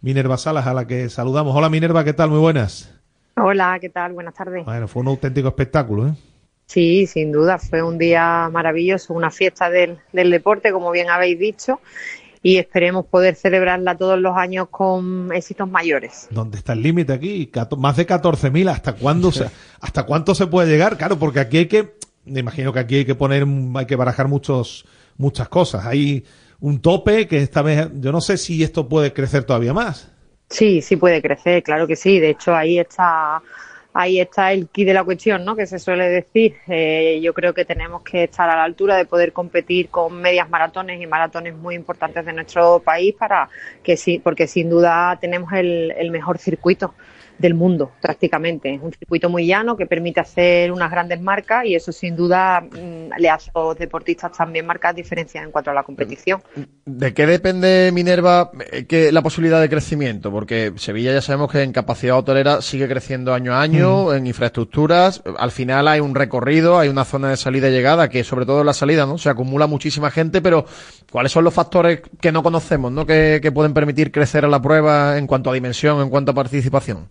Minerva Salas, a la que saludamos. Hola Minerva, ¿qué tal? Muy buenas. Hola, ¿qué tal? Buenas tardes. Bueno, fue un auténtico espectáculo, ¿eh? Sí, sin duda, fue un día maravilloso, una fiesta del, del deporte, como bien habéis dicho, y esperemos poder celebrarla todos los años con éxitos mayores. ¿Dónde está el límite aquí? Más de 14.000. ¿Hasta cuándo se, hasta cuánto se puede llegar? Claro, porque aquí hay que, me imagino que aquí hay que poner, hay que barajar muchos, muchas cosas. Hay un tope que esta vez, yo no sé si esto puede crecer todavía más. Sí, sí puede crecer, claro que sí. De hecho, ahí está, ahí está el key de la cuestión, ¿no? Que se suele decir. Eh, yo creo que tenemos que estar a la altura de poder competir con medias maratones y maratones muy importantes de nuestro país para que sí, porque sin duda tenemos el, el mejor circuito del mundo prácticamente. Es un circuito muy llano que permite hacer unas grandes marcas y eso sin duda mm, le hace a los deportistas también marcar diferencias en cuanto a la competición. ¿De qué depende Minerva eh, que la posibilidad de crecimiento? Porque Sevilla ya sabemos que en capacidad hotelera sigue creciendo año a año, en infraestructuras. Al final hay un recorrido, hay una zona de salida y llegada que, sobre todo en la salida, ¿no? Se acumula muchísima gente, pero ¿cuáles son los factores que no conocemos, ¿no? Que, que pueden permitir crecer a la prueba en cuanto a dimensión, en cuanto a participación.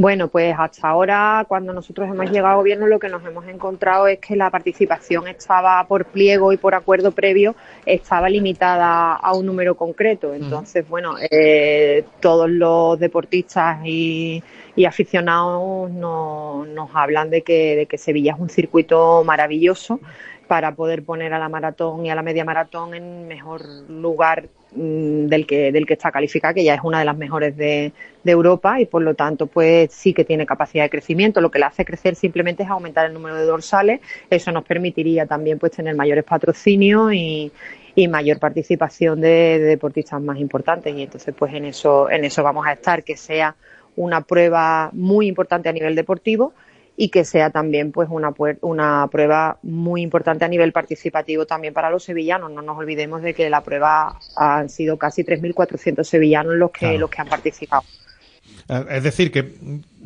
Bueno, pues hasta ahora, cuando nosotros hemos llegado a gobierno, lo que nos hemos encontrado es que la participación estaba por pliego y por acuerdo previo, estaba limitada a un número concreto. Entonces, bueno, eh, todos los deportistas y, y aficionados no- nos hablan de que, de que Sevilla es un circuito maravilloso para poder poner a la maratón y a la media maratón en mejor lugar del que del que está calificada, que ya es una de las mejores de, de Europa y por lo tanto pues sí que tiene capacidad de crecimiento. Lo que le hace crecer simplemente es aumentar el número de dorsales. Eso nos permitiría también pues tener mayores patrocinios y, y mayor participación de, de deportistas más importantes y entonces pues en eso en eso vamos a estar que sea una prueba muy importante a nivel deportivo y que sea también pues una, una prueba muy importante a nivel participativo también para los sevillanos. No nos olvidemos de que la prueba han sido casi 3.400 sevillanos los que, Claro. los que han participado. Eh, Es decir, que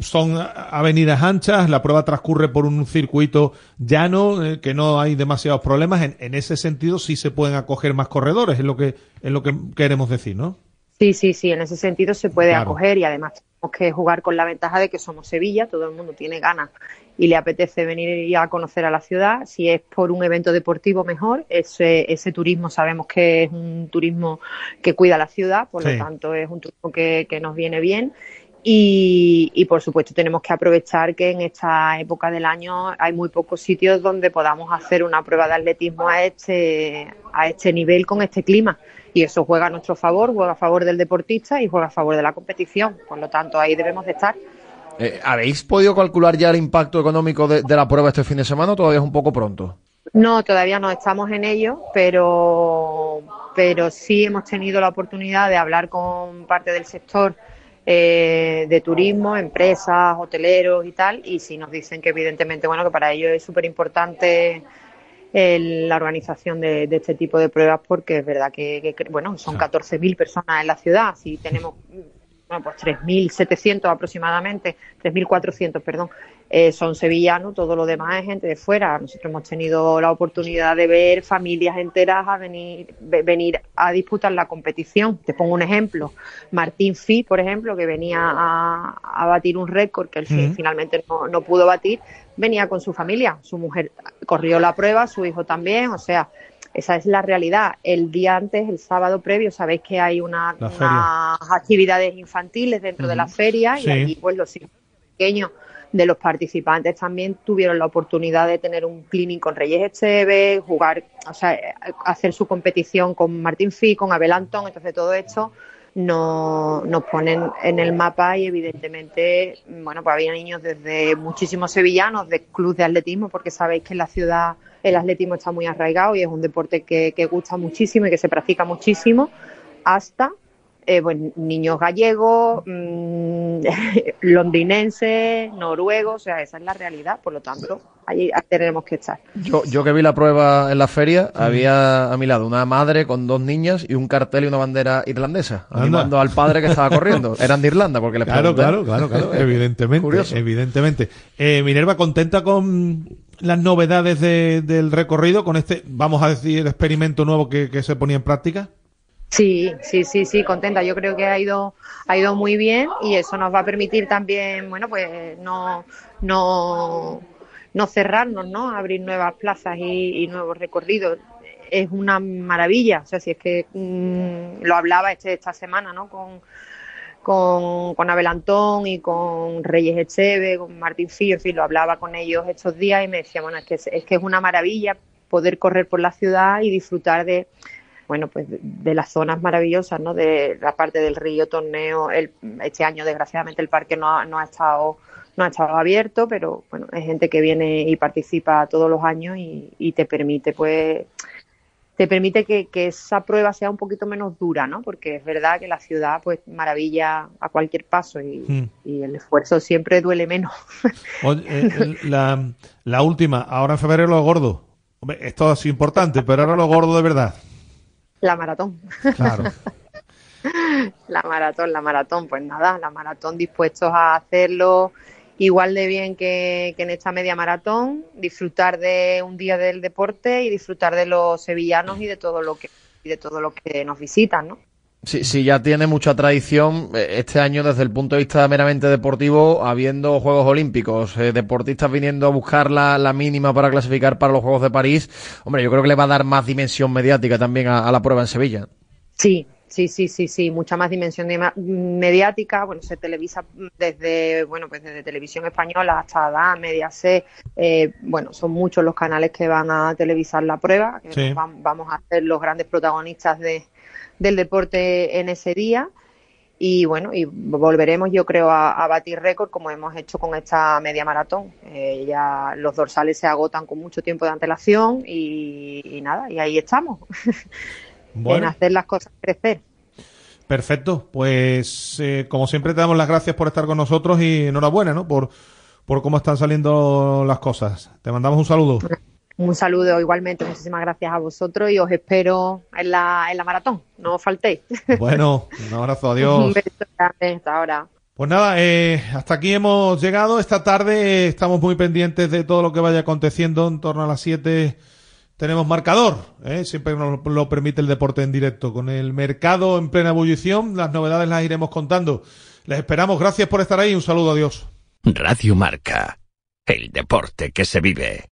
son avenidas anchas, la prueba transcurre por un circuito llano, eh, que no hay demasiados problemas. En, en ese sentido sí se pueden acoger más corredores, es lo que, es lo que queremos decir, ¿no? Sí, sí, sí, en ese sentido se puede Claro. acoger y además que jugar con la ventaja de que somos Sevilla, todo el mundo tiene ganas y le apetece venir y a conocer a la ciudad. Si es por un evento deportivo, mejor. Ese, ese turismo sabemos que es un turismo que cuida la ciudad, por Sí. lo tanto es un turismo que, que nos viene bien. Y, y, por supuesto tenemos que aprovechar que en esta época del año hay muy pocos sitios donde podamos hacer una prueba de atletismo a este, a este nivel con este clima. Y eso juega a nuestro favor, juega a favor del deportista y juega a favor de la competición. Por lo tanto, ahí debemos de estar. Eh, ¿Habéis podido calcular ya el impacto económico de, de la prueba este fin de semana o todavía es un poco pronto? No, todavía no estamos en ello, pero, pero sí hemos tenido la oportunidad de hablar con parte del sector eh, de turismo, empresas, hoteleros y tal, y sí nos dicen que evidentemente, bueno, que para ellos es súper importante el- la organización de, de este tipo de pruebas porque es verdad que, que, bueno, son 14.000 personas en la ciudad, si tenemos bueno, pues 3.700 aproximadamente, 3.400, perdón, eh, son sevillanos, todo lo demás es gente de fuera. Nosotros hemos tenido la oportunidad de ver familias enteras a venir, ve- venir a disputar la competición. Te pongo un ejemplo. Martín Fi, por ejemplo, que venía a, a batir un récord que él finalmente no, no pudo batir, venía con su familia. Su mujer corrió la prueba, su hijo también, o sea, esa es la realidad. El día antes, el sábado previo, sabéis que hay una, unas actividades infantiles dentro de la feria y allí pues los pequeños de los participantes también tuvieron la oportunidad de tener un clinic con Reyes Esteves, jugar, o sea, hacer su competición con Martín Fi, con Abel Antón, entonces todo esto no- nos ponen en el mapa y evidentemente, bueno, pues había niños desde muchísimos sevillanos de club de atletismo, porque sabéis que en la ciudad el atletismo está muy arraigado y es un deporte que, que gusta muchísimo y que se practica muchísimo, hasta eh, bueno, niños gallegos, mm, londinenses, noruegos, o sea, esa es la realidad, por lo tanto, ahí ahí tenemos que estar. Yo, yo que vi la prueba en la feria, había a mi lado una madre con dos niñas y un cartel y una bandera irlandesa, Anda. animando al padre que estaba corriendo. Eran de Irlanda, porque les Claro, claro, claro, claro, evidentemente, Curioso. evidentemente. Eh, Minerva, ¿contenta con las novedades de- del recorrido, con este, vamos a decir, experimento nuevo que, que se ponía en práctica? Sí, sí, sí, sí, contenta. Yo creo que ha ido, ha ido muy bien y eso nos va a permitir también, bueno, pues no, no, no cerrarnos, ¿no? Abrir nuevas plazas y, y nuevos recorridos. Es una maravilla. O sea, si es que mm, lo hablaba este, esta semana, ¿no? Con, con, Abel Antón y con Reyes Echeve, con Martín Fío, en fin, lo hablaba con ellos estos días y me decía, bueno, es que es que es una maravilla poder correr por la ciudad y disfrutar de, bueno, pues de, las zonas maravillosas, ¿no? De la parte del río, torneo, el, este año desgraciadamente el parque no ha, no ha estado no ha estado abierto, pero bueno, es gente que viene y participa todos los años y, y te permite pues te permite que, que esa prueba sea un poquito menos dura, ¿no? Porque es verdad que la ciudad pues maravilla a cualquier paso y, Mm. y el esfuerzo siempre duele menos. Oye, eh, el- la, la última, ahora en febrero lo gordo. Hombre, esto sido importante, pero ahora lo gordo de verdad. La maratón. Claro. La maratón, la maratón, pues nada, la maratón dispuestos a hacerlo igual de bien que, que en esta media maratón, disfrutar de un día del deporte y disfrutar de los sevillanos y de todo lo que y de todo lo que nos visitan, ¿no? Sí, sí, ya tiene mucha tradición eh, este año desde el punto de vista meramente deportivo, habiendo Juegos Olímpicos, eh, deportistas viniendo a buscar la, la mínima para clasificar para los Juegos de París. Hombre, yo creo que le va a dar más dimensión mediática también a, a la prueba en Sevilla. Sí, sí, sí, sí, sí, mucha más dimensión de- mediática. Bueno, se televisa desde, bueno, pues desde televisión española hasta DA, Mediaset. Eh, bueno, son muchos los canales que van a televisar la prueba. que Sí. vamos a ser los grandes protagonistas de, del deporte en ese día. Y bueno, y volveremos, yo creo, a, a batir récord como hemos hecho con esta media maratón. Eh, ya los dorsales se agotan con mucho tiempo de antelación y, y nada, y ahí estamos, en hacer las cosas crecer. Perfecto, pues eh, como siempre te damos las gracias por estar con nosotros y enhorabuena, ¿no? Por, por cómo están saliendo las cosas. Te mandamos un saludo. Un saludo igualmente, muchísimas gracias a vosotros y os espero en la, en la maratón, no os faltéis. Bueno, un abrazo, adiós. Un beso grande, hasta ahora. Pues nada, eh, hasta aquí hemos llegado. Esta tarde estamos muy pendientes de todo lo que vaya aconteciendo. En torno a las 7 tenemos marcador. ¿eh? Siempre nos lo permite el deporte en directo. Con el mercado en plena ebullición, las novedades las iremos contando. Les esperamos. Gracias por estar ahí. Un saludo, adiós. Radio Marca. El deporte que se vive.